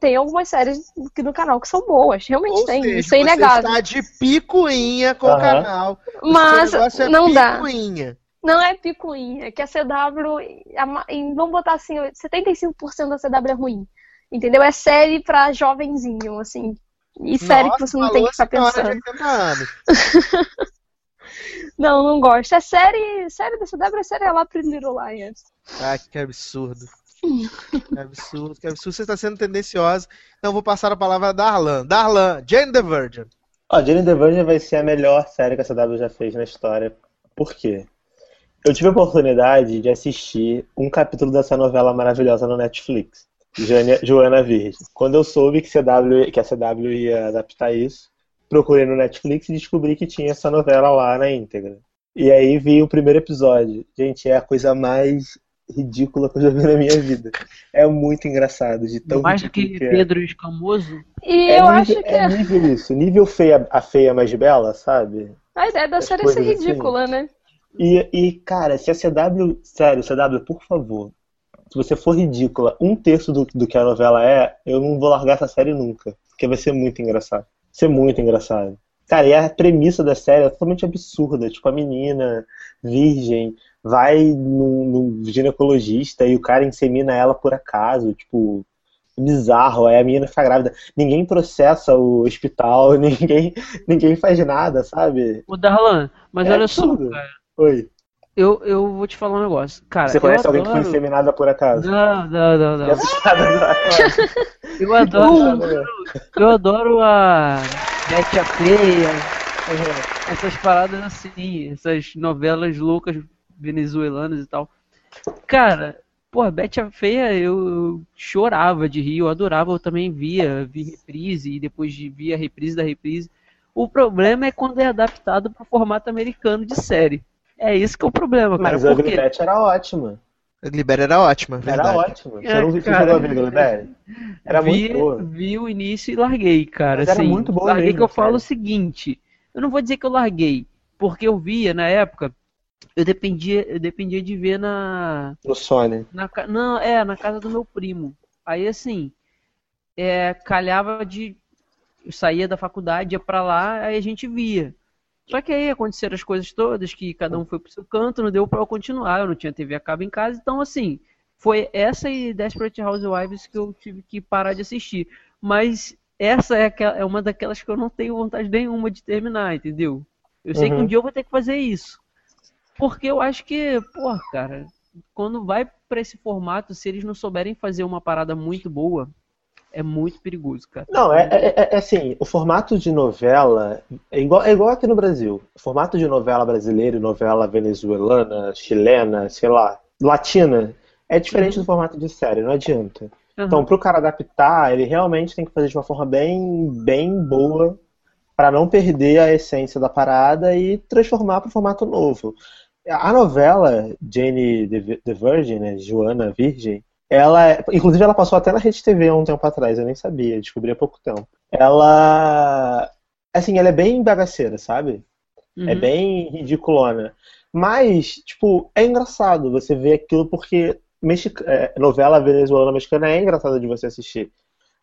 tem algumas séries no canal que são boas. Realmente Ou tem, seja, isso é você inegável. está de picuinha com o Aham. canal. O Mas negócio é não dá. picuinha. Não é picuinha, é que a CW, a ma- em- vamos botar assim, 75% da CW é ruim. Entendeu? É série pra jovenzinho, assim. E série que você não tem que ficar pensando. de 80 anos. Não, não gosto. É série, série da CW é série lá pro Little Lions. Ah, que absurdo. Que absurdo, que absurdo. Você está sendo tendenciosa. Então vou passar a palavra a Darlan. Darlan, Jane the Virgin. Ó, Jane the Virgin vai ser a melhor série que a CW já fez na história. Por quê? Eu tive a oportunidade de assistir um capítulo dessa novela maravilhosa no Netflix, Jânia- Joana Virgem. Quando eu soube que, CW, que a CW ia adaptar isso, procurei no Netflix e descobri que tinha essa novela lá na íntegra. E aí vi o primeiro episódio. Gente, é a coisa mais ridícula que eu já vi na minha vida. É muito engraçado, de tão Mais do ridículo que é. Pedro Escamoso. E É eu nível, acho que é nível isso, nível feia, a feia mais bela, sabe? a ideia da as série é ser assim. ridícula, né? E, e, cara, se a CW, sério, CW, por favor, se você for ridícula um terço do, do que a novela é, eu não vou largar essa série nunca. Porque vai ser muito engraçado. Vai ser muito engraçado. Cara, e a premissa da série é totalmente absurda. Tipo, a menina virgem vai num, ginecologista e o cara insemina ela por acaso. Tipo, bizarro. Aí a menina fica grávida. Ninguém processa o hospital, ninguém, ninguém faz nada, sabe? O Darlan, mas É olha só, absurdo. cara. Oi. Eu, eu vou te falar um negócio. Cara, Você eu conhece alguém que foi adoro- inseminada por acaso? Não, não, não, não. Agora. Eu adoro, eu adoro a Betty a Feia, essas paradas assim, essas novelas loucas venezuelanas e tal. Cara, pô, Betty a Feia eu, chorava de rir, eu adorava, eu também via, vi reprise e depois de- via a reprise da reprise. O problema é quando é adaptado para o formato americano de série. É isso que é o problema, cara. Mas a Ugly era ótima. A Gliber era ótima, verdade. Era ótima. Você É, não viu cara. Ugly Betty? Era vi, muito boa. vi o início e larguei, cara. Mas era assim, muito boa larguei mesmo, que eu falo cara. o seguinte, eu não vou dizer que eu larguei, porque eu via na época, eu dependia, eu dependia de ver na, No Sony. na não, é, na casa do meu primo. Aí assim, é, calhava de eu saía da faculdade, ia pra lá, aí a gente via. Só que aí aconteceram as coisas todas, que cada um foi pro seu canto, não deu pra eu continuar, eu não tinha TV a cabo em casa, então assim, foi essa e Desperate Housewives que eu tive que parar de assistir. Mas essa é, aquela- é uma daquelas que eu não tenho vontade nenhuma de terminar, entendeu? Eu sei que um Uhum. dia eu vou ter que fazer isso. Porque eu acho que, porra, cara, quando vai pra esse formato, se eles não souberem fazer uma parada muito boa, é muito perigoso, cara. Não, é, é- é- é assim, o formato de novela é igual, é igual aqui no Brasil. O formato de novela brasileira e novela venezuelana, chilena, sei lá, latina, é diferente do formato de série, não adianta. Então, pro cara adaptar, ele realmente tem que fazer de uma forma bem, bem boa para não perder a essência da parada e transformar para formato novo. A novela Jane the the Virgin, né, Joana Virgem, ela, é- inclusive ela passou até na Rede TV há um tempo atrás, eu nem sabia, descobri há pouco tempo. Ela, assim, ela é bem bagaceira, sabe? É Uhum. bem ridiculona. Mas, tipo, é engraçado você ver aquilo porque mexi- é, novela venezuelana mexicana é engraçada de você assistir.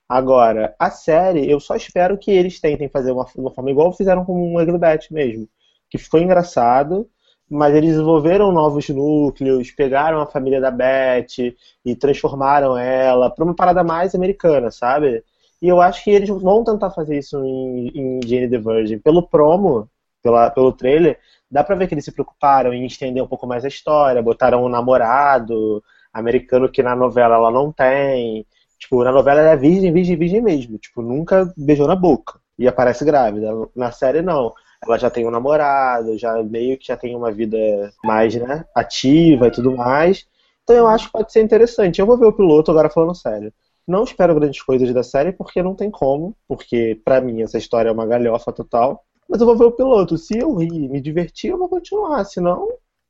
Agora, a série, eu só espero que eles tentem fazer uma, uma forma igual fizeram com o Ugly mesmo. Que foi engraçado, mas eles desenvolveram novos núcleos, pegaram a família da Betty e transformaram ela pra uma parada mais americana, sabe? E eu acho que eles vão tentar fazer isso em, em Jane the Virgin. Pelo promo, pela, pelo trailer, dá pra ver que eles se preocuparam em estender um pouco mais a história, botaram um namorado americano que na novela ela não tem. Tipo, na novela ela é virgem, virgem, virgem mesmo. Tipo, nunca beijou na boca. E aparece grávida. Na série, não. Ela já tem um namorado, já meio que já tem uma vida mais, né, ativa e tudo mais. Então eu acho que pode ser interessante. Eu vou ver o piloto agora falando sério. Não espero grandes coisas da série, porque não tem como. Porque, pra mim, essa história é uma galhofa total. Mas eu vou ver o piloto. Se eu rir e me divertir, eu vou continuar. Senão,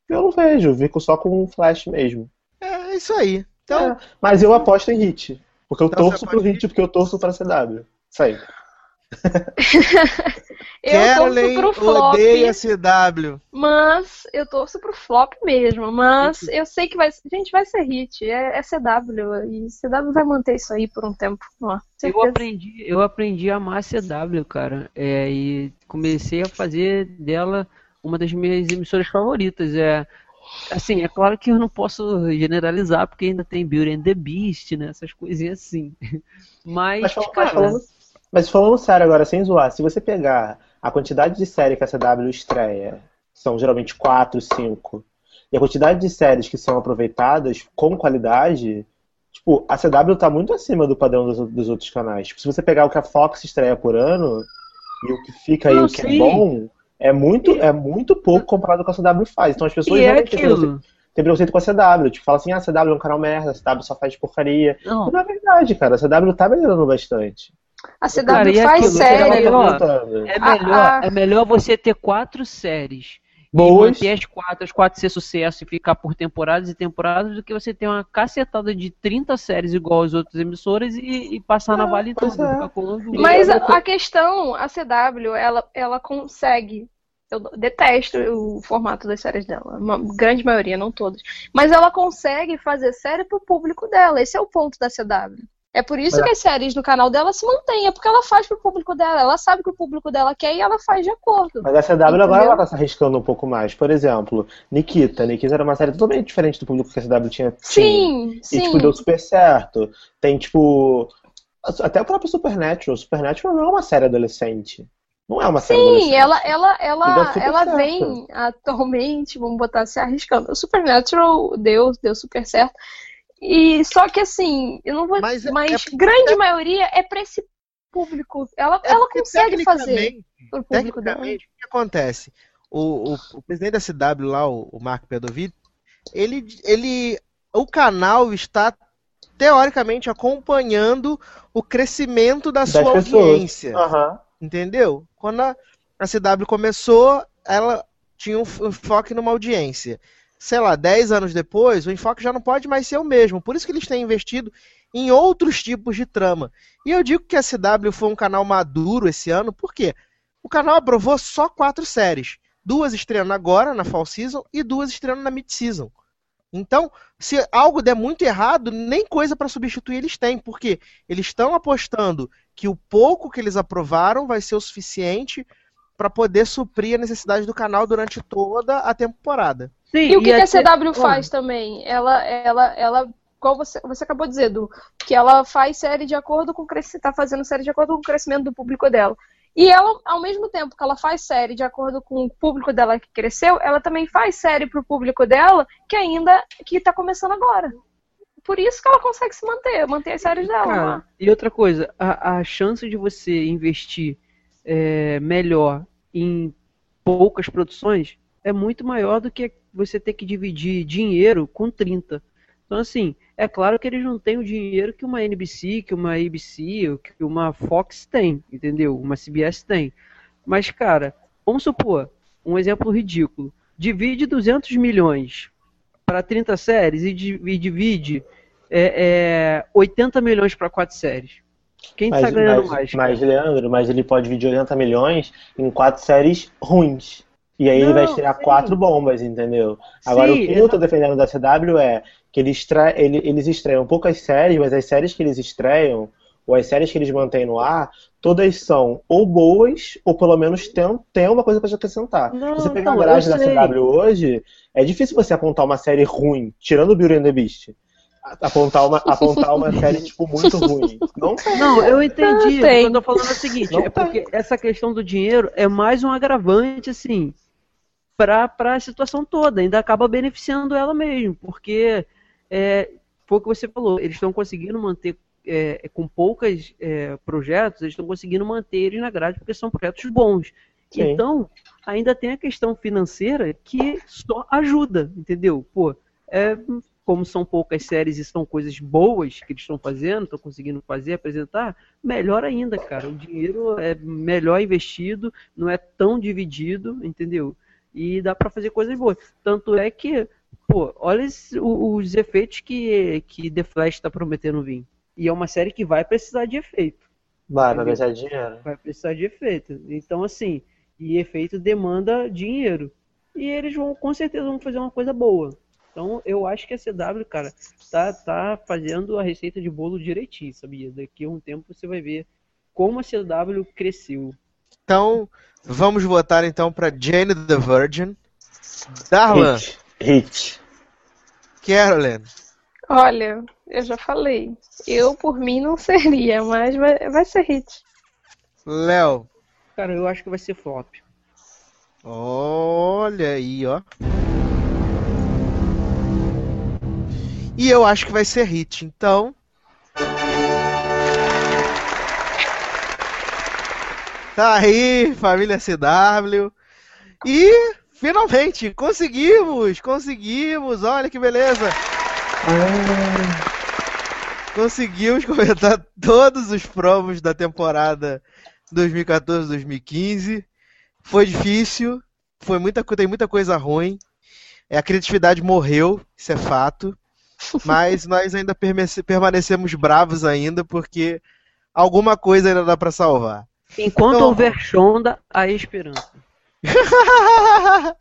eu não vejo. Eu fico só com um flash mesmo. É isso aí. Então, É, mas eu aposto em hit. Porque eu Então torço pro em hit, porque eu torço pra CW. Isso aí. Eu Carolyn torço pro flop, odeia CW. mas eu torço pro flop mesmo. Mas eu sei que vai. Gente, vai ser hit. É, é CW. E CW vai manter isso aí por um tempo. Ó, Eu aprendi, eu aprendi a amar a CW, cara. É, e comecei a fazer dela uma das minhas emissoras favoritas. É, assim, é claro que eu não posso generalizar, porque ainda tem Beauty and the Beast, né? Essas coisinhas assim. Mas, mas cara, falando, mas falando sério agora, sem zoar, se você pegar a quantidade de série que a CW estreia, são geralmente 4, 5, e a quantidade de séries que são aproveitadas com qualidade, tipo, a CW tá muito acima do padrão dos, dos outros canais. Tipo, se você pegar o que a Fox estreia por ano, e o que fica aí, Não, o que sim. é bom, é muito, é muito pouco comparado com a CW faz. Então as pessoas e é realmente têm preconceito- aquilo. têm preconceito com a CW. Tipo, fala assim, ah, a CW é um canal merda, a CW só faz porcaria. Não, Não é verdade, cara. A CW tá melhorando bastante. A CW Cara, e faz aquilo, série. ó, perguntando. é melhor, a- é melhor você ter quatro séries Boas. manter as quatro, as quatro ser sucesso e ficar por temporadas e temporadas do que você ter uma cacetada de 30 séries igual as outras emissoras e, e passar na É, vale tudo. é. Mas a, a questão, a CW, ela, ela consegue. Eu detesto o formato das séries dela, uma grande maioria, não todas. Mas ela consegue fazer série pro público dela. Esse é o ponto da CW. É por isso Mas- que as séries no canal dela se mantêm, é porque ela faz pro público dela. Ela sabe que o público dela quer e ela faz de acordo. Mas a CW agora Entendeu? ela tá se arriscando um pouco mais. Por exemplo, Nikita. Nikita era uma série totalmente diferente do público que a CW tinha. tinha. Sim, E, sim. tipo, deu super certo. Tem, tipo. Até o próprio Supernatural. Supernatural não é uma série adolescente. Não é uma série adolescente. Sim, ela, ela, ela, super ela certo. vem atualmente, vamos botar se arriscando. O Supernatural deu, deu super certo. E só que assim, eu não vou. Mas Mas, é- é- grande maioria é pra esse público. Ela, É ela consegue fazer tecnicamente- pro público dela. O que acontece? O, o, o presidente da CW lá, o, o Mark Pedovic, ele, ele, o canal está teoricamente acompanhando o crescimento da Das sua pessoas. audiência, Aham. entendeu? Quando a, a CW começou, ela tinha um, um enfoque numa audiência. Sei lá, 10 anos depois, o enfoque já não pode mais ser o mesmo. Por isso que eles têm investido em outros tipos de trama. E eu digo que a CW foi um canal maduro esse ano, por quê? O canal aprovou só quatro séries. Duas estreando agora, na Fall Season, e duas estreando na Mid Season. Então, se algo der muito errado, nem coisa para substituir eles têm, porque eles estão apostando que o pouco que eles aprovaram vai ser o suficiente para poder suprir a necessidade do canal durante toda a temporada. Sim, E o que, que a CW faz também? Ela, ela, ela, igual você, você acabou de dizer, Du, que ela faz série de acordo com o crescimento, tá fazendo série de acordo com o crescimento do público dela. E ela, ao mesmo tempo que ela faz série de acordo com o público dela que cresceu, ela também faz série pro público dela que ainda que tá começando agora. Por isso que ela consegue se manter, manter as séries dela. Cara, e outra coisa, a, a chance de você investir é, melhor em poucas produções é muito maior do que você ter que dividir dinheiro com 30. Então, assim, é claro que eles não têm o dinheiro que uma NBC, que uma ABC, que uma Fox tem, entendeu? Uma CBS tem. Mas, cara, vamos supor, um exemplo ridículo. Divide 200 milhões para 30 séries e, e divide é, é, 80 milhões para 4 séries. Quem Mas, tá ganhando mas, mais? mas, Leandro, mas ele pode dividir 80 milhões em quatro séries ruins. E aí ele vai Não, estrear sim. quatro bombas, entendeu? Agora, Sim, o que eu tô defendendo da CW é que eles, eles estreiam poucas séries, mas as séries que eles estreiam, ou as séries que eles mantêm no ar, todas são ou boas, ou pelo menos tem, tem uma coisa pra te acrescentar. Não, você pegar não, a grade eu da. CW hoje, é difícil você apontar uma série ruim, tirando o Beauty and the Beast. Apontar uma, apontar uma série, tipo, muito ruim. Não tem. Não, eu entendi. Não tem. Eu tô falando é o seguinte, Não é porque essa questão do dinheiro é mais um agravante, assim, pra, pra situação toda. Ainda acaba beneficiando ela mesmo, porque é, foi o que você falou, eles estão conseguindo manter, é, com poucos projetos, eles estão conseguindo manter eles na grade, porque são projetos bons. Sim. Então, ainda tem a questão financeira que só ajuda, entendeu? Pô, é, como são poucas séries e são coisas boas que eles estão fazendo, estão conseguindo fazer, apresentar, melhor ainda, cara. O dinheiro é melhor investido, não é tão dividido, entendeu? E dá pra fazer coisas boas. Tanto é que, pô, olha os efeitos que, que The Flash tá prometendo vir. E é uma série que vai precisar de efeito Vai, vai gastar dinheiro. vai precisar de efeito. Então, assim, e efeito demanda dinheiro. E eles vão, com certeza, vão fazer uma coisa boa. Então, eu acho que a CW, cara, tá, tá fazendo a receita de bolo direitinho, sabia? Daqui a um tempo você vai ver como a CW cresceu. Então, vamos votar então para Jane the Virgin. Darlan, Hit. Hit. Carolyn, Olha, eu já falei. Eu, por mim, não seria, mas vai, vai ser hit. Léo. Cara, eu acho que vai ser flop. Olha aí, ó. E eu acho que vai ser hit, então. Tá aí, família CW. E finalmente conseguimos, conseguimos. Olha que beleza. Conseguimos comentar todos os promos da temporada 2014-2015. Foi difícil, foi muita, tem muita coisa ruim. É, a criatividade morreu, isso é fato. Mas nós ainda permanecemos bravos ainda, porque alguma coisa ainda dá para salvar. Enquanto então... houver Shonda, há esperança.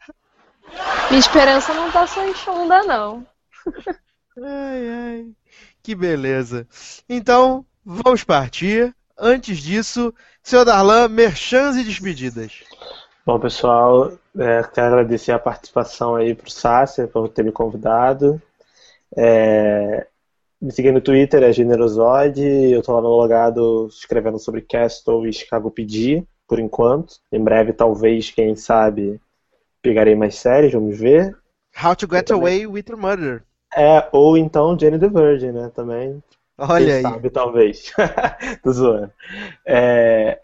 Minha esperança não tá só em Shonda, não. ai, ai. Que beleza. Então, vamos partir. Antes disso, seu Darlan, merchans e despedidas. Bom, pessoal, é, quero agradecer a participação aí pro Sácia por ter me convidado. É, me seguir no Twitter, é Generosode. Eu tô lá no logado escrevendo sobre Castle e Chicago PD, por enquanto. Em breve, talvez, quem sabe, pegarei mais séries, vamos ver. How to Get Away with Your Murder. É, ou então Jenny the Virgin, né? Também. Olha quem aí. sabe, talvez. Tô zoando. É...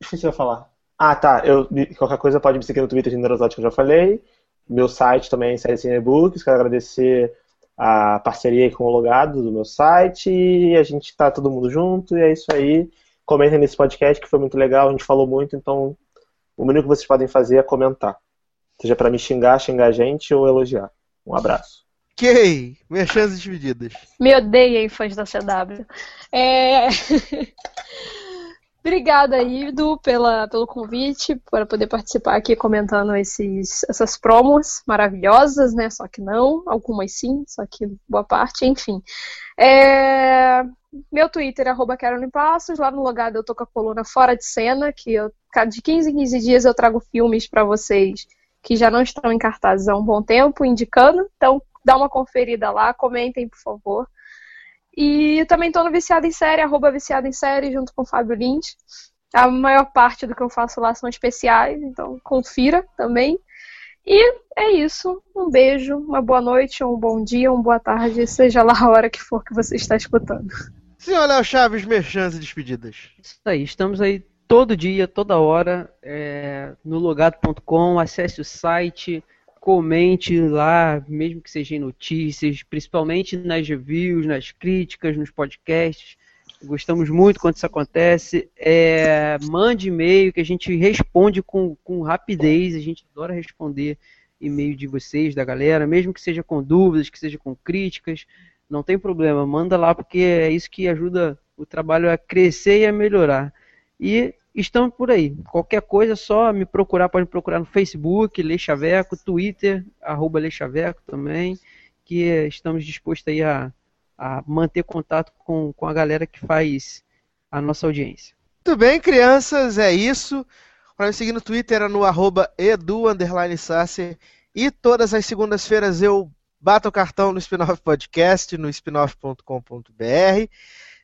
Esqueci de falar. Ah, tá. Eu, qualquer coisa pode me seguir no Twitter Generosode, que eu já falei. Meu site também é Série E-Books. Quero agradecer a parceria com o logado do meu site. E a gente tá todo mundo junto. E é isso aí. Comentem nesse podcast que foi muito legal. A gente falou muito. Então, o mínimo que vocês podem fazer é comentar. Seja para me xingar, xingar a gente ou elogiar. Um abraço. Ok, minhas chances divididas. Me odeiem, fãs da CW. É... Obrigada, Ido, pela, pelo convite, para poder participar aqui comentando esses, essas promos maravilhosas, né? Só que não, algumas sim, só que boa parte, enfim. É... Meu Twitter arroba Passos, lá no logado eu tô com a coluna Fora de Cena, que eu, de 15 em 15 dias eu trago filmes para vocês que já não estão em cartaz há um bom tempo, indicando. Então, dá uma conferida lá, comentem, por favor. E também estou no Viciado em Série, arroba Viciado em Série, junto com o Fábio Lins. A maior parte do que eu faço lá são especiais, então confira também. E é isso. Um beijo, uma boa noite, um bom dia, uma boa tarde, seja lá a hora que for que você está escutando. Senhor Léo Chaves, merchans e despedidas. Isso aí, estamos aí todo dia, toda hora, é, no logado.com, acesse o site, comente lá, mesmo que seja em notícias, principalmente nas reviews, nas críticas, nos podcasts. Gostamos muito quando isso acontece. É, mande e-mail que a gente responde com, com rapidez. A gente adora responder e-mail de vocês, da galera, mesmo que seja com dúvidas, que seja com críticas. Não tem problema, manda lá porque é isso que ajuda o trabalho a crescer e a melhorar. E estamos por aí. Qualquer coisa, é só me procurar, pode me procurar no Facebook, Lei Chaveco, Twitter, arroba Lei Chaveco também, que estamos dispostos aí a, a manter contato com, com a galera que faz a nossa audiência. Muito bem, crianças, é isso. Para me seguir no Twitter é no arroba edu, e todas as segundas-feiras eu bato o cartão no Spinoff Podcast, no spinoff.com.br.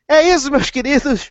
É isso, meus queridos.